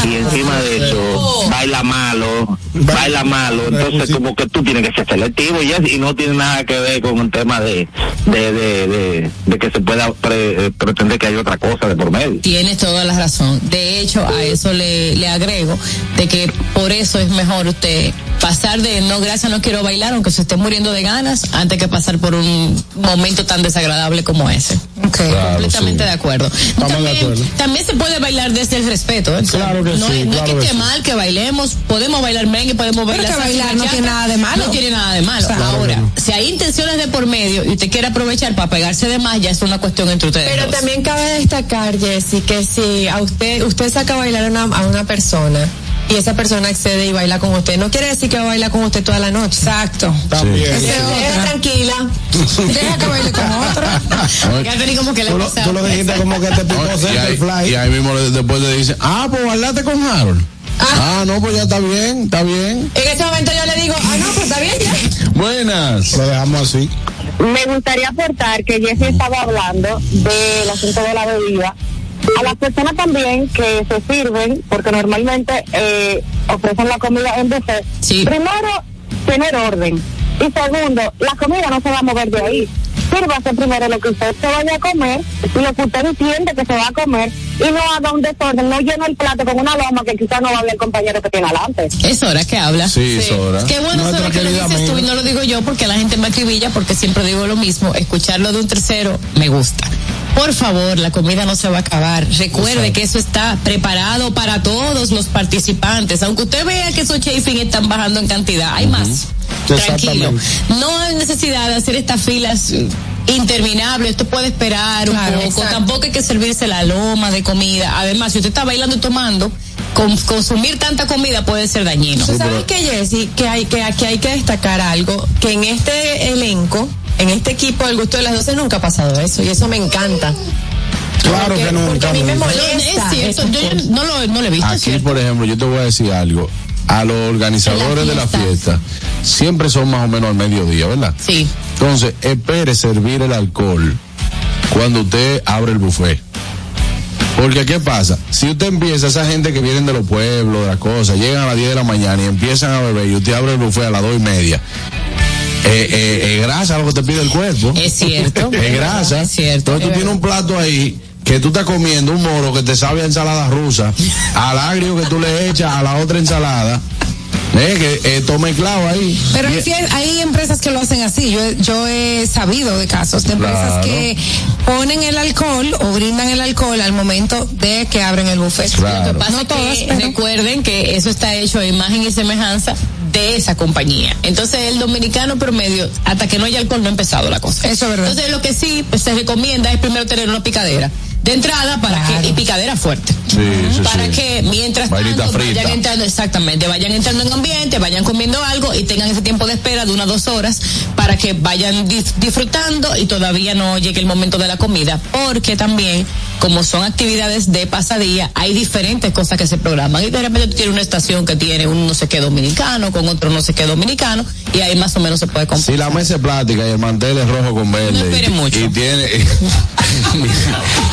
y encima de eso baila malo, baila malo, entonces como que tú tienes que ser selectivo y, es- y no tiene nada que ver con un tema de de, de, de, de que se pueda pre- eh, pretender que hay otra cosa de por medio. Tienes toda la razón. De hecho, a eso le, le agrego de que por eso es mejor usted pasar de no gracias, no quiero bailar, aunque se esté muriendo de ganas, antes que pasar por un momento tan desagradable como ese. Claro, Completamente sí. de acuerdo. Estamos de También, acuerdo. también se puede bailar desde el respeto. ¿eh? Claro que no, sí, es- no claro es que esté sí. mal que bailemos, podemos bailar merengue, podemos bailar que bailar no tiene nada de malo. No tiene nada de malo. Claro. Ahora, si hay intenciones de por medio y usted quiere aprovechar para pegarse de más, ya es una cuestión entre ustedes. Pero dos. también cabe destacar, Jessy, que si a usted, usted saca a bailar a una, a una persona y esa persona accede y baila con usted, no quiere decir que va a bailar con usted toda la noche. Exacto. También. Esa es tranquila. Deja que baile con otra. Catherine como que le Tú lo, pasa- tú lo dijiste como que te picó y, cerca el fly. y ahí mismo le- después te dicen, ah, pues bailaste con Harold. Ah. no, pues ya está bien, está bien. En ese momento yo le digo, ah, no, pues está bien ya. Buenas. Lo dejamos así. Me gustaría aportar que Jessy estaba hablando del asunto de la bebida. A las personas también que se sirven, porque normalmente eh, ofrecen la comida en buffet. Primero, tener orden. Y segundo, la comida no se va a mover de ahí. Sírvase primero lo que usted se vaya a comer y lo que usted entiende que se va a comer y no haga un desorden, no llene el plato con una loma que quizás no va a ver el compañero que tiene adelante. Es hora que habla. Sí, es hora. Qué bueno saber que lo dices tú y no lo digo yo porque la gente me acribilla porque siempre digo lo mismo. Escucharlo de un tercero me gusta. Por favor, la comida no se va a acabar. Recuerde que eso está preparado para todos los participantes. Aunque usted vea que esos chafing están bajando en cantidad, hay más. Tranquilo. No hay necesidad de hacer estas filas eh, interminables. Esto puede esperar un Claro, poco. exacto. Tampoco hay que servirse la loma de comida. Además, si usted está bailando y tomando, con- consumir tanta comida puede ser dañino. ¿Tú sabes que Jessy, que hay que aquí hay que destacar algo, que en este elenco, en este equipo del gusto de las 12 nunca ha pasado eso y eso me encanta. Claro Porque- que nunca. porque a mí me molesta. Es cierto, yo no lo, no lo he visto. Aquí, cierto. por ejemplo, yo te voy a decir algo. A los organizadores de la fiesta siempre son más o menos al mediodía, ¿verdad? Sí. Entonces, espere servir el alcohol cuando usted abre el buffet. Porque, ¿qué pasa? Si usted empieza, esa gente que vienen de los pueblos, de las cosas, llegan a las 10 de la mañana y empiezan a beber y usted abre el buffet a las 2 y media. Eh, eh, es grasa lo que te pide el cuerpo. Es cierto. Es grasa. Es cierto. Entonces tú tienes un plato ahí que tú estás comiendo un moro que te sabe a ensalada rusa, al agrio que tú le echas a la otra ensalada. Eh, que eh, tome clavo ahí. Pero hay, hay empresas que lo hacen así. Yo, yo he sabido de casos de empresas Claro. que ponen el alcohol o brindan el alcohol al momento de que abren el buffet. Lo que pasa es que recuerden que eso está hecho a imagen y semejanza de esa compañía. Entonces el dominicano promedio, hasta que no haya alcohol, no ha empezado la cosa. Eso es verdad. Entonces lo que sí pues, se recomienda es primero tener una picadera. De entrada para que, y picadera fuerte. Sí, sí, para sí. que mientras tanto vayan entrando, exactamente, vayan entrando en ambiente, vayan comiendo algo y tengan ese tiempo de espera de unas dos horas para que vayan dis- disfrutando y todavía no llegue el momento de la comida, porque también, como son actividades de pasadía, hay diferentes cosas que se programan y de repente tú tienes una estación que tiene un no sé qué dominicano, con otro no sé qué dominicano y ahí más o menos se puede comprar. Si la mesa es plástica y el mantel es rojo con verde. No espere y, mucho. y tiene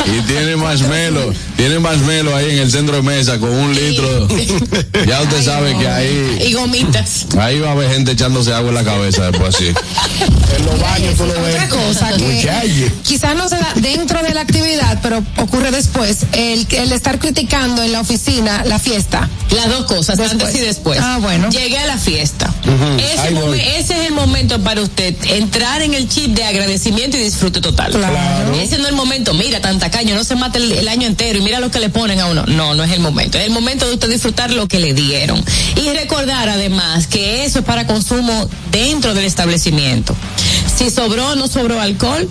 y tiene marshmallow, tiene ahí en el centro de mesa con un litro. ya usted sabe que ahí Y gomitas. ahí va a haber gente echándose agua en la cabeza después así. En los baños tú lo ves. Otra cosa que quizás no se da dentro de la actividad, pero ocurre después, el, el estar criticando en la oficina la fiesta. Las dos cosas, Después. antes y después. Ah, bueno. Llegué a la fiesta. Ese, momen- ese es el momento para usted entrar en el chip de agradecimiento y disfrute total. Claro. Ese no es el momento, mira, tan tacaño, no se mata el, el año entero y mira lo que le ponen No, no es el momento. Es el momento de usted disfrutar lo que le dieron. Y recordar además que eso es para consumo dentro del establecimiento. Si sobró o no sobró alcohol,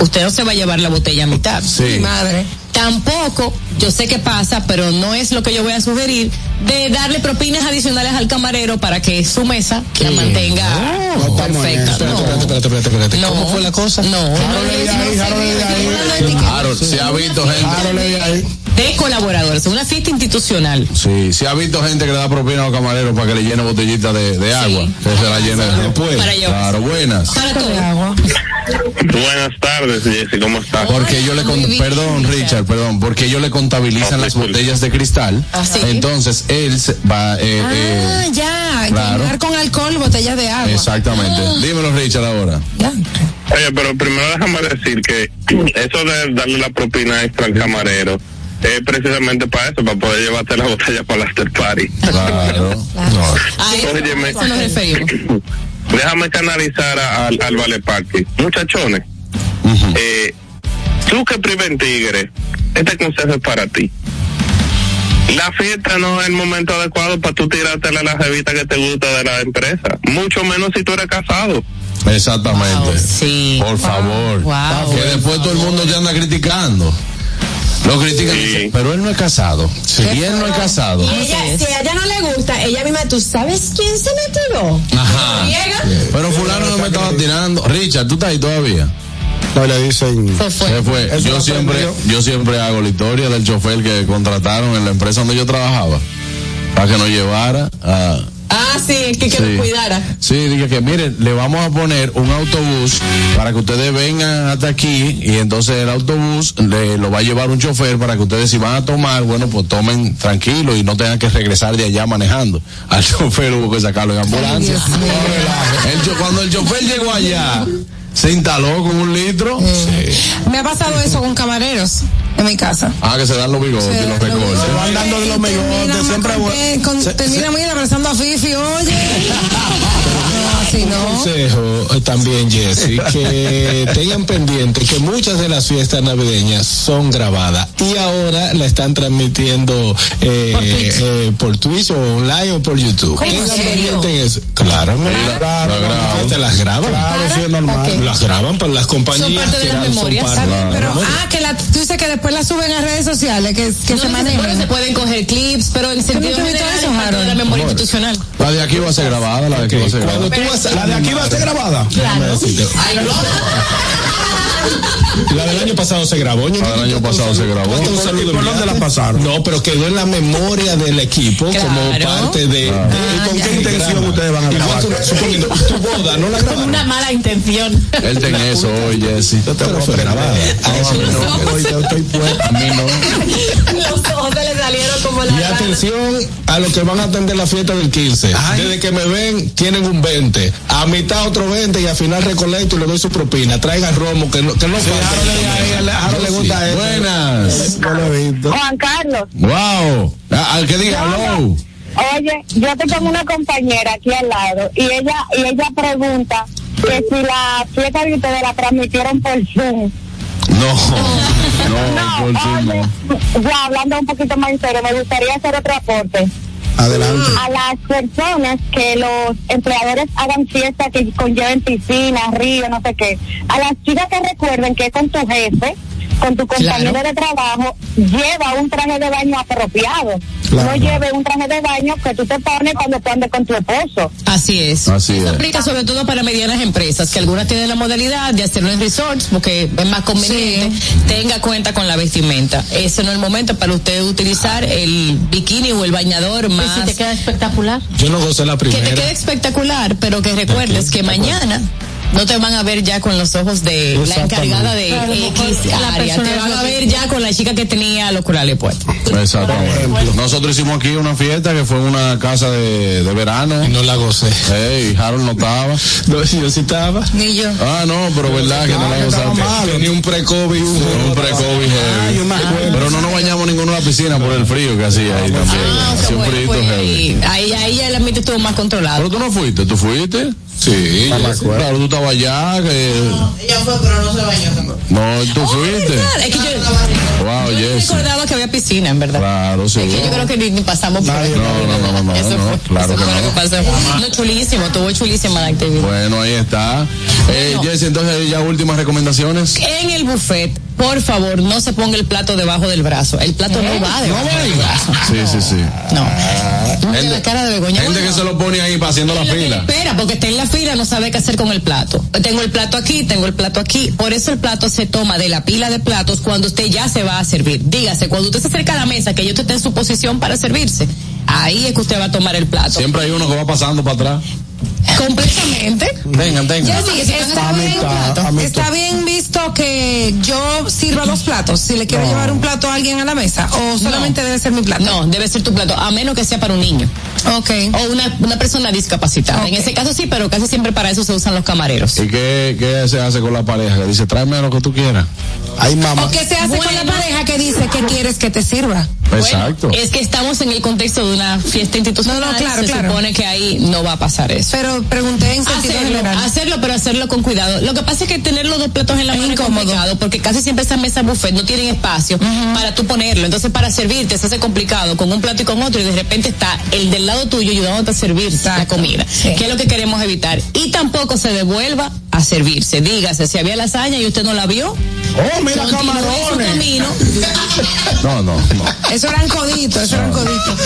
usted no se va a llevar la botella a mitad. Sí. Mi madre. Tampoco, yo sé que pasa, pero no es lo que yo voy a sugerir, de darle propinas adicionales al camarero para que su mesa la mantenga No perfecta. No. Espérate, espérate, espérate, espérate. No. ¿Cómo fue la cosa? No, no, Harold de ahí, Harold de ahí. Claro, se ha visto gente. De ahí. de colaboradores, una fiesta institucional. Sí, se ha visto gente que le da propina a los camareros para que le llene botellitas de, de agua. Que se la llene después. Para llevar. Claro, buenas. Para todo. Agua. Buenas tardes, Jessy, ¿cómo estás? Porque yo le con- perdón Richard. Perdón, porque ellos le contabilizan las botellas de cristal. Ah, sí. Entonces él va eh, Ah, eh, ya. claro. Llenar con alcohol botellas de agua. exactamente. Dímelo Richard ahora. Ya. Oye, pero primero déjame decir que eso de darle la propina extra al camarero es precisamente para eso, para poder llevarte la botella para la after party. Claro. A eso, Óyeme. a eso nos referimos. Déjame canalizar a- al, al Vale Party. Muchachones, eh, tú que priven tigre, este consejo es para ti. La fiesta no es el momento adecuado para tú tirártela a la revista que te gusta de la empresa. Mucho menos si tú eres casado. Exactamente. Wow, sí. Por favor. Wow. que después todo el mundo te anda criticando. Lo critican, y pero él no es casado. Si él no es casado. Y ella, si a ella no le gusta, ella misma, ¿tú sabes quién se me tiró? Ajá. Pero fulano no me estaba tirando. Richard, ¿tú estás ahí todavía? No le dicen. Se fue. Se fue. Yo siempre, yo siempre hago la historia del chofer que contrataron en la empresa donde yo trabajaba para que nos llevara a. Ah, sí, que, que Sí. nos cuidara. Sí, dije que miren, le vamos a poner un autobús para que ustedes vengan hasta aquí y entonces el autobús le, lo va a llevar un chofer para que ustedes si van a tomar, bueno, pues tomen tranquilo y no tengan que regresar de allá manejando. Al chofer hubo que sacarlo en ambulancia. El cuando el chofer llegó allá, se instaló con un litro. Me ha pasado eso con camareros en mi casa. Ah, que se dan los bigotes y los recortes. Se van dando de los megotes, siempre con- se- termina mira, abrazando a Fifi, oye. No, no. consejo eh, también, Jessy, que tengan pendiente que muchas de las fiestas navideñas son grabadas y ahora la están transmitiendo eh, Por Twitch. eh, por Twitch o online o por YouTube. ¿Cómo, en Tengan serio? pendiente en eso. Claro, la- graban. te las graban. Claro, sí es normal. Las graban para las compañías. Son parte de las son pero, ah, que la, tú dices que después la suben a redes sociales, que, que No se manejan. se pueden coger clips, pero en sentido general eso, es de la memoria institucional. La de aquí va a ser grabada, la de aquí va a ser Cuando grabada. tú vas La de aquí va a ser grabada. La del año pasado se grabó. La del año pasado se grabó. Un saludo ¿Por dónde la pasaron? No, pero quedó en la memoria del equipo como Claro. parte de. ¿Y con qué intención ustedes van a grabar? tú- suponiendo, tu boda no la Con grabaron. una mala intención. Él ten eso hoy, Jesse. Pero fue grabada. A eso no, hoy yo estoy puesto. A mí no. Los ojos se le salieron como la Y atención a los que van a atender la fiesta del 15. Desde que me ven, tienen un 20. A mitad otro 20 y al final recolecto y le doy su propina. Traigan romo, que no, que no falte. A Harold le gusta eso. Buenas. No lo he visto. Juan Carlos, Wow. Al que diga hello. Oye, yo tengo una compañera aquí al lado y ella y ella pregunta que si la fiesta de ustedes la transmitieron por Zoom. No, no, por Zoom Oye, ya hablando un poquito más en serio, me gustaría hacer otro aporte. Adelante. A las personas que los empleadores hagan fiestas que conlleven piscina, río, no sé qué. A las chicas que recuerden que con tu jefe, con tu compañero Claro. de trabajo, lleva un traje de baño apropiado. Claro. No lleve un traje de baño que tú te pones cuando tú andes con tu esposo. Así es. Así Eso es. aplica sobre todo para medianas empresas, que algunas tienen la modalidad de hacerlo en resorts, porque es más conveniente. Tenga cuenta con la vestimenta. Ese no es el momento para usted utilizar el bikini o el bañador más. si te queda espectacular. Yo no gocé la que te primera. quede espectacular, pero que recuerdes que mañana no te van a ver ya con los ojos de la encargada de Claro, X la área. persona Te van a ver ya con la chica que tenía los corales puestos. Exactamente. Nosotros hicimos aquí una fiesta que fue una casa de, de verano. No la gocé. Ey, Harold no estaba. No, yo sí estaba. Ni yo. Ah, no, pero verdad que no la gozaste. Tenía un pre-COVID. Un, Un pre-COVID Ah, heavy. yo me acuerdo. Pero no nos bañamos ninguno en la piscina por el frío que hacía ahí también. Ah, Hacía un bueno, frío pues heavy. ahí, ahí, ahí ya el ambiente estuvo más controlado. Pero tú no fuiste, ¿tú fuiste? Sí, No acuerdo. claro, tú estabas allá. Que... Ella fue, pero no se bañó tampoco. No, tú fuiste. Es que yo, Wow, yo no Jessy. recordaba que había piscina, en verdad. Claro, sí. Yo creo que ni, ni pasamos por Nadie- ahí. no, no, no, no, no, Eso no, fue, claro eso que fue lo no. que pasó. No, chulísimo, estuvo chulísima la actividad. Bueno, ahí está. Eh, entonces ya últimas recomendaciones. En el buffet, por favor, no se ponga el plato debajo del brazo. El plato no va debajo del brazo. Sí, sí, sí. No. Mira Gente- la cara de Begoña. Gente Bueno, que se lo pone ahí para haciendo la fila. Espera, porque está en la fila, no sabe qué hacer con el plato. Tengo el plato aquí, tengo el plato aquí. Por eso el plato se toma de la pila de platos cuando usted ya se va a servir. Dígase, cuando usted se acerca a la mesa, que usted está en su posición para servirse. Ahí es que usted va a tomar el plato. Siempre hay uno que va pasando para atrás. Completamente. Vengan, vengan. Jessy, está bien, está visto que yo sirva los platos. Si le quiero llevar un plato a alguien a la mesa, o solamente debe ser mi plato. No, debe ser tu plato, a menos que sea para un niño. Ok. O una, una persona discapacitada. En ese caso sí, pero casi siempre para eso se usan los camareros. ¿Y qué, qué se hace con la pareja? Que dice, tráeme lo que tú quieras. Ay, mamá. ¿O qué se hace con la pareja que dice que quieres que te sirva? Exacto. Bueno, es que estamos en el contexto de una fiesta institucional. No, no, claro, se claro. supone que ahí no va a pasar eso. Pero pregunté en sentido Hacerlo, general. hacerlo, pero hacerlo con cuidado. Lo que pasa es que tener los dos platos en la Es mano es incómodo. complicado, porque casi siempre esas mesas buffet no tienen espacio para tú ponerlo. Entonces, para servirte se hace complicado con un plato y con otro, y de repente está el del lado tuyo ayudándote a servir la comida. Sí. Que es lo que queremos evitar. Y tampoco se devuelva a servirse. Dígase, si había lasaña y usted no la vio, Oh, su camarones. camino. No, no, no. Eso eran coditos, eso eran coditos.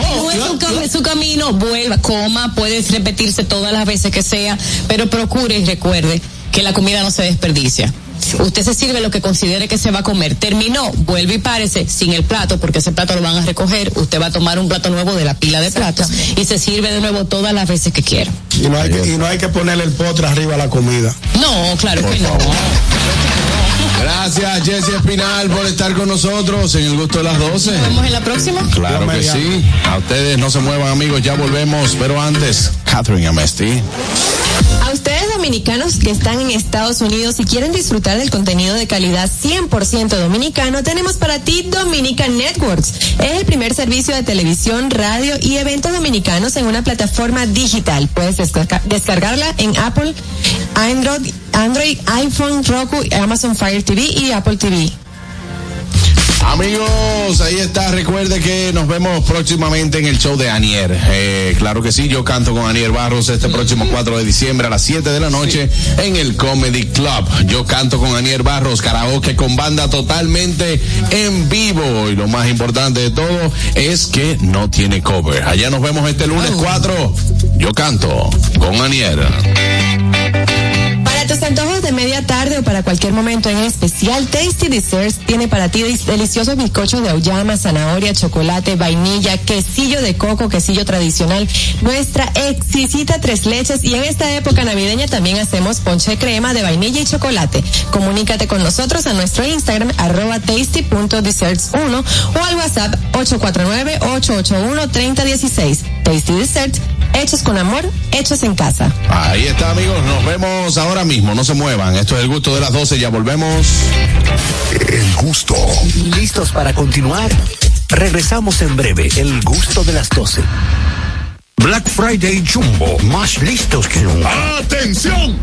Continúe su, cam- su camino, vuelva, coma, puede repetirse todas las veces que sea, pero procure y recuerde que la comida no se desperdicia. Usted se sirve lo que considere que se va a comer. Terminó, vuelve y párese sin el plato, porque ese plato lo van a recoger. Usted va a tomar un plato nuevo de la pila de platos y se sirve de nuevo todas las veces que quiera. Y no, hay que, y no hay que ponerle el potre arriba a la comida. No, claro que no. Gracias, Jessy Espinal, por estar con nosotros en el gusto de las 12. Nos vemos en la próxima. Claro que sí. A ustedes no se muevan, amigos, ya volvemos. Pero antes, Catherine Amesti. A ustedes dominicanos que están en Estados Unidos y quieren disfrutar del contenido de calidad 100% dominicano, tenemos para ti Dominican Networks. Es el primer servicio de televisión, radio y eventos dominicanos en una plataforma digital. Puedes descarga- descargarla en Apple, Android, Android, iPhone, Roku, Amazon Fire TV y Apple TV. Amigos, ahí está. Recuerde que nos vemos próximamente en el show de Anier. Eh, claro que sí, yo canto con Anier Barros este próximo 4 de diciembre a las 7 de la noche en el Comedy Club. Yo canto con Anier Barros, karaoke con banda totalmente en vivo. Y lo más importante de todo es que no tiene cover. Allá nos vemos este lunes 4. Yo canto con Anier. Tus antojos de media tarde o para cualquier momento en especial, Tasty Desserts tiene para ti deliciosos bizcochos de auyama, zanahoria, chocolate, vainilla, quesillo de coco, quesillo tradicional, nuestra exquisita tres leches y en esta época navideña también hacemos ponche crema de vainilla y chocolate. Comunícate con nosotros a nuestro Instagram arroba tasty.desserts1 o al WhatsApp 849-881-3016. Tasty Desserts, hechos con amor, hechos en casa. Ahí está, amigos. Nos vemos ahora mismo. No se muevan. Esto es el gusto de las 12. Ya volvemos. El gusto. ¿Listos para continuar? Regresamos en breve, el gusto de las 12. Black Friday Jumbo, más listos que nunca. ¡Atención!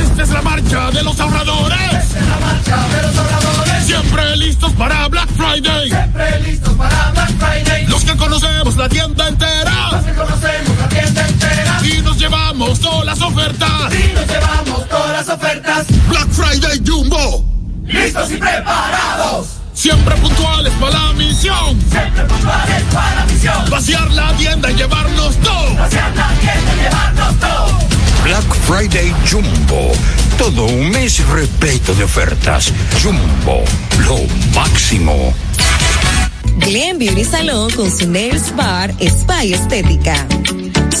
Esta es la marcha de los ahorradores. Esta es la marcha de los ahorradores. Siempre listos para Black Friday. Siempre listos para Black Friday. Los que conocemos la tienda entera. Los que conocemos la tienda entera. Y nos llevamos todas las ofertas. Y nos llevamos todas las ofertas. Black Friday Jumbo. Listos y preparados. Siempre puntuales para la misión. Siempre puntuales para la misión. Vaciar la tienda y llevarnos todo. Vaciar la tienda y llevarnos todo. Black Friday Jumbo, todo un mes repleto de ofertas. Jumbo, lo máximo. Glen Beauty Salón con su Nails Bar Spa y Estética.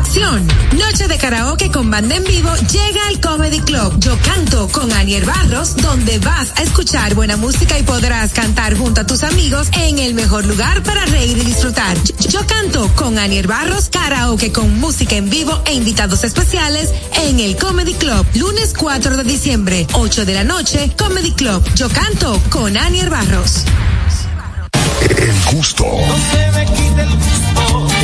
acción. Noche de karaoke con banda en vivo llega al Comedy Club. Yo canto con Anier Barros, donde vas a escuchar buena música y podrás cantar junto a tus amigos en el mejor lugar para reír y disfrutar. Yo, yo canto con Anier Barros, karaoke con música en vivo e invitados especiales en el Comedy Club. Lunes 4 de diciembre, 8 de la noche, Comedy Club. Yo canto con Anier Barros. El gusto. Te,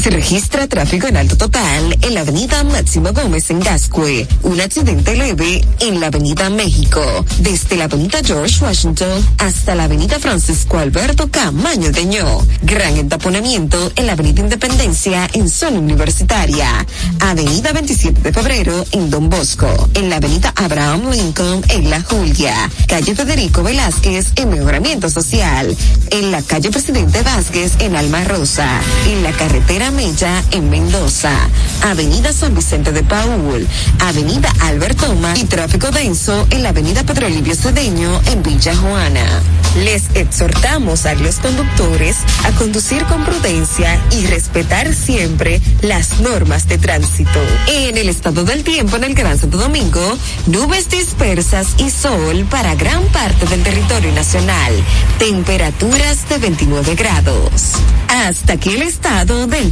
Se registra tráfico en alto total en la avenida Máximo Gómez en Gascue. Un accidente leve en la avenida México. Desde la avenida George Washington hasta la avenida Francisco Alberto Camaño de Ño. Gran entaponamiento en la avenida Independencia en zona universitaria. Avenida 27 de febrero en Don Bosco. En la avenida Abraham Lincoln en La Julia. Calle Federico Velázquez en Mejoramiento Social. En la calle Presidente Vázquez en Alma Rosa. En la carretera Mella en Mendoza, Avenida San Vicente de Paul, Avenida Albert Toma y tráfico denso en la Avenida Pedro Livio Cedeño en Villa Juana. Les exhortamos a los conductores a conducir con prudencia y respetar siempre las normas de tránsito. En el estado del tiempo en el Gran Santo Domingo, nubes dispersas y sol para gran parte del territorio nacional. Temperaturas de 29 grados. Hasta aquí el estado del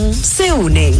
se unen.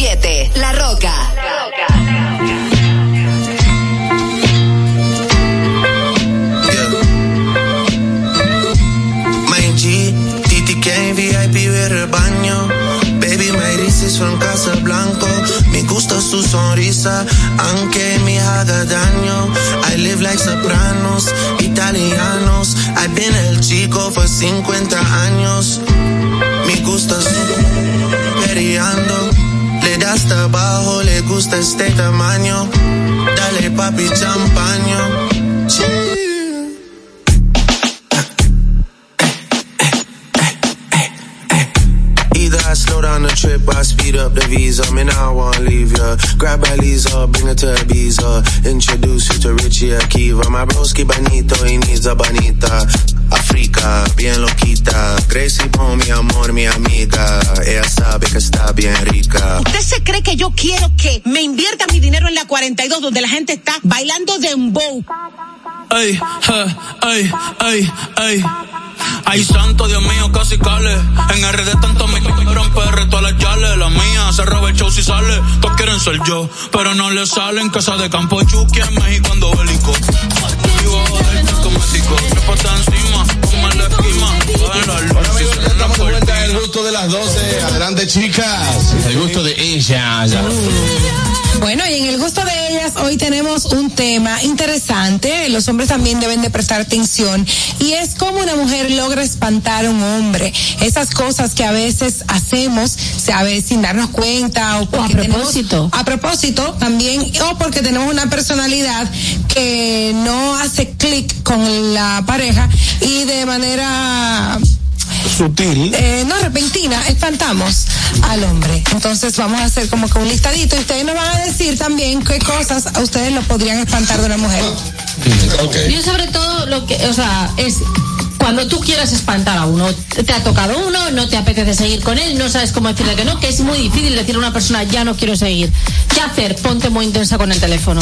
Siete La Roca. G, TTK, VIP ver el baño. Baby, my dices son casa blanco. Me gusta su sonrisa, aunque me haga daño. I live like sopranos, italianos. I've been el chico por 50 años. Me gusta su periando. Le da hasta abajo, le gusta este tamaño. Dale papi champaño. Either I slow down the trip, I speed up the visa. Now I wanna leave ya. Grab my Lisa, bring her to Ibiza. Introduce you to Richie Akiva. My broski bonito, he needs a bonita. Africa, bien loquita. Gracie Pon, mi amor, mi amiga. Ella sabe que está bien rica. ¿Usted se cree que yo quiero que me invierta mi dinero en la 42 donde la gente está bailando dembow? Ay, ay, ay, ay. Ay, santo Dios mío, casi cale. En RD tanto me quieren PR, todas las yales. La mía se roba el show si sale. Todos quieren ser yo, pero no le salen. Casa de campo Chucky en México ando bélico. Vivo del cosmético. Gusto de las 12. Adelante, chicas. El gusto de ellas. Bueno, y en el gusto de ellas hoy tenemos un tema interesante. Los hombres también deben de prestar atención. Y es cómo una mujer logra espantar a un hombre. Esas cosas que a veces hacemos, a veces sin darnos cuenta o porque a propósito. tenemos- a propósito también o porque tenemos una personalidad que no hace clic con la pareja y de manera Sutil. eh, no repentina, espantamos al hombre. Entonces vamos a hacer como que un listadito y ustedes nos van a decir también qué cosas a ustedes lo podrían espantar de una mujer. Yo sobre todo lo que, o sea, es cuando tú quieras espantar a uno, te ha tocado uno, no te apetece seguir con él, no sabes cómo decirle que no, que es muy difícil decirle a una persona ya no quiero seguir. ¿Qué hacer? Ponte muy intensa con el teléfono.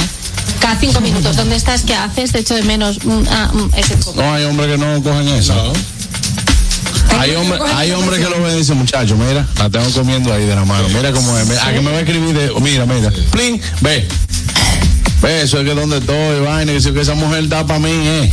Cada cinco minutos, ¿dónde estás? ¿Qué haces? Te echo de menos. Mm, ah, mm, ese. No hay hombres que no cogen eso. Hay hombres hay hombres que lo ven y dicen, muchacho, mira, la tengo comiendo ahí de la mano. Mira cómo es. A que me va a escribir de, mira, mira, plin, ve. Ve, eso es que donde estoy, vaina, que si que esa mujer da para mí, eh.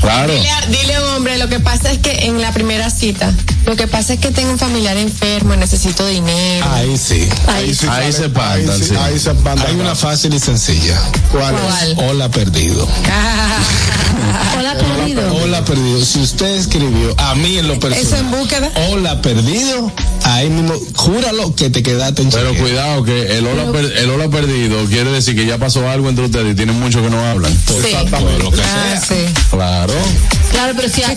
Claro. Dile, a- dile a un hombre, lo que pasa es que en la primera cita, lo que pasa es que tengo un familiar enfermo, necesito dinero. Ahí sí. Ahí sí. Ahí se espantan, Ahí, sí. ahí se espantan. Hay una fácil y sencilla. ¿Cuál, es? ¿Cuál? Hola perdido. Hola, perdido. Hola perdido. Si usted escribió a mí en lo personal. ¿Eso en búsqueda? Hola perdido. ahí mismo, júralo que te quedaste en Pero cuidado que el hola, per- el hola perdido quiere decir que ya pasó algo entre ustedes y tienen mucho que no hablan. Exactamente. Lo que Ah, sea. sí. Claro. Claro, pero si a-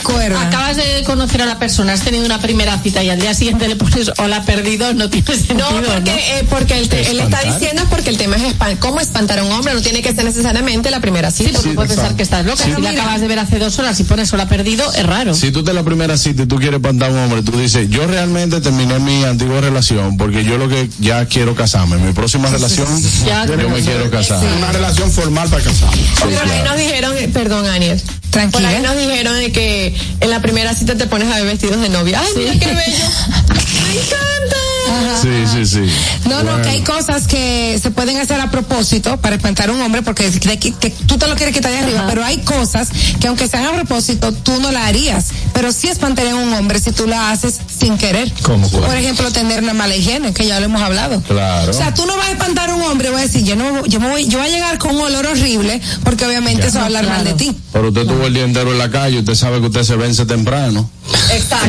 acabas de conocer a la persona, has tenido una primera cita y al día siguiente le pones hola perdido, no tiene sentido. No, porque, ¿no? eh, porque el te- él está diciendo es porque el tema es espan- cómo espantar a un hombre, no tiene que ser necesariamente la primera Sí, cita. porque puedes pensar que estás loca. Pero si la mira, acabas de ver hace dos horas y pones hola perdido, es raro. Si tú te la primera cita y tú quieres espantar a un hombre, tú dices, yo realmente terminé mi antigua relación porque yo lo que ya quiero casarme. Mi próxima relación, Ya, yo me quiero casar. Una relación formal para. Por ahí nos dijeron, eh, perdón, Aniel. Por ahí nos dijeron de que en la primera cita te pones a ver vestidos de novia. Ay, mira qué bello. Me encanta. Sí, sí, sí. No, no, que hay cosas que se pueden hacer a propósito para espantar a un hombre porque que, que- que tú te lo quieres quitar de arriba, pero hay cosas que aunque sean a propósito, tú no la harías, pero sí espantaría a un hombre si tú la haces sin querer. ¿Cómo cuál? Por ejemplo, tener una mala higiene, que ya lo hemos hablado. Claro. O sea, tú no vas a espantar a un hombre, voy a decir, yo no, yo me voy, yo voy a llegar con un olor horrible, porque obviamente eso va a hablar mal de ti. Pero usted tuvo el día entero en la calle, usted sabe que usted se vence temprano. Exacto.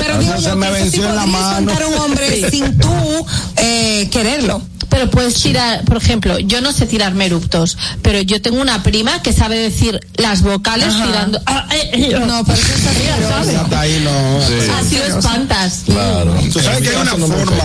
Pero digo yo, que eso sí podría espantar a un hombre sin tú eh, quererlo. Pero puedes tirar, por ejemplo, yo no sé tirar eructos, pero yo tengo una prima que sabe decir las vocales Ajá. tirando. Ah, eh, eh, No, pero eso es asqueroso. Hasta ahí no. Así lo espantas. Claro. Tú sabes que hay una forma.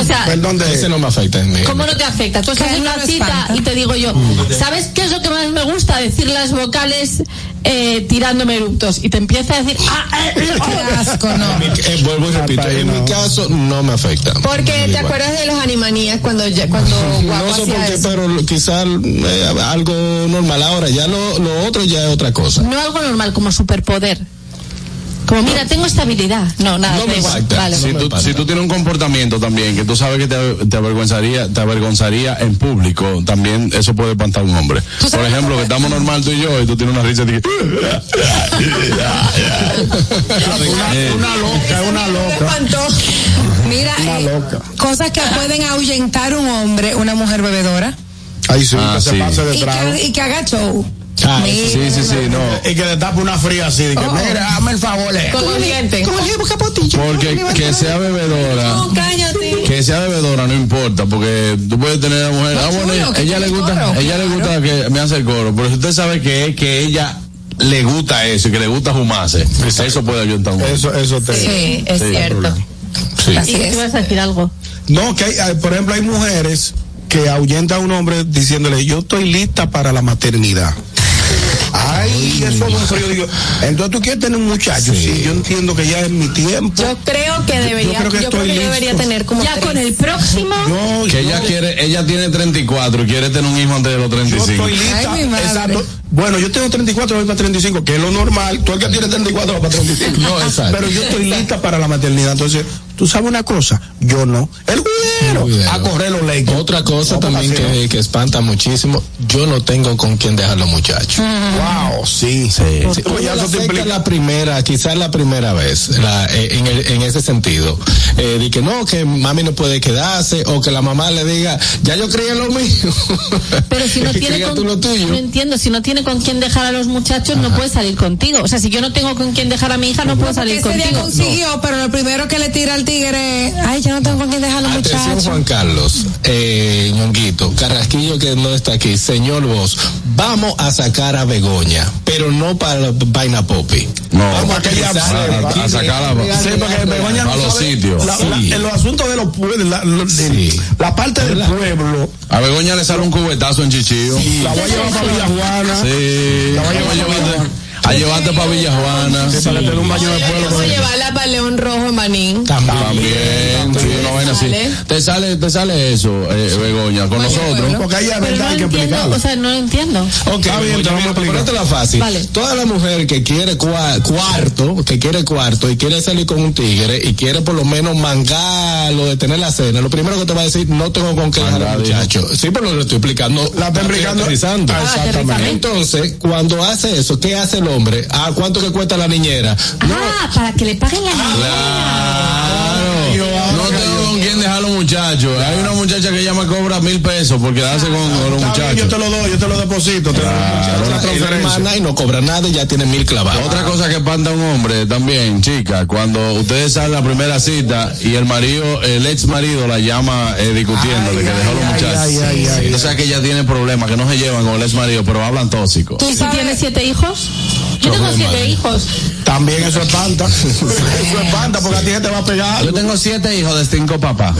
O sea, Perdón de. Ese no me afecta en mí. ¿Cómo no te afecta? Tú estás en una cita espanta. y te digo yo, ¿sabes qué es lo que más me gusta? Decir las vocales eh, tirándome eructos. Y te empieza a decir, ah, eh, eh, Qué asco, no. Mi- eh, vuelvo y repito, en mi caso no me afecta. Porque te Igual. acuerdas de los animanías cuando, ya- cuando Guapo No sé por qué, eso? pero quizás eh, algo normal. Ahora, ya lo, lo otro ya es otra cosa. no algo normal, como superpoder. Como, mira, tengo esta habilidad. No, nada, No me impacta. Vale. si, tú, si tú tienes un comportamiento también que tú sabes que te, te avergonzaría te avergonzaría en público, también eso puede espantar a un hombre. Por ejemplo, que estamos normal tú y yo y tú tienes una risa de que... Eh, Una loca, una loca. Mira, Una eh, loca. cosas que pueden ahuyentar un hombre, una mujer bebedora. Ahí sí, Ah, que se sí. pase de Y trago. que, y que haga show. Ah, Mira, sí, sí, sí, no. Y que le tape una fría así. De que, Oh. mira, hazme el favor. eh. Con los dientes. Porque que sea bebedora, No, cállate. que sea bebedora no importa, porque tú puedes tener a la mujer, ah, bueno, ella le gusta, coro, ella le gusta que me hace el coro, pero si usted sabe que es que ella le gusta eso y que le gusta fumarse, eso puede ayudar a un hombre. Eso, eso te. Sí, es Sí, cierto. Sí. Así ¿Y que es. te vas a decir algo? No, que hay, hay- por ejemplo, hay mujeres que ahuyentan a un hombre diciéndole, yo estoy lista para la maternidad. Ay, eso es un frío. Digo, entonces tú quieres tener un muchacho. Sí. yo entiendo que ya es mi tiempo. Yo creo que debería, creo que yo creo que debería tener como Ya tres. con el próximo. No, Que yo- ella quiere, ella tiene 34 y quiere tener un hijo antes de los Yo 35. estoy lista. Ay, mi madre. exacto. Bueno, yo tengo 34, voy para 35, que es lo normal. Tú el que tiene 34 va para 35. No, exacto. Pero yo estoy lista para la maternidad. Entonces, tú sabes una cosa, yo no. El juidero, a correr los leyes. Otra cosa también que, que espanta muchísimo, yo no tengo con quién dejar los muchachos. Wow, sí. Sí, ya le eso te implica- la primera, quizás la primera vez, la- eh, en, el- en ese sentido. Eh, de que no, que mami no puede quedarse, o que la mamá le diga, ya yo creía lo mío. Pero si no tiene con, tú lo tuyo. no entiendo, si no tiene con quién dejar a los muchachos, no puede salir contigo. O sea, si yo no tengo con quién dejar a mi hija, no puedo salir ese día contigo. consiguió, pero lo primero que le tira al tigre, ay, yo no tengo con quién dejar a los Atención muchachos. Juan Carlos, eh, Ñonguito, Carrasquillo que no está aquí, señor vos, vamos a sacar a Begoña, pero no para vaina popi. No, Vamos a que ella a, sepa. a sacarla Sí, porque Begoña no a los sabe sitios. la- la- en los asuntos de los pueblos, la, lo- de- Sí. la parte del pueblo, A Begoña le sale un cubetazo en Chichillo. la voy a llevar para Villa Juana. Sí, La voy a a llevar para a llevarte para Villa Juana. Sí, para que te dé un baño de pueblo. Vamos a llevarla para León Rojo en Manín. También, sí, una vaina así. Te sale, te sale eso, eh, Begoña, con nosotros. Porque ahí es Pero verdad no hay que explicarlo. o sea, no entiendo. Ok, Está bien, te vamos a explicar. ponértela fácil. Vale. Toda la mujer que quiere cua- cuarto, que quiere cuarto y quiere salir con un tigre y quiere por lo menos mangarlo de tener la cena, lo primero que te va a decir, no tengo con qué dejar muchacho. Sí, pero lo estoy explicando. La estoy explicando. Ah, exactamente. Entonces, cuando hace eso, ¿qué hace el hombre? ¿A cuánto que cuesta la niñera? Ah, para que le paguen la Claro. No tengo con quién dejar a los muchachos. Hay una muchacha que ella me cobra mil pesos por quedarse con los bien, muchachos. yo te lo doy, yo te lo deposito. Te lo doy, una Y la transferencia. hermana y no cobra nada y ya tiene mil clavados. Otra cosa que espanta a un hombre también, chica, cuando ustedes salen a la primera cita y el marido, el ex marido la llama eh, discutiendo de que dejó a los muchachos. ay, ay, ay, o sea que ella tiene problemas, que no se llevan con el ex marido, pero hablan tóxico. ¿Tú tienes siete hijos? Yo tengo siete hijos. También eso espanta. eso espanta porque a ti se te va a pegar. Yo tengo siete hijos de cinco papás.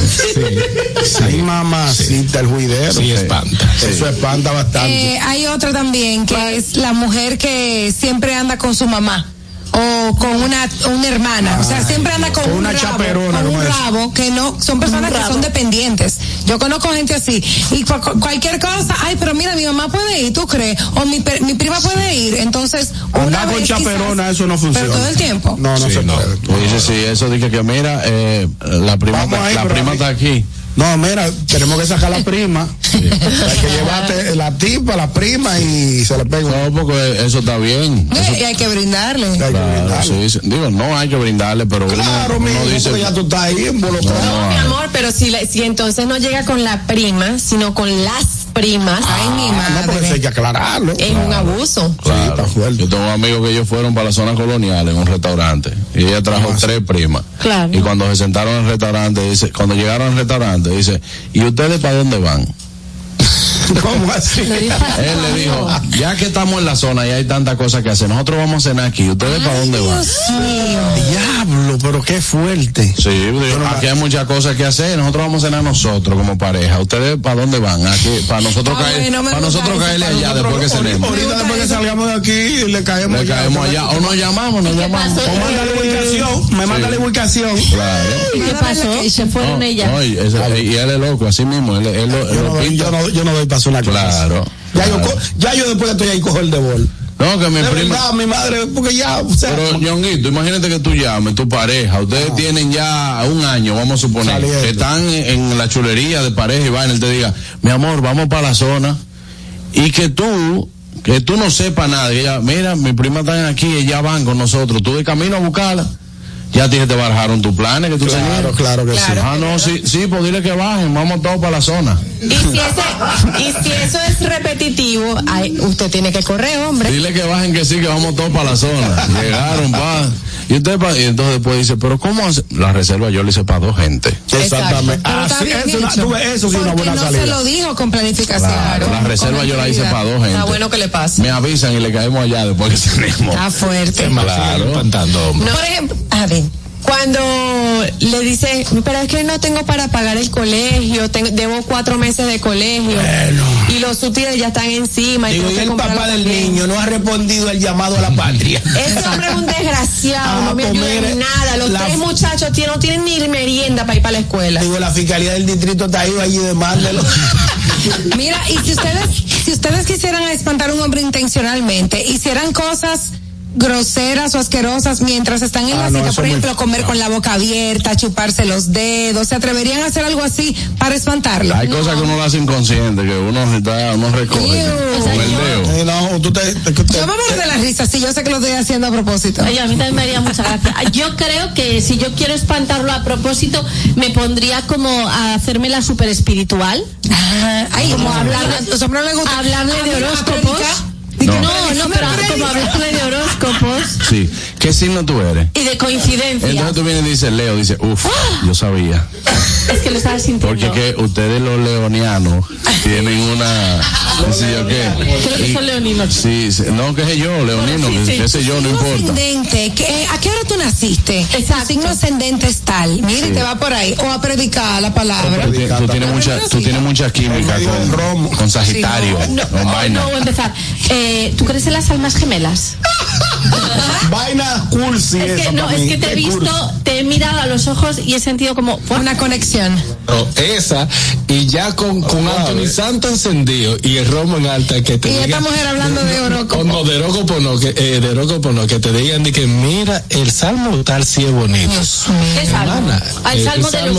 Sí, mamacita, el juidero. Sí, espanta. Eso espanta bastante. Eh, hay otra también que es la mujer que siempre anda con su mamá o con una, una hermana, o sea, siempre anda con, con un una rabo, chaperona, con un ¿cómo es? rabo, que no, son personas que son dependientes. Yo conozco gente así, y cu- cu- cualquier cosa, ay, pero mira, mi mamá puede ir, ¿tú crees? O mi, per- mi prima puede ir, entonces, una con vez chaperona, quizás, eso no funciona. Pero todo el tiempo. No, no Sí, se no. puede. Tú dices, sí, eso dije que mira, eh, la prima, Vamos está- ahí, la prima está aquí. No, mira, tenemos que sacar la prima. Hay que llevarte la tipa, la prima y se le pega No, porque eso está bien. Eso- Eh, Y hay que brindarle. Hay que claro, brindarle. sí, sí. Digo, no hay que brindarle, pero uno- Claro, uno, dice. porque ya tú estás ahí involucrado. No, Mi amor, pero si, la- si entonces no llega con la prima, sino con las primas, Ay, mi Ah, no, porque eso hay madre. que aclararlo. es un abuso. Claro. está fuerte. Yo tengo amigos que ellos fueron para la zona colonial en un restaurante y ella trajo tres primas. Claro. Y cuando se sentaron en el restaurante, dice, cuando llegaron al restaurante, dice, ¿y ustedes para dónde van? ¿Cómo así? Él le dijo, ya que estamos en la zona y hay tantas cosas que hacer, nosotros vamos a cenar aquí, ¿ustedes para dónde van? Dios mío. Diablo, pero qué fuerte. Sí, digo, aquí hay muchas cosas que hacer, nosotros vamos a cenar nosotros como pareja. ¿Ustedes para dónde van? Aquí, para nosotros caer, para nosotros caerle allá nosotros- después que cenemos. Ahorita después que salgamos de aquí le caemos Le allá. caemos allá, o nos llamamos, nos llamamos. O manda la ubicación, me manda la ubicación. Claro. ¿Y qué pasó? Se fueron No, ellas. no, y, ese- y él es loco, así mismo, él, él, Yo no, doy, yo, no, yo cosa. Claro. Ya, yo, claro. ya yo después estoy ahí cojo el de bol. No, que mi De prima. verdad, mi madre, porque ya, o sea, Pero, Ñonguito, imagínate que tú llames, tu pareja, ustedes tienen ya un año, vamos a suponer, que están en, la chulería de pareja y vaina, él te diga, mi amor, vamos para la zona, y que tú, que tú no sepas nada, que ella, mira, mi prima está aquí, ellas van con nosotros, tú de camino a buscarla, ya a ti se te barajaron tus planes que tú claro, tenías. claro que sí. Ah, no, sí, sí, pues dile que bajen, vamos todos para la zona. Y si, ese, y si eso es repetitivo, ay, usted tiene que correr, hombre. Dile que bajen que sí, que vamos todos para la zona. Llegaron, pa. Y usted pa- y entonces después dice, pero ¿cómo hace? La reserva yo le hice para dos gente. Exactamente. Así, bien eso, una- tú eso sí es una buena no salida. se lo dijo con planificación. Claro, la reserva yo la hice para dos gente. Está bueno que le pase. Me avisan y le caemos allá después que tenemos. Está fuerte. Claro. espantando, hombre. Por ejemplo, a ver, cuando le dice, pero es que no tengo para pagar el colegio, tengo, debo cuatro meses de colegio y los útiles ya están encima. y Digo, y que el papá del también". niño no ha respondido al llamado a la patria. Ese hombre es un desgraciado, Ah, no me pues ayuda en nada. Los tres muchachos tienen- no tienen ni merienda para ir para la escuela. Digo, la fiscalía del distrito está ahí, allí demándelo. Mira, y si ustedes, si ustedes quisieran espantar a un hombre intencionalmente, hicieran cosas groseras o asquerosas mientras están en Ah, la no, cita, eso por muy- ejemplo, comer con la boca abierta, chuparse los dedos, ¿se atreverían a hacer algo así para espantarlo? Hay cosas que uno lo hace inconsciente, que uno está, uno recoge Ew. con el dedo. Eh, no, tú te, te- te- Yo me muero de la risa, sí, yo sé que lo estoy haciendo a propósito. Oye, a mí también me haría mucha gracia. Yo creo que si yo quiero espantarlo a propósito, me pondría como a hacerme la super espiritual. Ah, ay, Como no, hablar- hablarle de horóscopos. No. No, no, pero como hablarle de horóscopos Sí. ¿Qué signo tú eres? y de coincidencias. Entonces tú vienes y dices, Leo, dice, uff, yo sabía. Es que lo estaba sintiendo. Porque que ustedes los leonianos tienen una, qué sé yo qué. Creo que Y- son leoninos. Sí, sí, no, qué sé yo, leonino, Bueno, sí, que- sí. qué sé yo, no Signo importa. ascendente, ¿qué- ¿a qué hora tú naciste? Exacto. Tu signo ascendente es tal. Mira, y te va por ahí. O a predicar la palabra. Tú, ti- tú tienes mucha, tú tienes mucha química con, con Sagitario, No, con vaina. no, voy a empezar. Eh, ¿Tú crees en las almas gemelas? Vaina cursi Es que no, es mí. que te he visto, te he mirado a los ojos y he sentido como Una conexión. Esa, y ya con, con Anthony Santo encendido y el romo en alta que te Y digan- esta mujer hablando de O horóscopo. no, de horóscopo no, que, eh, de horóscopo no, que te digan de que mira, el salmo tal sí es bonito. ¿Qué salmo? Hermana, Al eh, salmo de los-.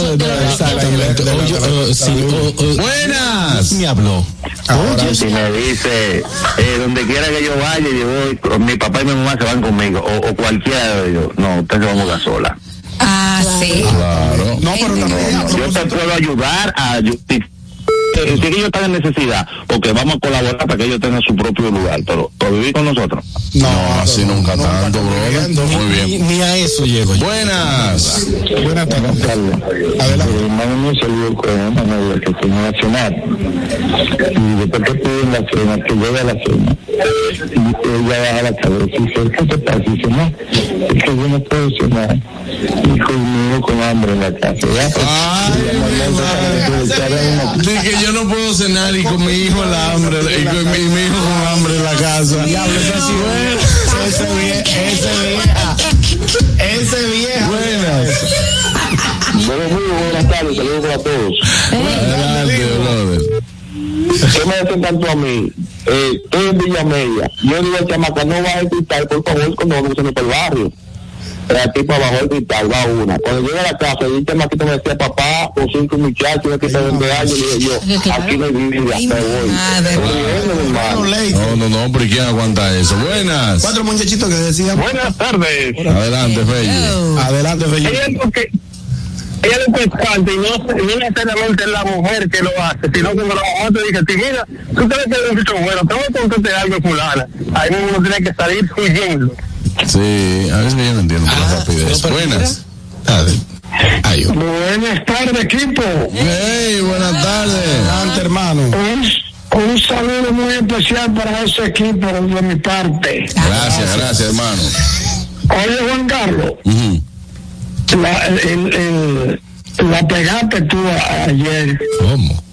Oye, Buenas. Me habló. Ahora si me dice, eh, donde quiera que yo vaya, yo voy, mi papá y mi mamá se van conmigo, o, o cualquiera de ellos. No, usted se va a mudar sola. Ah, sí. Claro. No, pero no, no, Yo te puedo ayudar a justificar eh, si ellos están en necesidad, porque vamos a colaborar para que ellos tengan su propio lugar, pero por vivir con nosotros. No, así nunca tanto, brother. Muy bien. Ni a eso llego yo. Buenas. Buenas tardes. Adelante. Hermano mío salió con una novia que fue nacional. Y después que piden la cena, que llega la cena, y ella baja la cabeza y dice, ¿qué te pasa? Y dice, no, es que yo no puedo cenar. Y conmigo con hambre en la casa. Dije yo no puedo cenar y con mi hijo el hambre, y con mi, hijo con hambre en la casa. Diablo. Ese vieja. Ese vieja. Buenas. Bueno, muy buenas tardes, saludos para todos. Adelante, brother. ¿Qué me hacen tanto a mí? Eh, estoy en Villa Media. Yo digo al chamaca, no va a cristal, por favor, cuando vamos a por el barrio. La tipa bajó el cristal, va una. Cuando llegué a la casa, y el chamaquito me decía, papá, con cinco muchachos, una tipa de 20 años, le dije yo, aquí no hay vida, me voy. No, no, no, pero ¿y quién aguanta eso? Buenas. Cuatro muchachitos que decían. Buenas tardes. Adelante, Fello. Adelante, Fello. Ella es importante y no, no necesariamente es la mujer que lo hace, sino que cuando la mujer te dice, "Sí, mira, tú te ves que mucho bueno, tengo que contarte algo, fulana. Ahí uno tiene que salir huyendo. Sí, a veces yo no entiendo por la rapidez. Buenas. Ay, oh. Buenas tardes, equipo. Hey, buenas tardes. Adelante, hermano. Un, un saludo muy especial para ese equipo de mi parte. Gracias, gracias, hermano. Oye, Juan Carlos, Ujú. La, el, el- la pegaste tú ayer. ¿Cómo?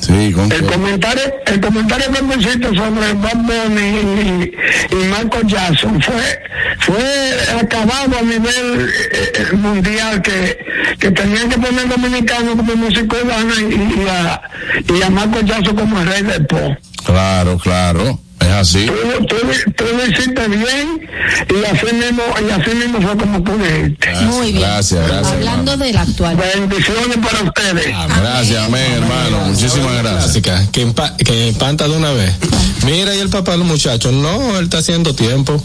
Sí, con El comentario, el comentario que me hiciste sobre Bob Bunny y, y Michael Jackson fue, fue acabado a nivel eh, eh, mundial que, que tenían que poner dominicano como músico y, y a, y a Michael Jackson como el rey del pop. Claro, claro. Es así. Tú lo hiciste bien y así mismo, y así mismo fue como tú dijiste. Muy bien. Gracias, gracias. Hablando del actual. Bendiciones para ustedes. Gracias, amén, hermano. Muchísimas gracias. Clásica, que, empa- que espanta de una vez. Mira, y el papá de los muchachos, no, él está haciendo tiempo.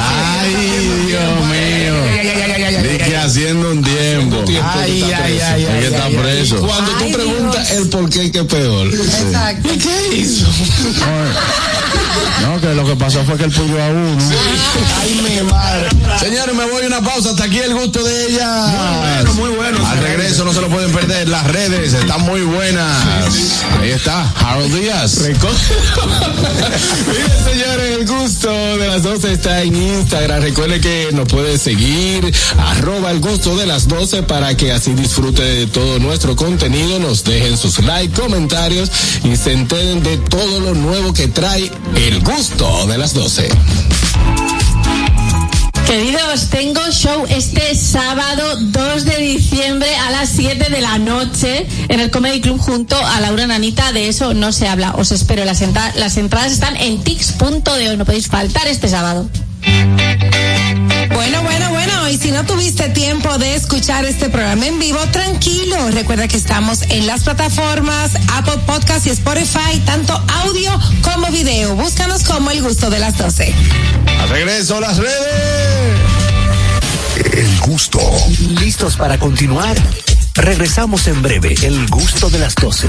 Ay, Dios mío. Dije haciendo un tiempo. Ay, ay, ay, que está preso. Cuando tú Ay, preguntas el por qué, que peor. Exacto. ¿Y qué hizo? No, que lo que pasó fue que él puso a uno. Ay, mi madre. Señores, me voy a una pausa. Hasta aquí el gusto de ella. Muy bueno, muy bueno. Al regreso no se lo pueden perder. Las redes están muy buenas. Ahí está, Harold Díaz. Miren, señores, el gusto de las 12 está en Instagram. Recuerde que nos puede seguir, arroba el gusto de las 12 para que así disfrute de todo nuestro contenido. Nos dejen sus likes, comentarios y se enteren de todo lo nuevo que trae el gusto de las 12. Queridos, tengo show este sábado 2 de diciembre a las 7 de la noche en el Comedy Club junto a Laura Nanita. De eso no se habla. Os espero. Las, las entradas están en tix.de. No podéis faltar este sábado. Bueno, bueno, bueno, y si no tuviste tiempo de escuchar este programa en vivo, tranquilo. Recuerda que estamos en las plataformas Apple Podcast y Spotify, tanto audio como video. Búscanos como el gusto de las 12. Al regreso, las redes. El gusto. ¿Listos para continuar? Regresamos en breve. El gusto de las 12.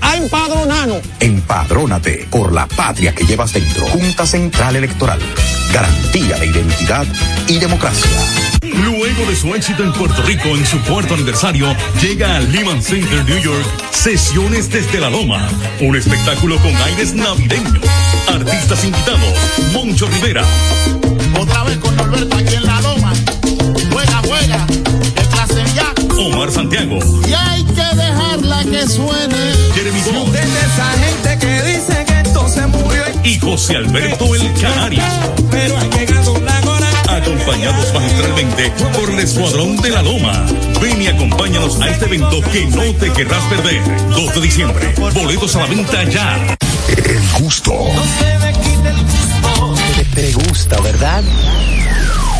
a empadronarnos. Empadrónate por la patria que llevas dentro. Junta Central Electoral. Garantía de identidad y democracia. Luego de su éxito en Puerto Rico en su cuarto aniversario, llega al Lehman Center New York Sesiones desde la Loma, un espectáculo con aires navideños. Artistas invitados, Moncho Rivera, Otra vez con Norberto aquí en la loma. Omar Santiago, Y hay que dejarla que suene. Jeremy Bond De esa gente que dice que esto se murió. y José Alberto El Canario. Pero ha llegado la hora. Acompañados magistralmente por el Escuadrón de la Loma. Ven y acompáñanos a este evento que no te querrás perder. 2 de diciembre. Boletos a la venta ya. El gusto. Te, te gusta, ¿verdad?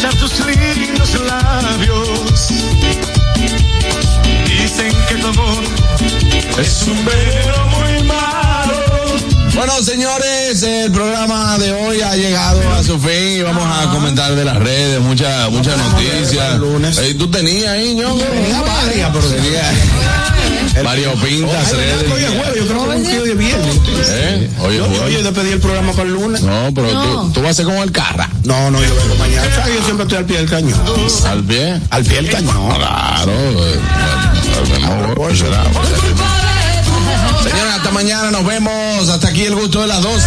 Besar tus lindos labios. Dicen que tu amor es un veneno muy malo. Bueno, señores, el programa de hoy ha llegado a su fin y vamos a comentar de las redes, muchas muchas noticias. ¿Tú tenías ahí, ño? Tenía varias, pero Tenía varios pintas, jueves, yo creo que es un de viernes. ¿Eh? Oye, Yo, jueves. oye, yo te pedí el programa para el lunes. No, pero Tú, tú vas a ser como el carra. No, no, yo vengo mañana. Yo siempre estoy al pie del cañón. ¿Al pie? Al pie del cañón. Claro. eh, pues. Señores, hasta mañana, nos vemos. Hasta aquí el gusto de las 12.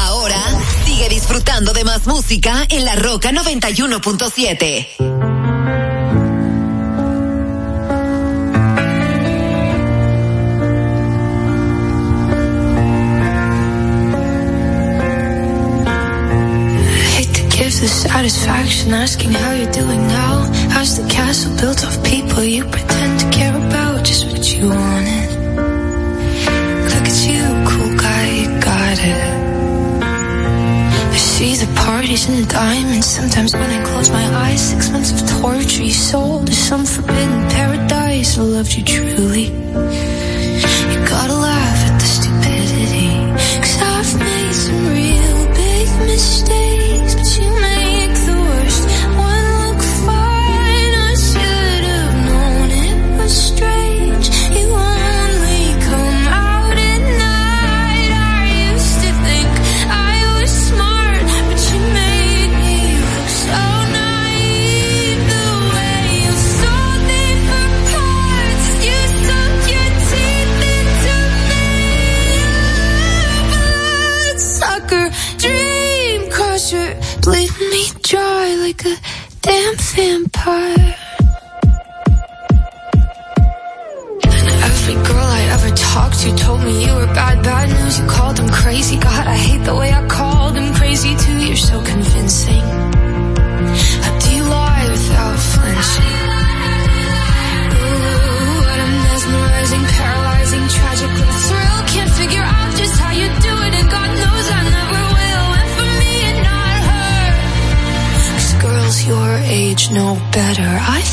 Ahora sigue disfrutando de más música en La Roca 91.7. hate to give the satisfaction asking how you're doing now. How's the castle built of people you pretend to care about? Just what you wanted. see the parties and the diamonds. Sometimes when I close my eyes, six months of torture you sold to some forbidden paradise. I loved you truly. You gotta laugh at the stupidity. Cause I've made some real big mistakes. like a damn vampire. better. I